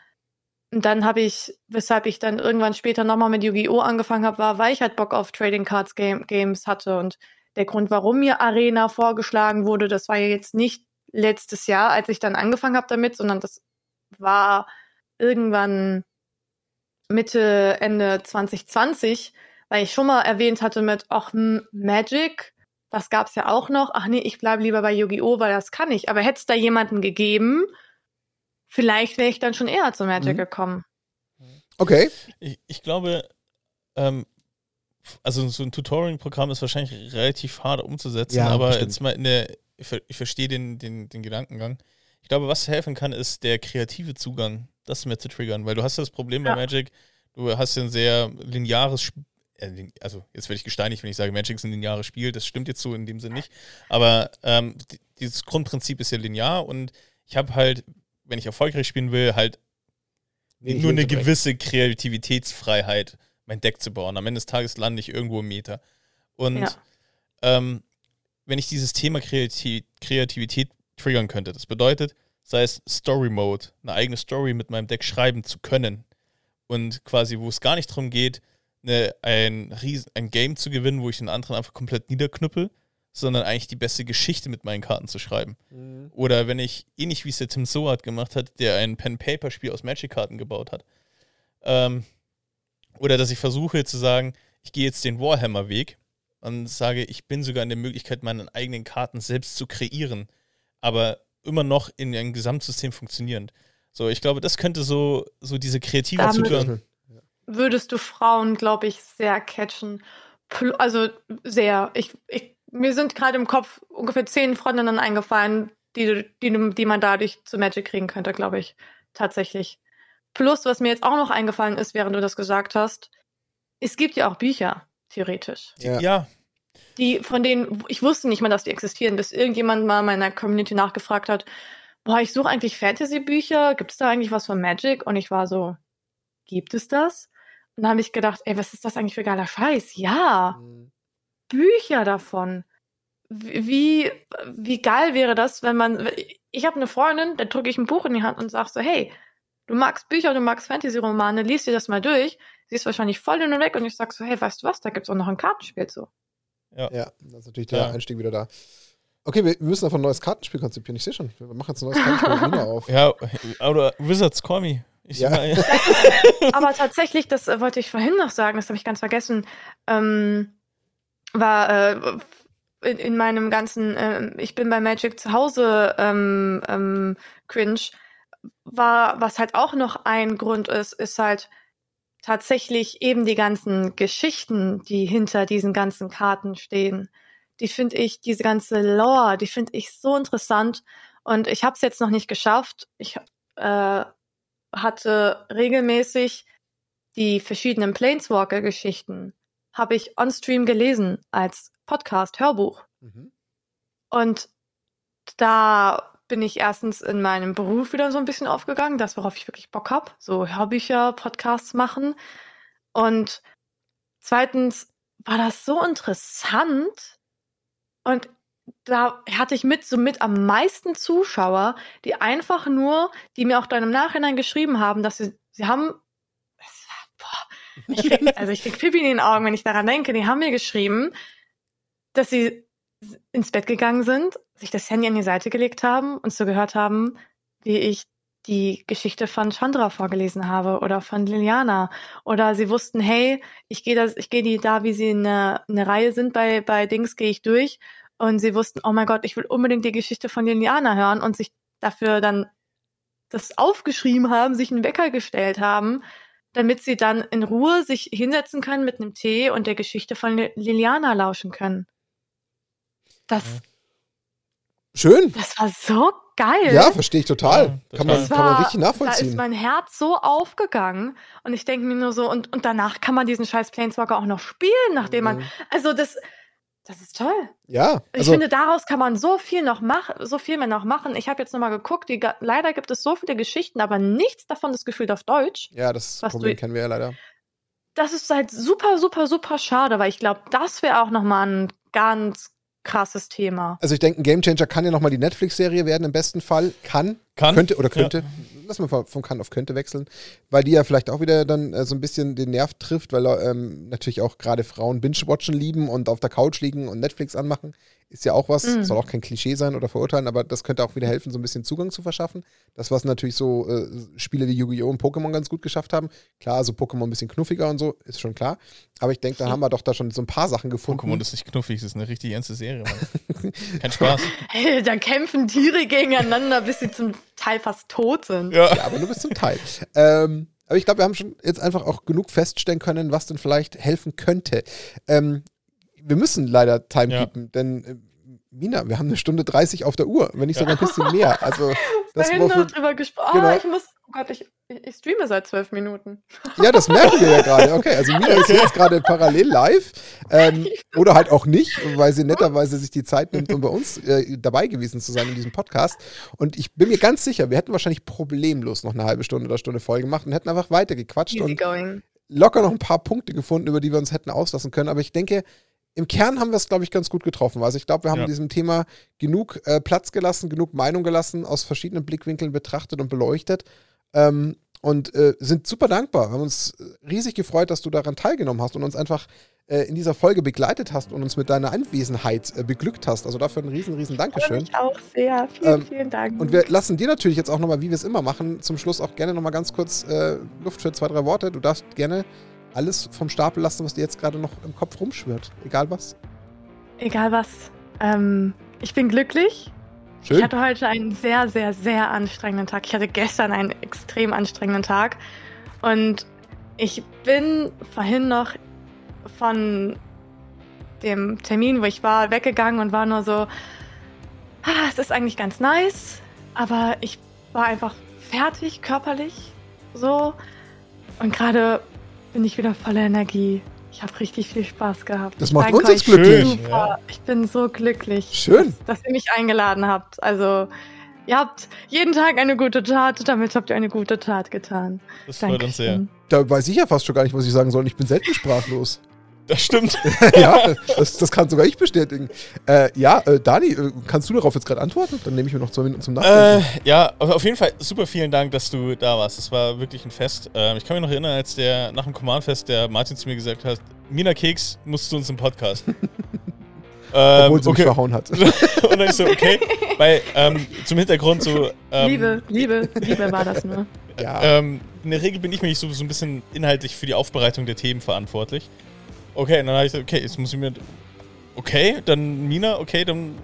Und dann habe ich, weshalb ich dann irgendwann später nochmal mit Yu-Gi-Oh! angefangen habe, war, weil ich halt Bock auf Trading Cards Game Games hatte. Und der Grund, warum mir Arena vorgeschlagen wurde, das war ja jetzt nicht letztes Jahr, als ich dann angefangen habe damit, sondern das war irgendwann Mitte, Ende 2020, weil ich schon mal erwähnt hatte mit, ach, hm, Magic, das gab's ja auch noch. Ach nee, ich bleibe lieber bei Yu-Gi-Oh!, weil das kann ich. Aber hätte es da jemanden gegeben, vielleicht wäre ich dann schon eher zu Magic Mhm. gekommen. Okay, Ich, ich glaube, ähm, also so ein Tutoring-Programm ist wahrscheinlich relativ hart umzusetzen, Ja, aber bestimmt. jetzt mal in der, ich, ver- ich verstehe den, den, den Gedankengang. Ich glaube, was helfen kann, ist der kreative Zugang, das mehr zu triggern, weil du hast das Problem bei Ja. Magic, du hast ja ein sehr lineares Spiel. Also, jetzt werde ich gesteinigt, wenn ich sage, Magic ist ein lineares Spiel. Das stimmt jetzt so in dem Sinn nicht. Aber ähm, die- dieses Grundprinzip ist ja linear und ich habe halt, wenn ich erfolgreich spielen will, halt Wenig nur eine gewisse Kreativitätsfreiheit, mein Deck zu bauen. Am Ende des Tages lande ich irgendwo im Meter. Und Ja. ähm, wenn ich dieses Thema Kreati Kreativität triggern könnte. Das bedeutet, sei es Story Mode, eine eigene Story mit meinem Deck schreiben zu können. Und quasi, wo es gar nicht darum geht, eine, ein, Riesen, ein Game zu gewinnen, wo ich den anderen einfach komplett niederknüppel, sondern eigentlich die beste Geschichte mit meinen Karten zu schreiben. Mhm. Oder wenn ich, ähnlich wie es der Tim Soat gemacht hat, der ein Pen-Paper-Spiel aus Magic-Karten gebaut hat. Ähm, oder dass ich versuche zu sagen, ich gehe jetzt den Warhammer-Weg und sage, ich bin sogar in der Möglichkeit, meine eigenen Karten selbst zu kreieren, aber immer noch in einem Gesamtsystem funktionierend. So, ich glaube, das könnte so, so diese kreative Damit Zugang. Würdest du Frauen, glaube ich, sehr catchen. Also sehr. Ich, ich, mir sind gerade im Kopf ungefähr zehn Freundinnen eingefallen, die, die, die man dadurch zu Magic kriegen könnte, glaube ich. Tatsächlich. Plus, was mir jetzt auch noch eingefallen ist, während du das gesagt hast, es gibt ja auch Bücher, theoretisch. Ja. ja. Die, von denen, ich wusste nicht mal, dass die existieren, bis irgendjemand mal meiner Community nachgefragt hat, boah, ich suche eigentlich Fantasy-Bücher, gibt es da eigentlich was von Magic? Und ich war so, gibt es das? Und dann habe ich gedacht, ey, was ist das eigentlich für geiler Scheiß? Ja, mhm. Bücher davon. Wie, wie geil wäre das, wenn man, ich habe eine Freundin, da drücke ich ein Buch in die Hand und sage so, hey, du magst Bücher, du magst Fantasy-Romane, liest dir das mal durch. Sie ist wahrscheinlich voll hin und weg und ich sag so, hey, weißt du was, da gibt es auch noch ein Kartenspiel zu. Ja. ja, das ist natürlich der ja. Einstieg wieder da. Okay, wir, müssen einfach ein neues Kartenspiel konzipieren. Ich sehe schon. Wir machen jetzt ein neues Kartenspiel auf. Ja, oder Wizards, call me. Ja. aber tatsächlich, das äh, wollte ich vorhin noch sagen, das habe ich ganz vergessen, ähm, war äh, in, in, meinem ganzen äh, Ich bin bei Magic zu Hause ähm, ähm, cringe, war, was halt auch noch ein Grund ist, ist halt tatsächlich eben die ganzen Geschichten, die hinter diesen ganzen Karten stehen die finde ich, diese ganze Lore, die finde ich so interessant. Und ich habe es jetzt noch nicht geschafft. Ich äh, hatte regelmäßig die verschiedenen Planeswalker-Geschichten, habe ich on-stream gelesen als Podcast, Hörbuch. Mhm. Und da bin ich erstens in meinem Beruf wieder so ein bisschen aufgegangen, das, worauf ich wirklich Bock habe, so Hörbücher, Podcasts machen. Und zweitens war das so interessant, und da hatte ich mit so mit am meisten Zuschauer, die einfach nur, die mir auch dann im Nachhinein geschrieben haben, dass sie, sie haben, boah, krieg, also ich krieg Pipi in den Augen, wenn ich daran denke, die haben mir geschrieben, dass sie ins Bett gegangen sind, sich das Handy an die Seite gelegt haben und so gehört haben, wie ich die Geschichte von Chandra vorgelesen habe oder von Liliana. Oder sie wussten, hey, ich gehe das, ich gehe die da, wie sie in eine, eine Reihe sind bei bei Dings gehe ich durch. Und sie wussten, oh mein Gott, ich will unbedingt die Geschichte von Liliana hören und sich dafür dann das aufgeschrieben haben, sich einen Wecker gestellt haben, damit sie dann in Ruhe sich hinsetzen können mit einem Tee und der Geschichte von Liliana lauschen können. Das Schön. Das war so geil. Ja, verstehe ich total. Ja, kann, man, war, kann man richtig nachvollziehen. Da ist mein Herz so aufgegangen und ich denke mir nur so, und, und danach kann man diesen scheiß Planeswalker auch noch spielen, nachdem mhm. man, also das, das ist toll. Ja. Also, ich finde, daraus kann man so viel noch machen, so viel mehr noch machen. Ich habe jetzt nochmal geguckt, die, leider gibt es so viele Geschichten, aber nichts davon ist gefühlt auf Deutsch. Ja, das Problem du, kennen wir ja leider. Das ist halt super, super, super schade, weil ich glaube, das wäre auch nochmal ein ganz krasses Thema. Also ich denke, ein Gamechanger kann ja nochmal die Netflix-Serie werden, im besten Fall. Kann. Kann. Könnte oder könnte. Ja. Lass mal von kann auf könnte wechseln. Weil die ja vielleicht auch wieder dann äh, so ein bisschen den Nerv trifft, weil ähm, natürlich auch gerade Frauen Binge-Watchen lieben und auf der Couch liegen und Netflix anmachen. Ist ja auch was, mhm. soll auch kein Klischee sein oder verurteilen, aber das könnte auch wieder helfen, so ein bisschen Zugang zu verschaffen. Das, was natürlich so äh, Spiele wie Yu-Gi-Oh! und Pokémon ganz gut geschafft haben. Klar, so Pokémon ein bisschen knuffiger und so, ist schon klar. Aber ich denke, da haben wir doch da schon so ein paar Sachen gefunden. Pokémon ist nicht knuffig, das ist eine richtig ernste Serie. Kein Spaß. Hey, da kämpfen Tiere gegeneinander, bis sie zum Teil fast tot sind. Ja, ja aber nur bis zum Teil. ähm, aber ich glaube, wir haben schon jetzt einfach auch genug feststellen können, was denn vielleicht helfen könnte. Ähm, wir müssen leider Timekeepen, ja. denn äh, Mina, wir haben eine Stunde 30 auf der Uhr, wenn nicht sogar ein bisschen mehr. Also, das Vorhin noch drüber gesprochen. Genau. Oh, ich muss, oh Gott, ich, ich streame seit zwölf Minuten. Ja, das merken wir ja gerade. Okay, also Mina okay. ist jetzt gerade parallel live. Ähm, oder halt auch nicht, weil sie netterweise sich die Zeit nimmt, um bei uns äh, dabei gewesen zu sein in diesem Podcast. Und ich bin mir ganz sicher, wir hätten wahrscheinlich problemlos noch eine halbe Stunde oder Stunde voll gemacht und hätten einfach weitergequatscht Easy und going. locker noch ein paar Punkte gefunden, über die wir uns hätten auslassen können. Aber ich denke, im Kern haben wir es, glaube ich, ganz gut getroffen. Also ich glaube, wir haben Ja. diesem Thema genug äh, Platz gelassen, genug Meinung gelassen, aus verschiedenen Blickwinkeln betrachtet und beleuchtet. Ähm, und äh, sind super dankbar. Haben uns riesig gefreut, dass du daran teilgenommen hast und uns einfach äh, in dieser Folge begleitet hast und uns mit deiner Anwesenheit äh, beglückt hast. Also dafür ein riesen, riesen Dankeschön. mich auch sehr. Vielen, Ähm, vielen Dank. Und wir lassen dir natürlich jetzt auch nochmal, wie wir es immer machen, zum Schluss auch gerne nochmal ganz kurz äh, Luft für zwei, drei Worte. Du darfst gerne alles vom Stapel lassen, was dir jetzt gerade noch im Kopf rumschwirrt. Egal was. Egal was. Ähm, ich bin glücklich. Ich Schön. hatte heute einen sehr, sehr, sehr anstrengenden Tag. Ich hatte gestern einen extrem anstrengenden Tag. Und ich bin vorhin noch von dem Termin, wo ich war, weggegangen und war nur so, ah, es ist eigentlich ganz nice, aber ich war einfach fertig körperlich so. Und gerade bin ich wieder voller Energie. Ich habe richtig viel Spaß gehabt. Das macht danke uns jetzt glücklich. Ja. Ich bin so glücklich, Schön. dass, dass ihr mich eingeladen habt. Also, ihr habt jeden Tag eine gute Tat, damit habt ihr eine gute Tat getan. Das freut uns sehr. Da weiß ich ja fast schon gar nicht, was ich sagen soll. Ich bin selten sprachlos. Das stimmt. ja, das, das kann sogar ich bestätigen. Äh, ja, äh, Dani, äh, kannst du darauf jetzt gerade antworten? Dann nehme ich mir noch zwei Minuten zum Äh, Nachdenken. ja, auf jeden Fall super vielen Dank, dass du da warst. Das war wirklich ein Fest. Ähm, ich kann mich noch erinnern, als der nach dem Command-Fest der Martin zu mir gesagt hat, Mina Keks musst du uns im Podcast. ähm, Obwohl sie mich okay. verhauen hat. Und dann ich so, okay. Weil ähm, zum Hintergrund so. Ähm, Liebe, Liebe, Liebe war das nur. Ja. Ähm, in der Regel bin ich mir so, so ein bisschen inhaltlich für die Aufbereitung der Themen verantwortlich. Okay, und dann habe ich gesagt, okay, jetzt muss ich mir. Okay, dann Mina, okay, dann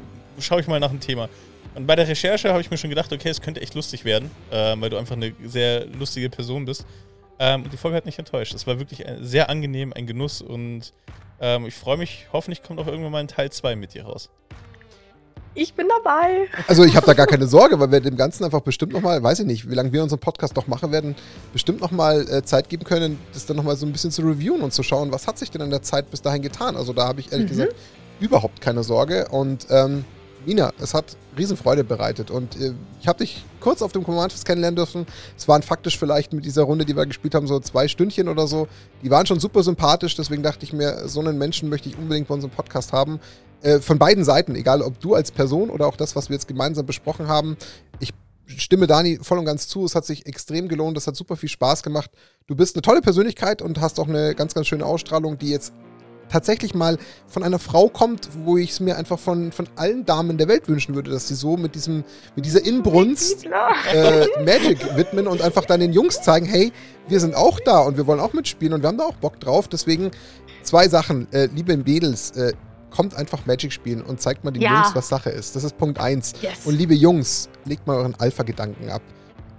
schaue ich mal nach dem Thema. Und bei der Recherche habe ich mir schon gedacht, okay, es könnte echt lustig werden, ähm, weil du einfach eine sehr lustige Person bist. Ähm, und die Folge hat nicht enttäuscht. Es war wirklich ein, sehr angenehm, ein Genuss und ähm, ich freue mich, hoffentlich kommt auch irgendwann mal ein Teil 2 mit dir raus. Ich bin dabei. Also ich habe da gar keine Sorge, weil wir dem Ganzen einfach bestimmt nochmal, weiß ich nicht, wie lange wir unseren Podcast noch machen werden, bestimmt nochmal äh, Zeit geben können, das dann nochmal so ein bisschen zu reviewen und zu schauen, was hat sich denn in der Zeit bis dahin getan. Also da habe ich ehrlich Mhm. gesagt überhaupt keine Sorge. Und ähm, Nina, es hat Riesenfreude bereitet. Und äh, ich habe dich kurz auf dem Command Fest kennenlernen dürfen. Es waren faktisch vielleicht mit dieser Runde, die wir gespielt haben, so zwei Stündchen oder so. Die waren schon super sympathisch, deswegen dachte ich mir, so einen Menschen möchte ich unbedingt bei unserem Podcast haben. Äh, von beiden Seiten, egal ob du als Person oder auch das, was wir jetzt gemeinsam besprochen haben. Ich stimme Dani voll und ganz zu. Es hat sich extrem gelohnt. Es hat super viel Spaß gemacht. Du bist eine tolle Persönlichkeit und hast auch eine ganz, ganz schöne Ausstrahlung, die jetzt tatsächlich mal von einer Frau kommt, wo ich es mir einfach von, von allen Damen der Welt wünschen würde, dass sie so mit diesem, mit dieser Inbrunst äh, Magic widmen und einfach dann den Jungs zeigen, hey, wir sind auch da und wir wollen auch mitspielen und wir haben da auch Bock drauf. Deswegen zwei Sachen, äh, liebe Mädels, äh, kommt einfach Magic spielen und zeigt mal den Ja. Jungs, was Sache ist. Das ist Punkt eins. Yes. Und liebe Jungs, legt mal euren Alpha-Gedanken ab.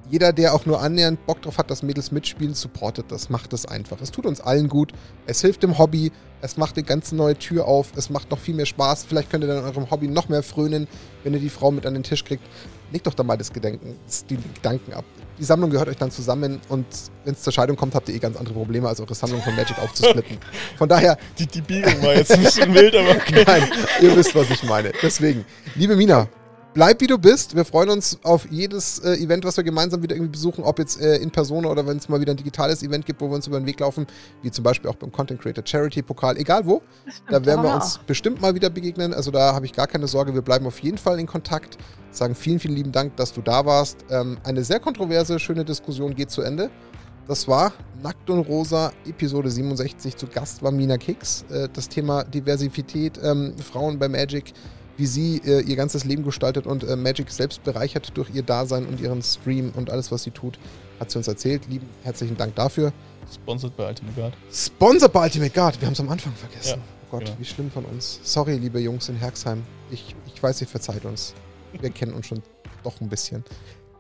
Jeder, der auch nur annähernd Bock drauf hat, dass Mädels mitspielen, supportet das, macht das einfach. Es tut uns allen gut. Es hilft dem Hobby. Es macht eine ganz neue Tür auf. Es macht noch viel mehr Spaß. Vielleicht könnt ihr dann eurem Hobby noch mehr frönen, wenn ihr die Frau mit an den Tisch kriegt. Legt doch da mal das Gedenken, die Gedanken ab. Die Sammlung gehört euch dann zusammen und wenn es zur Scheidung kommt, habt ihr eh ganz andere Probleme, als eure Sammlung von Magic aufzusplitten. Von daher, Die, die Biegung war jetzt ein bisschen wild, aber okay. Nein, ihr wisst, was ich meine. Deswegen, liebe Mina, bleib wie du bist. Wir freuen uns auf jedes äh, Event, was wir gemeinsam wieder irgendwie besuchen, ob jetzt äh, in Person oder wenn es mal wieder ein digitales Event gibt, wo wir uns über den Weg laufen, wie zum Beispiel auch beim Content Creator Charity Pokal, egal wo. Da werden wir uns bestimmt mal wieder begegnen. Also da habe ich gar keine Sorge. Wir bleiben auf jeden Fall in Kontakt. Sagen vielen, vielen lieben Dank, dass du da warst. Ähm, eine sehr kontroverse, schöne Diskussion geht zu Ende. Das war Nackt und Rosa, Episode 67. Zu Gast war Mina Kicks. Äh, das Thema Diversität, ähm, Frauen bei Magic, wie sie äh, ihr ganzes Leben gestaltet und äh, Magic selbst bereichert durch ihr Dasein und ihren Stream und alles, was sie tut, hat sie uns erzählt. Lieben herzlichen Dank dafür. Sponsored bei Ultimate Guard. Sponsor bei Ultimate Guard. Wir haben es am Anfang vergessen. Ja, oh Gott, genau. wie schlimm von uns. Sorry, liebe Jungs in Herxheim. Ich, ich weiß, ihr verzeiht uns. Wir kennen uns schon doch ein bisschen.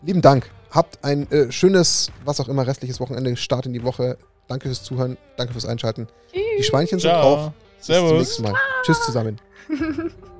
Lieben Dank. Habt ein äh, schönes, was auch immer, restliches Wochenende. Start in die Woche. Danke fürs Zuhören. Danke fürs Einschalten. Die Schweinchen sind drauf. Ciao. Bis zum Servus. nächsten Mal. Tschüss zusammen.